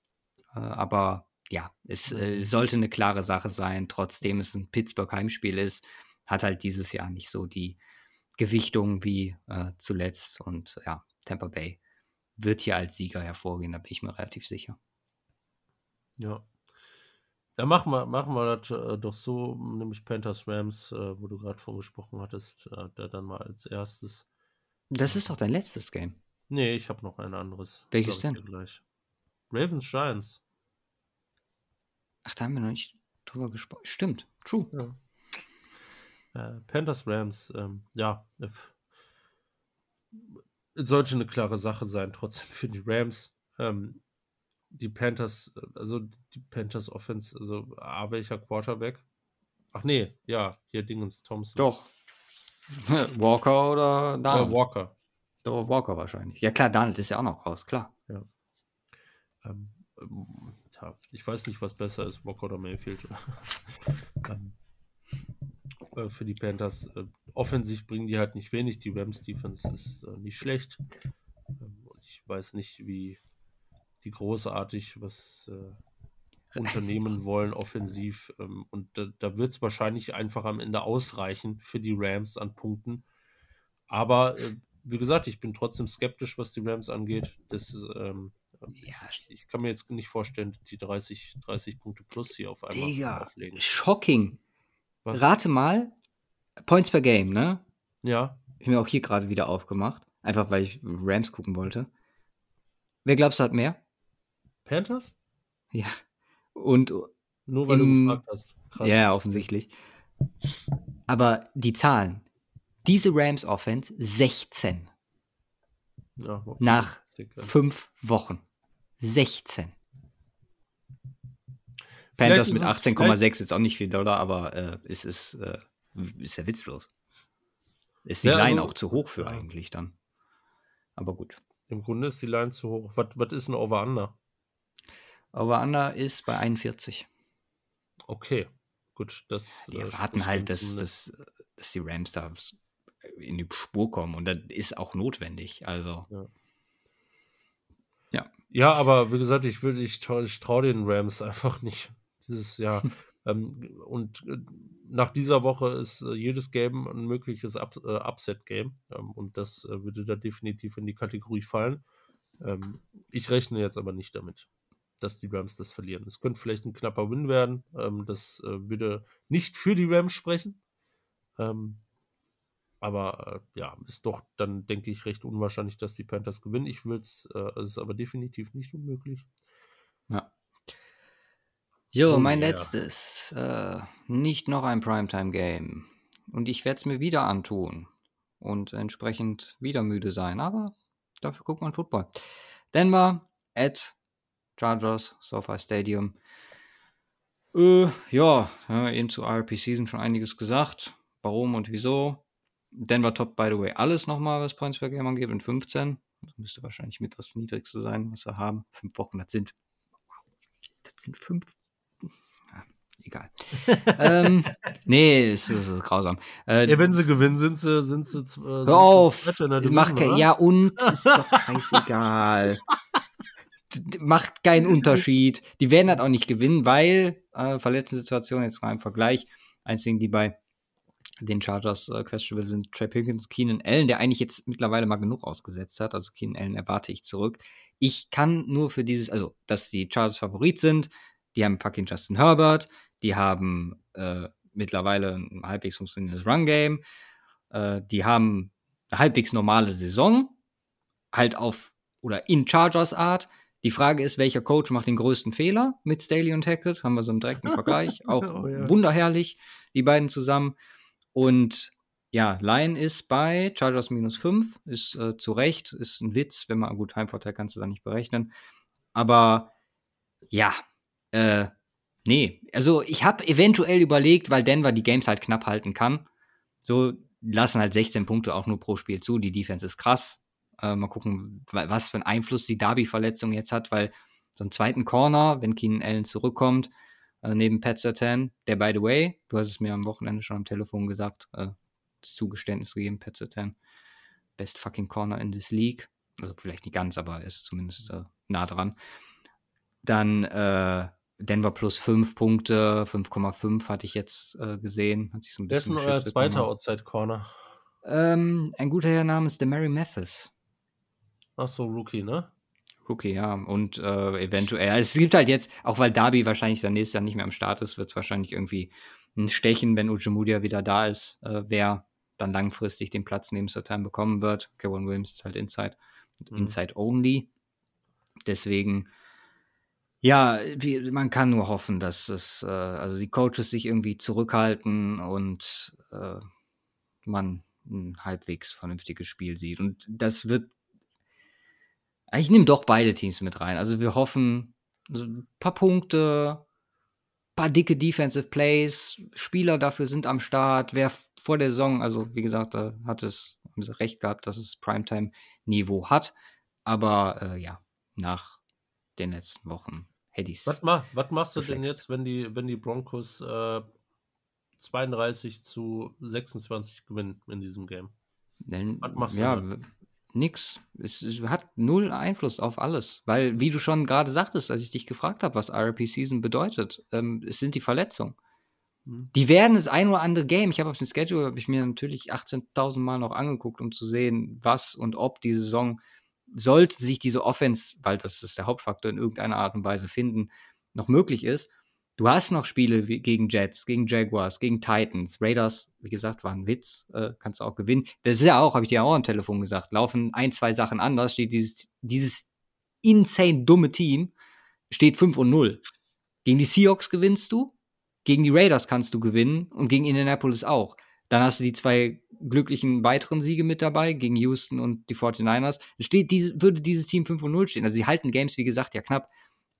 Äh, aber ja, es äh, sollte eine klare Sache sein, trotzdem es ein Pittsburgh-Heimspiel ist, hat halt dieses Jahr nicht so die Gewichtung wie äh, zuletzt. Und ja, Tampa Bay wird hier als Sieger hervorgehen, da bin ich mir relativ sicher. Ja. Ja, machen wir, machen wir das äh, doch so, nämlich Panthers Rams, äh, wo du gerade von gesprochen hattest, äh, da dann mal als erstes. Das ist doch dein letztes Game. Nee, ich habe noch ein anderes. Welches denn? Gleich. Ravens Giants. Ach, da haben wir noch nicht drüber gesprochen. Stimmt, true. Ja. Äh, Panthers Rams, ähm, ja. Äh, sollte eine klare Sache sein, trotzdem für die Rams. Ähm, die Panthers, also die Panthers Offense, also A, welcher Quarterback? Ach nee, ja, hier Dingens Thompson. Doch. Walker oder Donald? Ja, Walker. Doch, Walker wahrscheinlich. Ja klar, Donald ist ja auch noch raus, klar. Ja. Ähm, ähm ja, ich weiß nicht, was besser ist, Walker oder Mayfield. äh, für die Panthers. Äh, offensiv bringen die halt nicht wenig. Die Rams Defense ist äh, nicht schlecht. Ähm, ich weiß nicht, wie die großartig was äh, unternehmen wollen offensiv. Ähm, und da, da wird es wahrscheinlich einfach am Ende ausreichen für die Rams an Punkten. Aber äh, wie gesagt, ich bin trotzdem skeptisch, was die Rams angeht. Das ähm, ja. Ich, ich, kann mir jetzt nicht vorstellen, die 30, 30 Punkte plus hier auf einmal Digga, auflegen. Shocking. Was? Rate mal, Points per Game, ne? Ja. Ich habe mir auch hier gerade wieder aufgemacht. Einfach weil ich Rams gucken wollte. Wer glaubst du hat mehr? Panthers? Ja. Und. Nur weil im, du gefragt hast. Krass. Ja, offensichtlich. Aber die Zahlen. Diese Rams Offense 16. Ja, nach fünf Wochen. 16. Panthers mit 18,6 jetzt auch nicht viel Dollar, aber äh, es ist, äh, ist ja witzlos. Ist die ja, Line also, auch zu hoch für ja. eigentlich dann. Aber gut. Im Grunde ist die Line zu hoch. Was, was ist ein Over-Under? Over-Under ist bei 41. Okay, gut. Das, Wir erwarten halt, dass, dass, dass die Rams da in die Spur kommen und das ist auch notwendig. Also. Ja. Ja, ja aber wie gesagt, ich, ich, ich traue den Rams einfach nicht. Dieses Jahr. ähm, und äh, nach dieser Woche ist äh, jedes Game ein mögliches Up, äh, Upset-Game. Ähm, und das äh, würde da definitiv in die Kategorie fallen. Ähm, ich rechne jetzt aber nicht damit, dass die Rams das verlieren. Es könnte vielleicht ein knapper Win werden. Ähm, das äh, würde nicht für die Rams sprechen. Ähm, aber äh, ja, ist doch dann, denke ich, recht unwahrscheinlich, dass die Panthers gewinnen. Ich will es, es ist aber definitiv nicht unmöglich. Ja. Jo, oh, mein yeah. letztes. Äh, nicht noch ein Primetime-Game. Und ich werde es mir wieder antun. Und entsprechend wieder müde sein. Aber dafür guckt man Football. Denver at Chargers, SoFi Stadium. Äh, ja, eben zu RP Season schon einiges gesagt. Warum und wieso. Denver top, by the way, alles nochmal, was Points per Game angeht, in 15. Das müsste wahrscheinlich mit das Niedrigste sein, was wir haben. Fünf Wochen, das sind, das sind fünf egal. ähm, nee, es ist, ist grausam. Äh, ja, wenn sie gewinnen, sind sie, sind sie, äh, hör auf, mach kein, ja und, ist doch scheißegal. Macht keinen Unterschied. Die werden halt auch nicht gewinnen, weil, äh, verletzte Situation jetzt mal im Vergleich, einzigen, die bei den Chargers äh, questionable sind Trey Pickens, Keenan Allen, der eigentlich jetzt mittlerweile mal genug ausgesetzt hat. Also Keenan Allen erwarte ich zurück. Ich kann nur für dieses, also, dass die Chargers Favorit sind, die haben fucking Justin Herbert, die haben äh, mittlerweile ein halbwegs funktionierendes Run-Game, äh, die haben eine halbwegs normale Saison, halt auf oder in Chargers Art. Die Frage ist, welcher Coach macht den größten Fehler mit Staley und Hackett? Haben wir so einen direkten Vergleich. Auch oh, ja. wunderherrlich, die beiden zusammen. Und ja, Lion ist bei Chargers minus 5, ist äh, zu Recht, ist ein Witz, wenn man, gut, Heimvorteil kannst du da nicht berechnen. Aber ja, äh, nee, also ich habe eventuell überlegt, weil Denver die Games halt knapp halten kann. So lassen halt 16 Punkte auch nur pro Spiel zu. Die Defense ist krass. Äh, mal gucken, was für einen Einfluss die Darby-Verletzung jetzt hat, weil so einen zweiten Corner, wenn Keenan Allen zurückkommt, äh, neben Pat Sertan, der by the way, du hast es mir am Wochenende schon am Telefon gesagt, äh, das Zugeständnis gegeben, Pat Sertan, best fucking Corner in this league. Also vielleicht nicht ganz, aber ist zumindest äh, nah dran. Dann äh, Denver plus 5 Punkte, 5,5 hatte ich jetzt äh, gesehen. Hat sich so ein bisschen Wer ist denn euer zweiter Outside Corner? Ähm, ein guter Herr namens Mary Mathis. Ach so, Rookie, ne? Rookie, ja. Und äh, eventuell, es gibt halt jetzt, auch weil Darby wahrscheinlich dann nächstes Jahr nicht mehr am Start ist, wird es wahrscheinlich irgendwie ein Stechen, wenn Ujemudia wieder da ist, äh, wer dann langfristig den Platz neben Satan bekommen wird. Kevin Williams ist halt Inside, mhm. Inside Only. Deswegen ja, wie, man kann nur hoffen, dass es, äh, also die Coaches sich irgendwie zurückhalten und äh, man ein halbwegs vernünftiges Spiel sieht. Und das wird. Ich nehme doch beide Teams mit rein. Also wir hoffen, also ein paar Punkte, ein paar dicke Defensive Plays, Spieler dafür sind am Start. Wer vor der Saison, also wie gesagt, da hat es recht gehabt, dass es Primetime-Niveau hat. Aber äh, ja, nach den letzten Wochen hätte ich Was, ma was machst du denn jetzt, wenn die, wenn die Broncos äh, 32 zu 26 gewinnen in diesem Game? Denn, was machst ja, du dann? Nix. Es, es, hat null Einfluss auf alles. Weil, wie du schon gerade sagtest, als ich dich gefragt habe, was RP Season bedeutet, ähm, es sind die Verletzungen. Hm. Die werden das ein oder andere Game. Ich habe auf dem Schedule habe ich mir natürlich 18.000 Mal noch angeguckt, um zu sehen, was und ob die Saison sollte sich diese Offense, weil das ist der Hauptfaktor, in irgendeiner Art und Weise finden, noch möglich ist. Du hast noch Spiele wie, gegen Jets, gegen Jaguars, gegen Titans, Raiders, wie gesagt, war ein Witz, äh, kannst du auch gewinnen. Das ist ja auch, habe ich dir auch am Telefon gesagt, laufen ein, zwei Sachen anders, steht dieses, dieses insane dumme Team, steht 5 und 0. Gegen die Seahawks gewinnst du, gegen die Raiders kannst du gewinnen und gegen Indianapolis auch. Dann hast du die zwei glücklichen weiteren Siege mit dabei gegen Houston und die 49ers. Steht diese, würde dieses Team 5 0 stehen. Also sie halten Games, wie gesagt, ja knapp.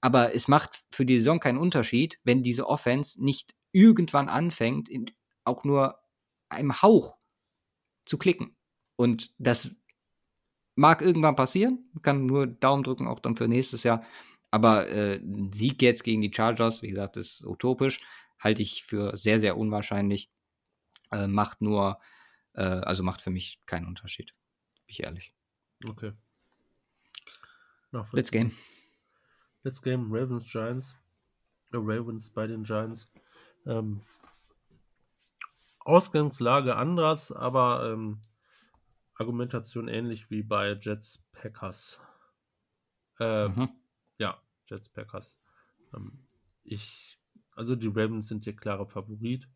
Aber es macht für die Saison keinen Unterschied, wenn diese Offense nicht irgendwann anfängt, auch nur einem Hauch zu klicken. Und das mag irgendwann passieren, kann nur Daumen drücken, auch dann für nächstes Jahr. Aber äh, ein Sieg jetzt gegen die Chargers, wie gesagt, ist utopisch, halte ich für sehr, sehr unwahrscheinlich. Äh, macht nur, äh, also macht für mich keinen Unterschied. Bin ich ehrlich. Okay. Let's game. Let's game. Ravens Giants. Äh, Ravens bei den Giants. Ähm, Ausgangslage anders, aber ähm, Argumentation ähnlich wie bei Jets Packers. Äh, mhm. Ja, Jets Packers. Ähm, ich, also die Ravens sind hier klarer Favorit.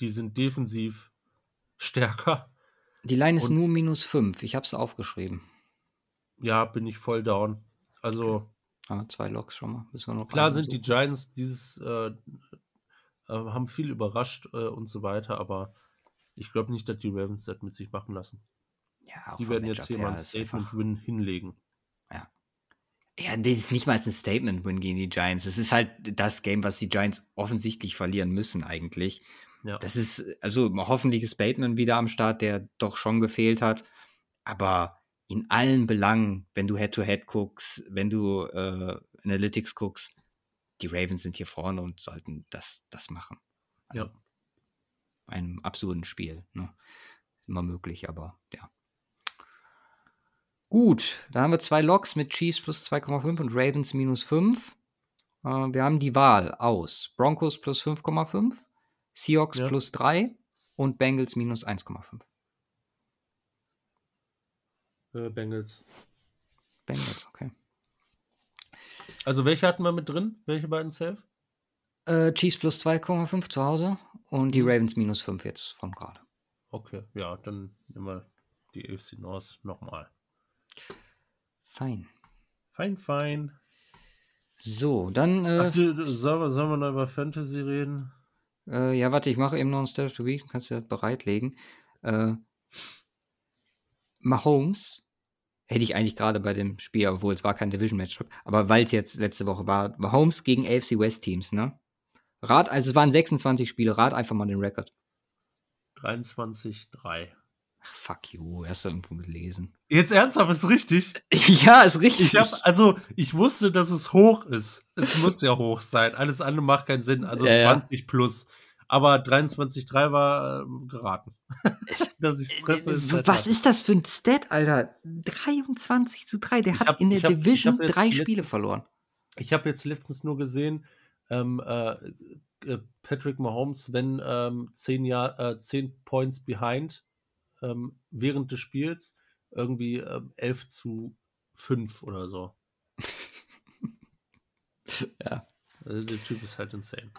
Die sind defensiv stärker. Die Line ist nur minus 5. Ich habe es aufgeschrieben. Ja, bin ich voll down. Also. Ah, zwei Loks schon mal. Müssen wir noch klar sind die Giants dieses äh, äh, haben viel überrascht äh, und so weiter, aber ich glaube nicht, dass die Ravens das mit sich machen lassen. Ja, die werden jetzt hier mal ein Statement-Win hinlegen. Ja. Ja, das ist nicht mal ein Statement-Win gegen die Giants. Es ist halt das Game, was die Giants offensichtlich verlieren müssen, eigentlich. Ja. Das ist also hoffentlich ist Bateman wieder am Start, der doch schon gefehlt hat. Aber in allen Belangen, wenn du Head-to-Head -Head guckst, wenn du äh, Analytics guckst, die Ravens sind hier vorne und sollten das, das machen. Also ja. Einem absurden Spiel. Ne? Ist immer möglich, aber ja. Gut, da haben wir zwei Logs mit Chiefs plus 2,5 und Ravens minus 5. Äh, wir haben die Wahl aus Broncos plus 5,5, Seahawks ja. plus 3 und Bengals minus 1,5. Äh, Bengals. Bengals, okay. Also welche hatten wir mit drin? Welche beiden Safe? Äh, Chiefs plus 2,5 zu Hause und die mhm. Ravens minus 5 jetzt von gerade. Okay, ja, dann nehmen wir die AFC North nochmal. Fein. Fein, fein. So, dann. Äh, Ach, du, sollen, sollen wir noch über Fantasy reden? Äh, ja, warte, ich mache eben noch ein State of the Week, kannst du ja bereitlegen. Äh, Mahomes hätte ich eigentlich gerade bei dem Spiel, obwohl es war kein Division-Matchup, aber weil es jetzt letzte Woche war, Mahomes gegen AFC West-Teams, ne? Rat, also es waren 26 Spiele, rat einfach mal den Rekord. 23-3. Ach, fuck you, hast du irgendwo gelesen. Jetzt ernsthaft, ist richtig? ja, ist richtig. Ich hab, also, ich wusste, dass es hoch ist. Es muss ja hoch sein. Alles andere macht keinen Sinn. Also ja, 20 ja. plus. Aber 23,3 war äh, geraten. Dass ich treffe. Ist halt was ist das für ein Stat, Alter? 23 zu 3. Der hat hab, in der hab, Division drei Spiele verloren. Ich habe jetzt letztens nur gesehen, ähm, äh, äh Patrick Mahomes, wenn ähm, 10, Jahr, äh, 10 Points behind ähm, während des Spiels irgendwie ähm, 11 zu 5 oder so. ja. Also der Typ ist halt insane.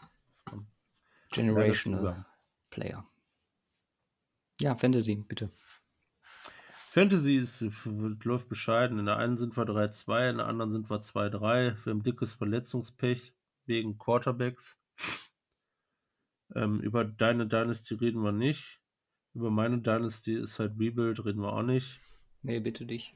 Generational Player. Ja, Fantasy, bitte. Fantasy ist, läuft bescheiden. In der einen sind wir 3-2, in der anderen sind wir 2-3. Wir haben dickes Verletzungspech wegen Quarterbacks. Ähm, über deine Dynasty reden wir nicht. Über meine Dynasty ist halt Rebuild, reden wir auch nicht. Nee, bitte dich.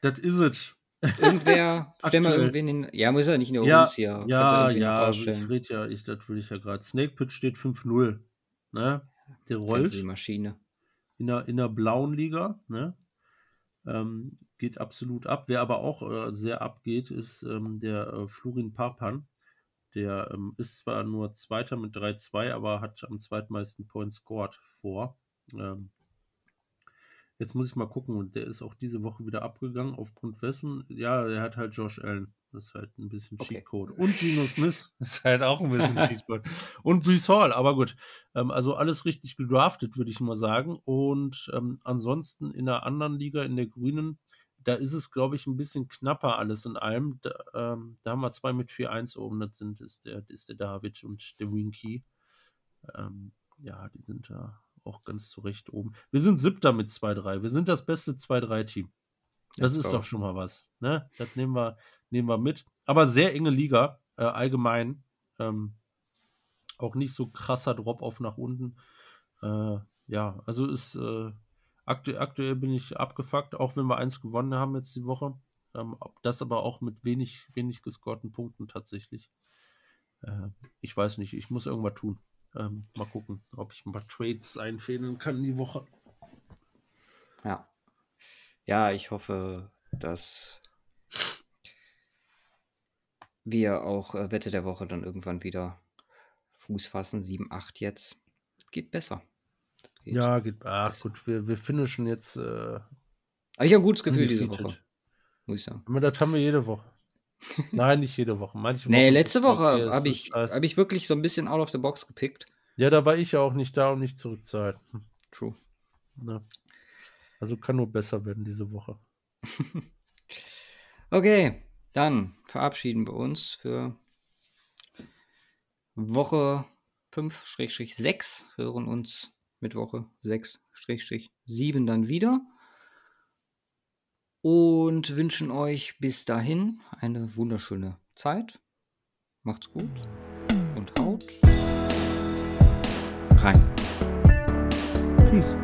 Das is is es. Irgendwer, stell mal irgendwen in. Ja, muss ja nicht in der ja, hier. Ja, ja, ich rede ja, ich, das will ich ja gerade. Snake Pit steht 5-0. Ne? Der rollt. Die Maschine. In der, in der blauen Liga, ne? Ähm, geht absolut ab. Wer aber auch äh, sehr abgeht, ist ähm, der äh, Florin Parpan. Der ähm, ist zwar nur Zweiter mit 3-2, aber hat am zweitmeisten Points scored vor. Ähm, jetzt muss ich mal gucken, und der ist auch diese Woche wieder abgegangen, aufgrund wessen. Ja, er hat halt Josh Allen. Das ist halt ein bisschen okay. Cheatcode. Und Geno Smith ist halt auch ein bisschen Cheatcode. Und Brees Hall, aber gut. Ähm, also alles richtig gedraftet, würde ich mal sagen. Und ähm, ansonsten in der anderen Liga, in der Grünen, da ist es, glaube ich, ein bisschen knapper alles in allem. Da, ähm, da haben wir zwei mit 4-1 oben. Das sind ist der, ist der David und der Winky. Ähm, ja, die sind da auch ganz zurecht oben. Wir sind siebter mit 2-3. Wir sind das beste 2-3-Team. Das ist doch schon mal was. Ne? Das nehmen wir, nehmen wir mit. Aber sehr enge Liga, äh, allgemein. Ähm, auch nicht so krasser Drop-off nach unten. Äh, ja, also ist äh, Aktu aktuell bin ich abgefuckt, auch wenn wir eins gewonnen haben jetzt die Woche. Ähm, das aber auch mit wenig, wenig gescorten Punkten tatsächlich. Äh, ich weiß nicht, ich muss irgendwas tun. Ähm, mal gucken, ob ich ein paar Trades einfädeln kann die Woche. Ja. Ja, ich hoffe, dass wir auch äh, Wette der Woche dann irgendwann wieder Fuß fassen. 7, 8 jetzt. Geht besser. Geht ja, geht. Ach besser. gut, wir, wir finishen jetzt. Äh, ich habe ein gutes Gefühl diese Woche. Muss ich sagen. Aber das haben wir jede Woche. Nein, nicht jede Woche. Manche nee, letzte Woche habe ich, hab ich wirklich so ein bisschen out of the box gepickt. Ja, da war ich ja auch nicht da, um nicht zurückzuhalten. True. Ja. Also kann nur besser werden diese Woche. okay, dann verabschieden wir uns für Woche 5-6. Hören uns mit Woche 6-7 dann wieder. Und wünschen euch bis dahin eine wunderschöne Zeit. Macht's gut und haut rein. Peace.